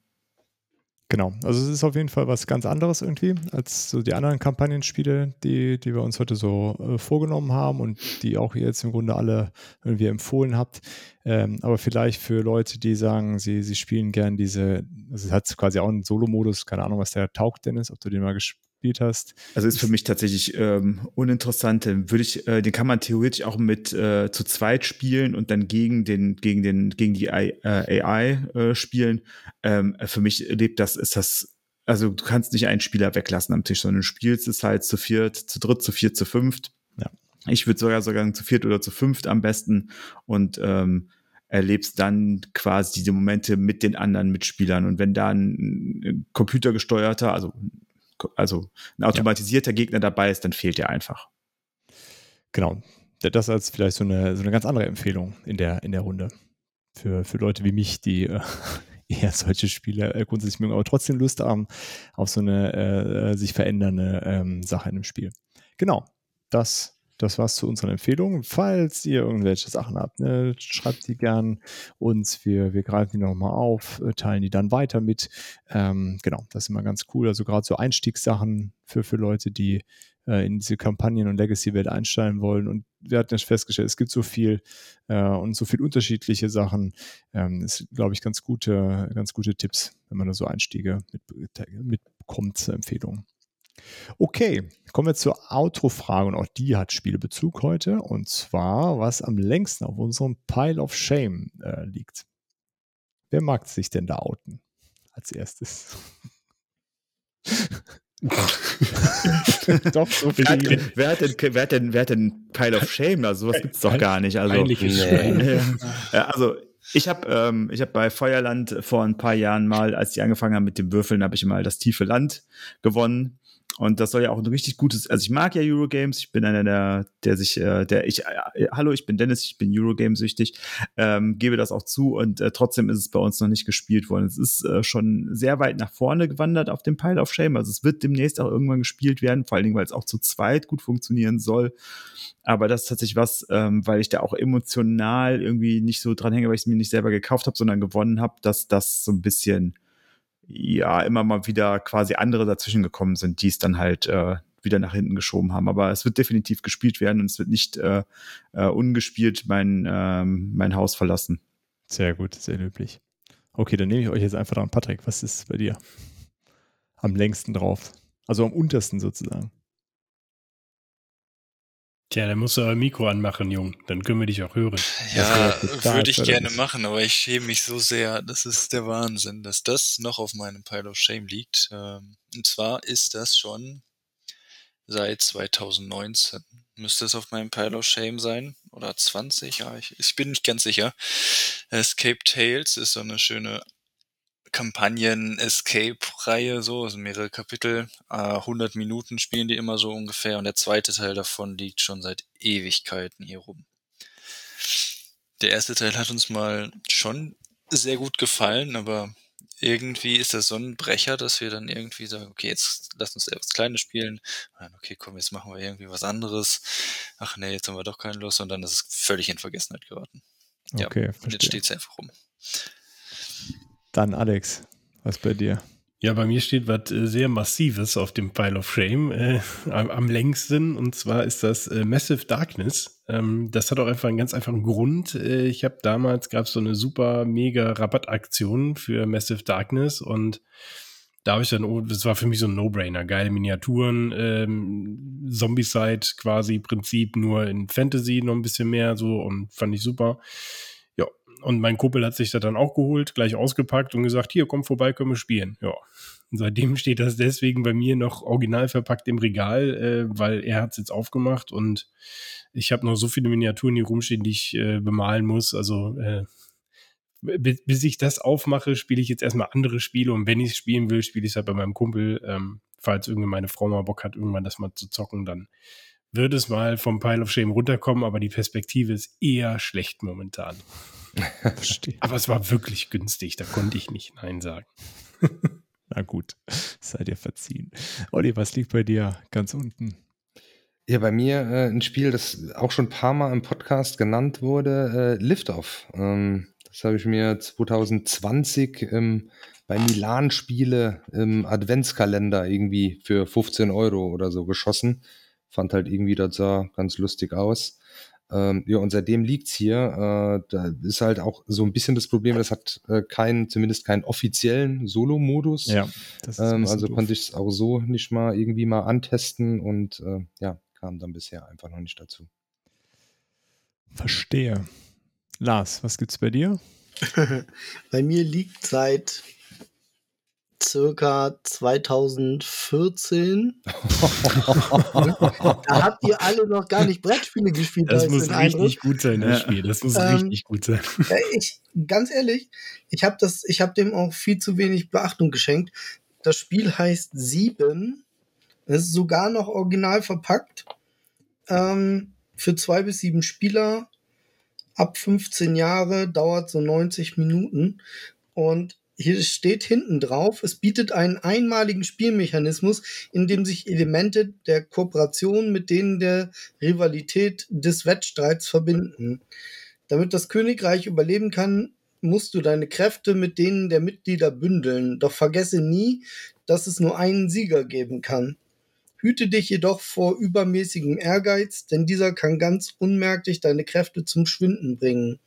Genau, also es ist auf jeden Fall was ganz anderes irgendwie als so die anderen Kampagnenspiele, die, die wir uns heute so äh, vorgenommen haben und die auch ihr jetzt im Grunde alle irgendwie empfohlen habt. Ähm, aber vielleicht für Leute, die sagen, sie, sie spielen gern diese, also es hat quasi auch einen Solo-Modus, keine Ahnung, was der taugt, Dennis, ob du den mal gespielt gespielt hast. Also ist für mich tatsächlich ähm, uninteressant. Würde ich, äh, den kann man theoretisch auch mit äh, zu zweit spielen und dann gegen den, gegen den, gegen die AI, äh, AI äh, spielen. Ähm, für mich lebt das, ist das, also du kannst nicht einen Spieler weglassen am Tisch, sondern du spielst es halt zu viert, zu dritt, zu viert, zu fünft. Ja. Ich würde sogar sogar zu viert oder zu fünft am besten und ähm, erlebst dann quasi diese Momente mit den anderen Mitspielern. Und wenn da ein computergesteuerter, also also ein automatisierter ja. Gegner dabei ist, dann fehlt der einfach. Genau. Das als vielleicht so eine, so eine ganz andere Empfehlung in der, in der Runde. Für, für Leute wie mich, die äh, [laughs] eher solche Spiele äh, grundsätzlich mögen, aber trotzdem Lust haben auf so eine äh, sich verändernde ähm, Sache in einem Spiel. Genau. Das das war's zu unseren Empfehlungen. Falls ihr irgendwelche Sachen habt, ne, schreibt die gern uns. Wir, wir greifen die nochmal auf, äh, teilen die dann weiter mit. Ähm, genau, das ist immer ganz cool. Also gerade so Einstiegssachen für, für Leute, die äh, in diese Kampagnen- und Legacy-Welt einsteigen wollen. Und wir hatten ja festgestellt, es gibt so viel äh, und so viel unterschiedliche Sachen. Ähm, ist, glaube ich, ganz gute, ganz gute Tipps, wenn man da so Einstiege mit, mitbekommt zur Empfehlung. Okay, kommen wir zur Outro-Frage und auch die hat Spielebezug heute und zwar, was am längsten auf unserem Pile of Shame äh, liegt. Wer mag sich denn da outen als erstes? [laughs] doch, so viel. Wer hat, denn, wer, hat denn, wer hat denn Pile of Shame? Also sowas gibt es doch gar nicht. Also, nee. [laughs] also ich habe ähm, ich hab bei Feuerland vor ein paar Jahren mal, als die angefangen haben mit dem Würfeln, habe ich mal das tiefe Land gewonnen. Und das soll ja auch ein richtig gutes, also ich mag ja Eurogames, ich bin einer der, der sich, äh, der ich, äh, hallo, ich bin Dennis, ich bin Eurogame-süchtig, ähm, gebe das auch zu und äh, trotzdem ist es bei uns noch nicht gespielt worden. Es ist äh, schon sehr weit nach vorne gewandert auf dem Pile of Shame, also es wird demnächst auch irgendwann gespielt werden, vor allen Dingen, weil es auch zu zweit gut funktionieren soll. Aber das ist tatsächlich was, ähm, weil ich da auch emotional irgendwie nicht so dran hänge, weil ich es mir nicht selber gekauft habe, sondern gewonnen habe, dass das so ein bisschen ja immer mal wieder quasi andere dazwischen gekommen sind, die es dann halt äh, wieder nach hinten geschoben haben. Aber es wird definitiv gespielt werden und es wird nicht äh, äh, ungespielt mein, ähm, mein Haus verlassen. Sehr gut, sehr löblich. Okay, dann nehme ich euch jetzt einfach dran. Patrick, was ist bei dir? Am längsten drauf. Also am untersten sozusagen. Tja, dann musst du euer Mikro anmachen, Jung. Dann können wir dich auch hören. Ja, würde ich gerne machen, aber ich schäme mich so sehr. Das ist der Wahnsinn, dass das noch auf meinem Pile of Shame liegt. Ähm, und zwar ist das schon seit 2019. Müsste es auf meinem Pile of Shame sein? Oder 20? Ja, ich, ich bin nicht ganz sicher. Escape Tales ist so eine schöne Kampagnen-Escape-Reihe, so, also mehrere Kapitel, äh, 100 Minuten spielen die immer so ungefähr und der zweite Teil davon liegt schon seit Ewigkeiten hier rum. Der erste Teil hat uns mal schon sehr gut gefallen, aber irgendwie ist das so ein Brecher, dass wir dann irgendwie sagen, okay, jetzt lass uns etwas Kleines spielen. Dann, okay, komm, jetzt machen wir irgendwie was anderes. Ach nee, jetzt haben wir doch keine Lust und dann ist es völlig in Vergessenheit geraten. Ja, okay, und jetzt steht es einfach rum. Dann Alex, was bei dir? Ja, bei mir steht was äh, sehr Massives auf dem Pile of Shame äh, [laughs] am, längsten und zwar ist das äh, Massive Darkness. Ähm, das hat auch einfach einen ganz einfachen Grund. Äh, ich habe damals gab es so eine super mega Rabattaktion für Massive Darkness und da habe ich dann, oh, das war für mich so ein No-Brainer. Geile Miniaturen, ähm, Zombie-Side quasi Prinzip nur in Fantasy noch ein bisschen mehr so und fand ich super und mein Kumpel hat sich das dann auch geholt, gleich ausgepackt und gesagt, hier, komm vorbei, können wir spielen. Ja. Und seitdem [laughs] steht das deswegen bei mir noch original verpackt im Regal, äh, weil er hat es jetzt aufgemacht und ich habe noch so viele Miniaturen hier rumstehen, die ich äh, bemalen muss. Also äh, bis, ich das aufmache, spiele ich jetzt erstmal andere Spiele und wenn ich es spielen will, spiele ich es halt bei meinem Kumpel. Ähm, falls irgendwie meine Frau mal Bock hat, irgendwann das mal zu zocken, dann wird es mal vom Pile of Shame runterkommen, aber die Perspektive ist eher schlecht momentan. [laughs] aber es war wirklich günstig, da konnte ich nicht Nein sagen. [laughs] Na gut, seid ihr verziehen. Olli, was liegt bei dir ganz unten? Ja, bei mir äh, ein Spiel, das auch schon ein paar Mal im Podcast genannt wurde, äh, Liftoff. Ähm, das habe ich mir 2020 ähm, bei Milan Spiele im Adventskalender irgendwie für 15 Euro oder so geschossen. Fand halt irgendwie, das sah ganz lustig aus. Ähm, ja, und seitdem liegt's hier. Äh, da ist halt auch so ein bisschen das Problem, das hat äh, keinen, zumindest keinen offiziellen Solo-Modus. Ja, das ist ähm, also doof. konnte ich es auch so nicht mal irgendwie mal antesten und äh, ja, kam dann bisher einfach noch nicht dazu. Verstehe. Lars, was gibt's bei dir? [laughs] bei mir liegt seit circa 2014. [laughs] da habt ihr alle noch gar nicht Brettspiele gespielt. Das muss richtig Eindruck. gut sein, das Spiel. Das muss ähm, richtig gut sein. Ich, ganz ehrlich, ich habe hab dem auch viel zu wenig Beachtung geschenkt. Das Spiel heißt Sieben. Es ist sogar noch original verpackt. Ähm, für zwei bis sieben Spieler ab 15 Jahre dauert so 90 Minuten. Und hier steht hinten drauf, es bietet einen einmaligen Spielmechanismus, in dem sich Elemente der Kooperation mit denen der Rivalität des Wettstreits verbinden. Damit das Königreich überleben kann, musst du deine Kräfte mit denen der Mitglieder bündeln. Doch vergesse nie, dass es nur einen Sieger geben kann. Hüte dich jedoch vor übermäßigem Ehrgeiz, denn dieser kann ganz unmerklich deine Kräfte zum Schwinden bringen.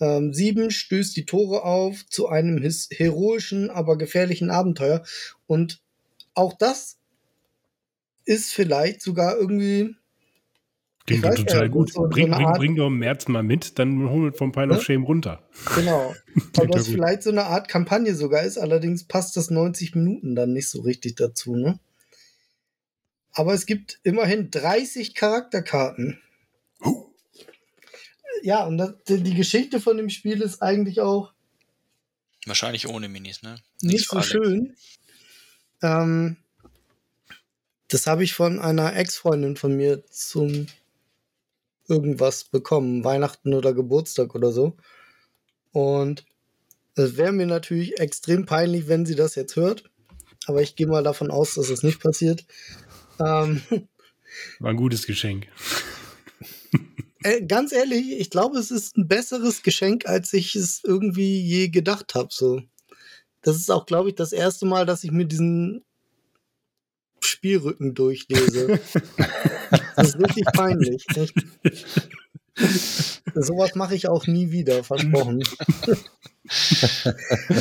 Ähm, sieben stößt die Tore auf zu einem heroischen, aber gefährlichen Abenteuer. Und auch das ist vielleicht sogar irgendwie. Klingt weiß, total gut. So, bring, so bring, bring doch im März mal mit, dann holen wir vom Pile of Shame runter. Genau. [laughs] Aber das vielleicht so eine Art Kampagne sogar ist, allerdings passt das 90 Minuten dann nicht so richtig dazu, ne? Aber es gibt immerhin 30 Charakterkarten. Oh ja, und das, die Geschichte von dem Spiel ist eigentlich auch. Wahrscheinlich ohne Minis, ne? Nicht, nicht so schön. Ähm, das habe ich von einer Ex-Freundin von mir zum irgendwas bekommen, Weihnachten oder Geburtstag oder so. Und es wäre mir natürlich extrem peinlich, wenn sie das jetzt hört. Aber ich gehe mal davon aus, dass es nicht passiert. Ähm, War ein gutes Geschenk. Äh, ganz ehrlich, ich glaube, es ist ein besseres Geschenk, als ich es irgendwie je gedacht habe. So. Das ist auch, glaube ich, das erste Mal, dass ich mir diesen Spielrücken durchlese. [laughs] das ist richtig peinlich. Echt. Sowas mache ich auch nie wieder, versprochen. [laughs]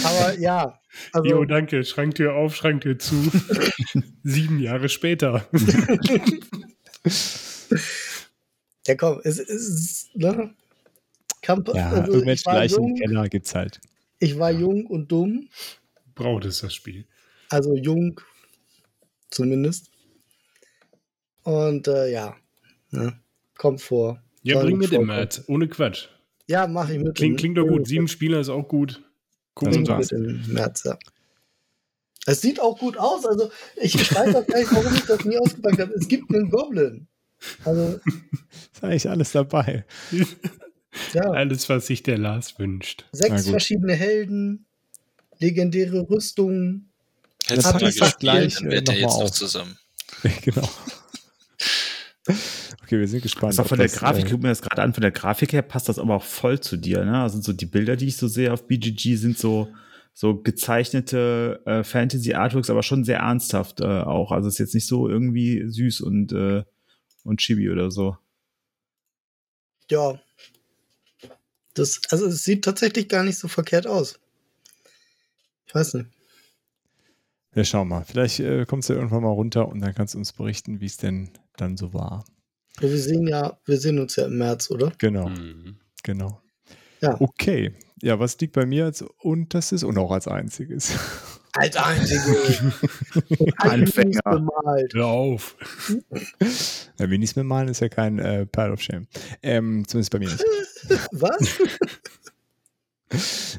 Aber ja. Also, jo, danke. Schranktür auf, Schranktür zu. [laughs] Sieben Jahre später. Ja, komm, es ist, ne? Kamp ja, also irgendwelche gleichen Keller gibt's halt. Ich war jung und dumm. Braucht es das Spiel. Also jung, zumindest. Und äh, ja, ne? kommt vor. Ja, bring mit im März, ohne Quatsch. Ja, mach ich mit. Klingt, klingt doch gut. Sieben Spieler ist auch gut. Gucken wir mit im März, ja. Es sieht auch gut aus. Also, ich weiß auch gar nicht, warum ich das nie ausgepackt habe. Es gibt einen Goblin. Also, ist eigentlich alles dabei. [laughs] ja. Alles, was sich der Lars wünscht. Sechs verschiedene Helden, legendäre Rüstungen. Jetzt hat das gleich dann wird äh, jetzt noch zusammen. [laughs] genau. Okay, wir sind gespannt. Also von der das, Grafik, äh, guck mir das gerade an, von der Grafik her passt das aber auch voll zu dir, ne? Also so die Bilder, die ich so sehe auf BGG, sind so, so gezeichnete äh, Fantasy-Artworks, aber schon sehr ernsthaft äh, auch. Also es ist jetzt nicht so irgendwie süß und äh, und Chibi oder so. Ja. Das, also es sieht tatsächlich gar nicht so verkehrt aus. Ich weiß nicht. Ja, schau mal. Vielleicht äh, kommst du irgendwann mal runter und dann kannst du uns berichten, wie es denn dann so war. Ja, wir sehen ja, wir sehen uns ja im März, oder? Genau. Mhm. Genau. Okay. Ja, was liegt bei mir als unterstes und auch als einziges? Als einzige. Anfänger. Bemalt. Hör auf. [laughs] Ja, Minis mit malen ist ja kein äh, Pile of Shame. Ähm, zumindest bei mir nicht. [laughs] Was? [laughs]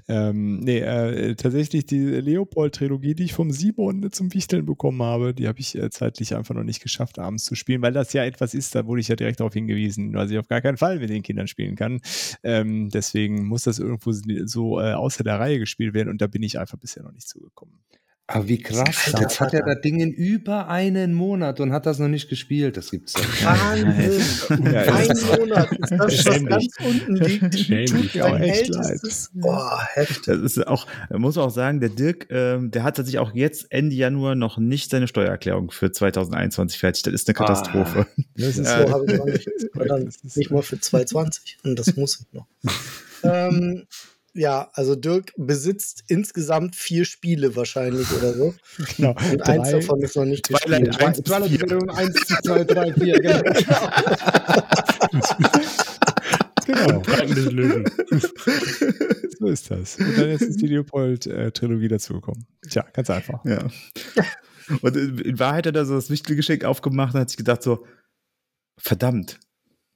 Ähm, nee, äh, tatsächlich die Leopold-Trilogie, die ich vom Simon zum Wichteln bekommen habe, die habe ich äh, zeitlich einfach noch nicht geschafft, abends zu spielen, weil das ja etwas ist, da wurde ich ja direkt darauf hingewiesen, was ich auf gar keinen Fall mit den Kindern spielen kann. Ähm, deswegen muss das irgendwo so äh, außer der Reihe gespielt werden und da bin ich einfach bisher noch nicht zugekommen. Aber wie krass. Jetzt hat er das Ding in über einen Monat und hat das noch nicht gespielt. Das gibt's doch gar Wahnsinn. Ja, Ein Monat ist das, was ganz unten liegt. Schäm Tut dich. Ja, mein echt ältestes. Boah, heftig. Das ist auch, man muss auch sagen, der Dirk, ähm, der hat sich auch jetzt Ende Januar noch nicht seine Steuererklärung für 2021 fertig. Das ist eine Katastrophe. Das ist So habe ich auch nicht. [laughs] Dann Das ist- nicht mal für 220 und das muss ich noch. [laughs] ähm, ja, also Dirk besitzt insgesamt vier Spiele wahrscheinlich oder so. [laughs] Genau. Und eins Drei- davon ist noch nicht Twilight gespielt. eins. Twilight 1, 2, 3, 4, genau. [laughs] Genau. Löwen. so ist das. Und dann jetzt ist die Leopold-Trilogie dazugekommen. Tja, ganz einfach. Ja. Und in in Wahrheit hat er so das wichtige Geschenk aufgemacht und hat sich gedacht so, verdammt.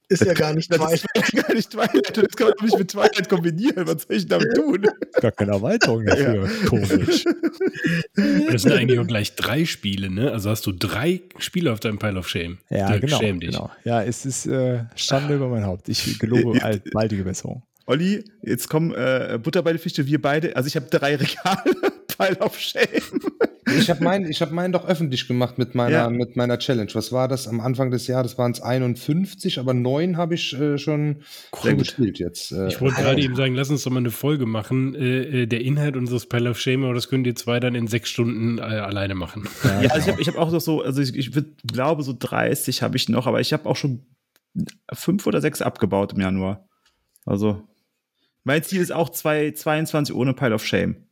Ist ja gar nicht [laughs] Das Twilight. ist [laughs] gar nicht Twilight das kann man doch nicht mit Twilight kombinieren. Was soll ich damit tun? Gar keine Erweiterung dafür. Komisch. [laughs] Und das sind eigentlich auch gleich drei Spiele, ne? Also hast du drei Spiele auf deinem Pile of Shame. Ja, Dirk, genau, Schäm dich. genau. Ja, es ist äh, Schande über mein Haupt. Ich gelobe alt, baldige Besserung. Olli, jetzt kommen äh, Butter bei die Fische, wir beide. Also ich habe drei Regale, Pile of Shame. Ich habe meinen hab meinen doch öffentlich gemacht mit meiner, Ja. mit meiner Challenge. Was war das am Anfang des Jahres? waren es 51, aber neun habe ich äh, schon gut. gespielt jetzt. Äh, Ich wollte gerade eben sagen, lass uns doch mal eine Folge machen. Äh, äh, der Inhalt unseres Pile of Shame, aber das könnt ihr zwei dann in sechs Stunden äh, alleine machen. Ja, also ich habe ich hab auch noch so, also ich, ich würd, glaube so 30 habe ich noch, aber ich habe auch schon fünf oder sechs abgebaut im Januar. Also mein Ziel ist auch 222 ohne Pile of Shame.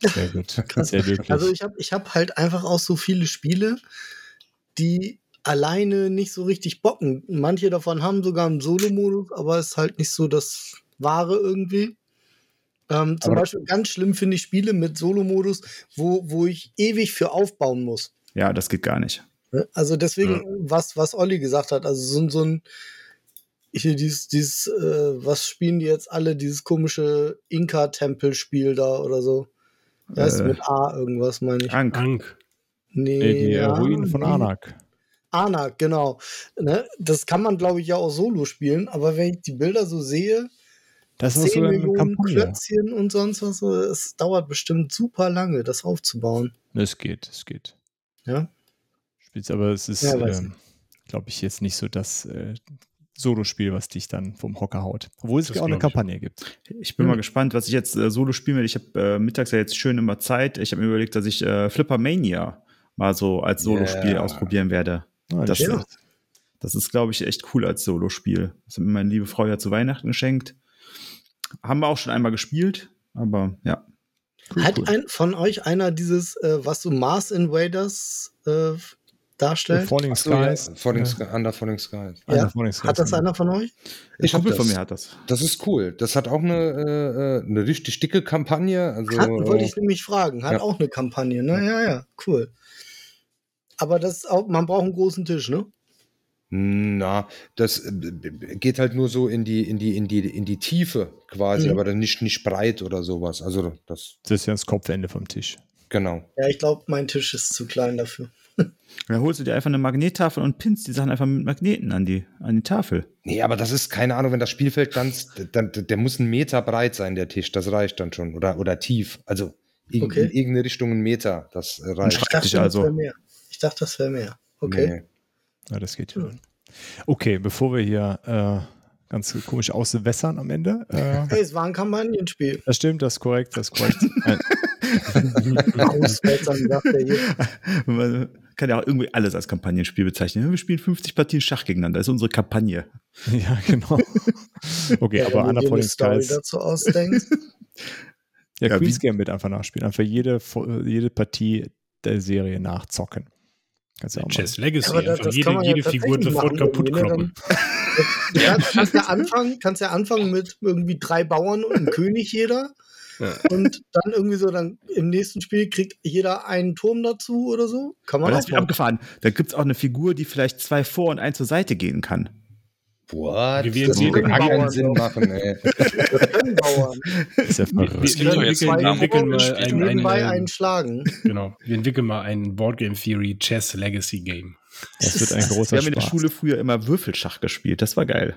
Sehr gut. [laughs] Sehr glücklich. Also ich habe ich hab halt einfach auch so viele Spiele, die alleine nicht so richtig bocken. Manche davon haben sogar einen Solo-Modus, aber es ist halt nicht so das Wahre irgendwie. Ähm, zum Aber- Beispiel ganz schlimm finde ich Spiele mit Solo-Modus, wo, wo ich ewig für aufbauen muss. Ja, das geht gar nicht. Ne? Also deswegen, was, was Olli gesagt hat, also so, ein- so ein, hier dieses, dieses äh, was spielen die jetzt alle, dieses komische Inka-Tempel-Spiel da oder so. Ja, ist Äh, mit A irgendwas, meine ich. Ank. Ank. Nee, Äh, die ja, Ruinen von nee. Anak. Anak, genau. Ne? Das kann man, glaube ich, ja auch solo spielen, aber wenn ich die Bilder so sehe, Das ist 10 sogar eine Millionen. Klötzchen und sonst was, es dauert bestimmt super lange, das aufzubauen. Es geht, es geht. Ja, Spielst, aber es ist, Ja, ähm, glaube ich, jetzt nicht so das äh, Solo-Spiel, was dich dann vom Hocker haut. Obwohl es Das auch eine glaub ich. Kampagne gibt. Ich bin mal gespannt, was ich jetzt äh, solo spielen werde. Ich habe äh, mittags ja jetzt schön immer Zeit. Ich habe mir überlegt, dass ich äh, Flippermania mal so als Solo-Spiel Ja. ausprobieren werde. Ah, Das, Ja. das ist, glaube ich, echt cool als Solo-Spiel. Das hat mir meine liebe Frau ja zu Weihnachten geschenkt. Haben wir auch schon einmal gespielt, aber ja. Hat ein, von euch einer dieses, äh, was so Mars Invaders äh, darstellt? Falling Ach so, ja, Skies. Falling Ja. Sky, Under Falling Skies. Ja. Falling Skies, Hat das einer von euch? Ich Kumpel das. von mir hat das. Das ist cool. Das hat auch eine, äh, äh, eine richtig dicke Kampagne. Also, Hat, wollte ich äh, nämlich fragen. Hat ja. auch eine Kampagne, ne? Ja, ja, cool. Aber das ist auch, man braucht einen großen Tisch, ne? na, das äh, geht halt nur so in die, in die, in die, in die Tiefe quasi, Mhm. aber dann nicht, nicht breit oder sowas. Also das, Das ist ja das Kopfende vom Tisch. genau. Ja, ich glaube, mein Tisch ist zu klein dafür. Da holst du dir einfach eine Magnettafel und pinnst die Sachen einfach mit Magneten an die, an die Tafel. Nee, aber das ist, keine Ahnung, wenn das Spielfeld ganz, dann, der muss einen Meter breit sein, der Tisch, das reicht dann schon. Oder, oder tief. Also in, Okay. in irgendeine Richtung einen Meter, das äh, reicht. Ich dachte, also. das wäre mehr. Ich dachte, das wäre mehr. Okay. Nee. Ja, das geht Hm. schon. Okay, bevor wir hier äh, ganz komisch auswässern am Ende. Äh, [laughs] Hey, es war ein Kampagnenspiel. das stimmt, das ist korrekt, das ist korrekt. [laughs] Auswälzern, sagt er hier. [laughs] Kann ja auch irgendwie alles als Kampagnenspiel bezeichnen. Wir spielen 50 Partien Schach gegeneinander. Das ist unsere Kampagne. [laughs] ja, genau. [laughs] Okay, Ja, aber Anna du eine Story Skies. dazu ausdenkst. [laughs] Ja, Ja, Queen's Gambit einfach nachspielen. Einfach jede, jede Partie der Serie nachzocken. Kannst du auch Chess. Legacy. Aber das- jede, ja jede Figur sofort kaputt kloppen. Ja, kannst ja anfangen, kannst ja anfangen mit irgendwie drei Bauern und einem König jeder. Ja. Und dann irgendwie so, dann im nächsten Spiel kriegt jeder einen Turm dazu oder so. Kann man Aber auch das machen. abgefahren. Da gibt es auch eine Figur, die vielleicht zwei vor und ein zur Seite gehen kann. What? Wir Das werden würde gar keinen Sinn machen, ey. [laughs] Können Bauern. Ist ja Wir, verrückt. Wir, entwickeln, wir einen entwickeln mal Nebenbei einen schlagen. genau, wir entwickeln mal ein Boardgame Theory Chess Legacy Game. Das wird ein großer Wir haben in der Spaß. Schule früher immer Würfelschach gespielt. Das war geil.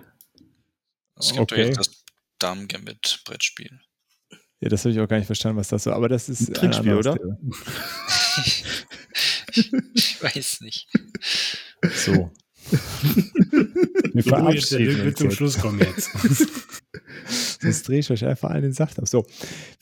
Es gibt Okay. doch jetzt das Damen-Gambit-Brettspiel. Ja, das habe ich auch gar nicht verstanden, was das so. Aber das ist Ein Trinkspiel, oder? [laughs] Ich weiß nicht. So. Wir jetzt, verabschieden Dirk wird uns zum jetzt. Schluss kommen jetzt. [laughs] Sonst drehe ich euch einfach allen den Saft auf. So,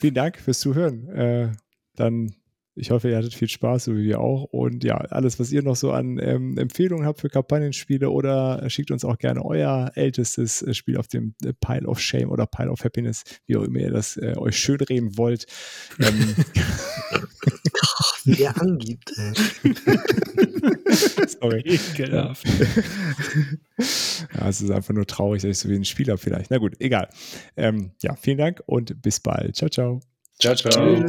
vielen Dank fürs Zuhören. Äh, dann, ich hoffe, ihr hattet viel Spaß, so wie wir auch. Und ja, alles, was ihr noch so an ähm, Empfehlungen habt für Kampagnenspiele oder schickt uns auch gerne euer ältestes äh, Spiel auf dem äh, Pile of Shame oder Pile of Happiness, wie auch immer ihr das äh, euch schön reden wollt. Ähm, [laughs] Wie der angibt, ey. [laughs] sorry. Ekelhaft. Ja, es ist einfach nur traurig, dass ich so wie ein Spieler vielleicht. Na gut, egal. Ähm, ja, vielen Dank und bis bald. Ciao, ciao. Ciao, ciao.